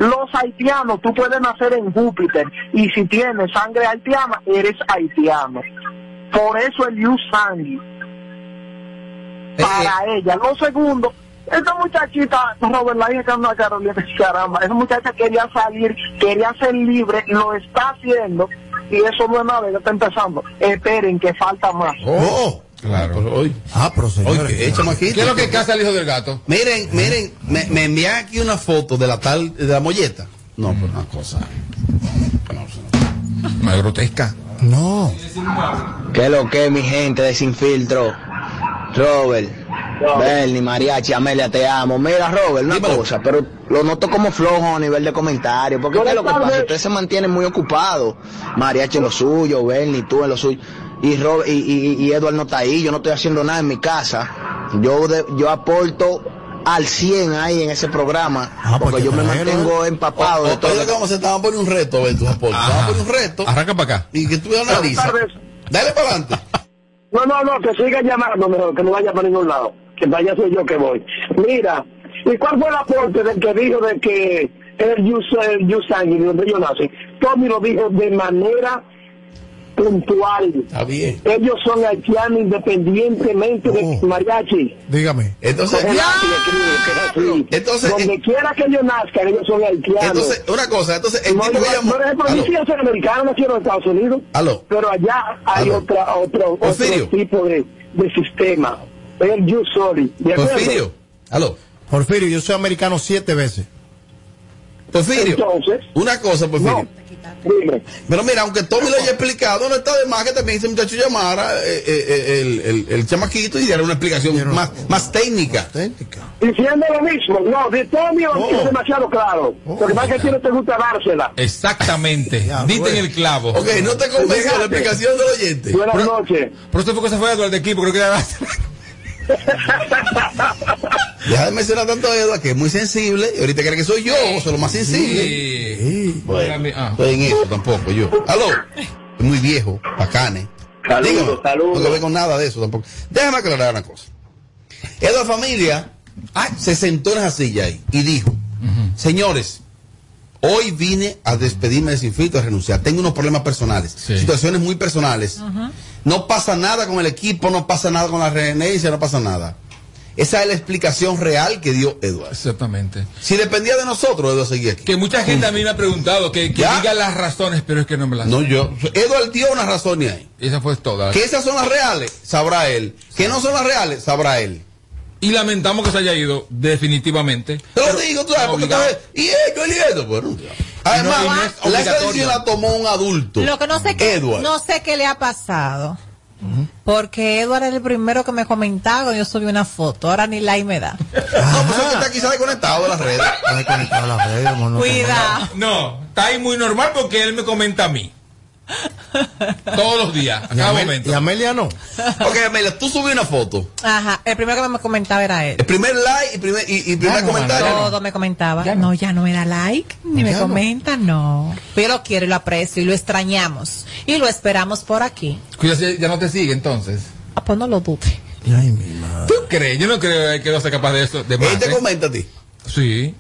Los haitianos, tú puedes nacer en Júpiter y si tienes sangre haitiana, eres haitiano. Por eso el You Sangue. Para ella. Lo segundo, esta muchachita, Robert, la hija a Carolina, caramba, esa muchacha quería salir, quería ser libre, lo está haciendo y eso no es nada, ya está empezando. Esperen que falta más. Oh, claro. Hoy. Ah, pero señores. Oye, ¿qué, es lo que casa el hijo del gato? Miren, miren, me, me envían aquí una foto de la tal, de la molleta. No, pero una cosa. Más grotesca. No. ¿Qué lo que, mi gente de Sin Filtro? Robert, Bernie, Mariachi, Amelia, te amo. Mira, Robert, una cosa, pero lo noto como flojo a nivel de comentarios. Porque ¿qué es lo que pasa? Ustedes se mantienen muy ocupados. Mariachi en lo suyo, Bernie, tú en lo suyo. Y, Robert, y, y, y Edward no está ahí, yo no estoy haciendo nada en mi casa. Yo, de- yo aporto al 100 ahí en ese programa. porque yo me mantengo empapado de todo. Que vamos a vamos a poner un reto, a ver tus aportes. Te vamos a poner un reto. Arranca para acá. Y que tú analices. Dale para adelante. No, no, no, que siga llamando mejor, que no vaya para ningún lado. Que vaya soy yo que voy. Mira, ¿y cuál fue el aporte del que dijo de que el Yusang, donde yo nací? Tommy lo dijo de manera puntual. Está bien. Ellos son haitianos independientemente Oh. de mariachi. Dígame. Entonces, lápiz y escribe. Entonces, donde quiera que ellos nazcan, ellos son haitianos. Entonces, una cosa, entonces el no, tipo no, que llamó. no es policía, soy americano, en los Estados Unidos. Aló. Pero allá hay Aló. otra, otro, otro tipo de, de sistema. El you sorry. Porfirio. Aló. Porfirio, yo soy americano siete veces. Porfirio. Entonces. Una cosa, Porfirio. Dime. Pero mira, aunque Tommy lo haya explicado, no está de más que también ese muchacho llamara eh, eh, eh, el, el, el chamaquito y diera una explicación más, más técnica. Diciendo lo mismo. No, de Tommy es demasiado claro. Porque más que a ti no te gusta dársela. Exactamente. Diste en el clavo. Ok, no te convence la explicación del oyente. Buenas noches. Por eso fue que se fue Eduardo del equipo, creo que era Deja de mencionar tanto a Eduardo, que es muy sensible, y ahorita cree que soy yo, soy lo más sensible. Sí. Bueno, Ah. estoy en eso tampoco yo. Aló, es muy viejo, bacane. Saludos, Dígame, saludos. No vengo nada de eso tampoco. Déjame aclarar una cosa. Eduardo Familia ah, se sentó en esa silla ahí y dijo, señores, hoy vine a despedirme de Sin Filtro, a renunciar. Tengo unos problemas personales, situaciones muy personales. No pasa nada con el equipo, no pasa nada con la regenencia, no pasa nada. Esa es la explicación real que dio Eduardo. Exactamente. Si dependía de nosotros, Eduardo seguía aquí. Que mucha gente a mí me ha preguntado que, diga las razones, pero es que no me las No, yo. Eduardo dio una razón y ahí. Esa fue toda. Que esas son las reales, sabrá él. Que no son las reales, sabrá él. Y lamentamos que se haya ido, definitivamente. Te lo digo, tú sabes, porque obligado. tú sabes, y ellos y esto, bueno. Además, no- no es la decisión la tomó un adulto. Lo que no sé qué, Edward. no sé qué le ha pasado. Porque Edward era el primero que me comentaba cuando yo subí una foto. Ahora ni like me da. No, pues es que está quizás desconectado de las redes. Está desconectado las redes, Cuidado. No, está ahí muy normal porque él me comenta a mí. Todos los días, a Y, cada Amel- momento. y Amelia no. Ok, Amelia, tú subí una foto. Ajá, el primero que me comentaba era él. El primer like y primer, y, y primer no, comentario. Todo me comentaba. no. ya no me da like, ni me Ya no. comenta, no. Pero yo lo quiero y lo aprecio y lo extrañamos. Y lo esperamos por aquí. Cuidado, si ya no te sigue entonces. Ah, pues no lo dude. Ay, mi madre. ¿Tú crees? Yo no creo que va a ser capaz de eso. De más, Él te ¿eh? comenta a ti. Sí.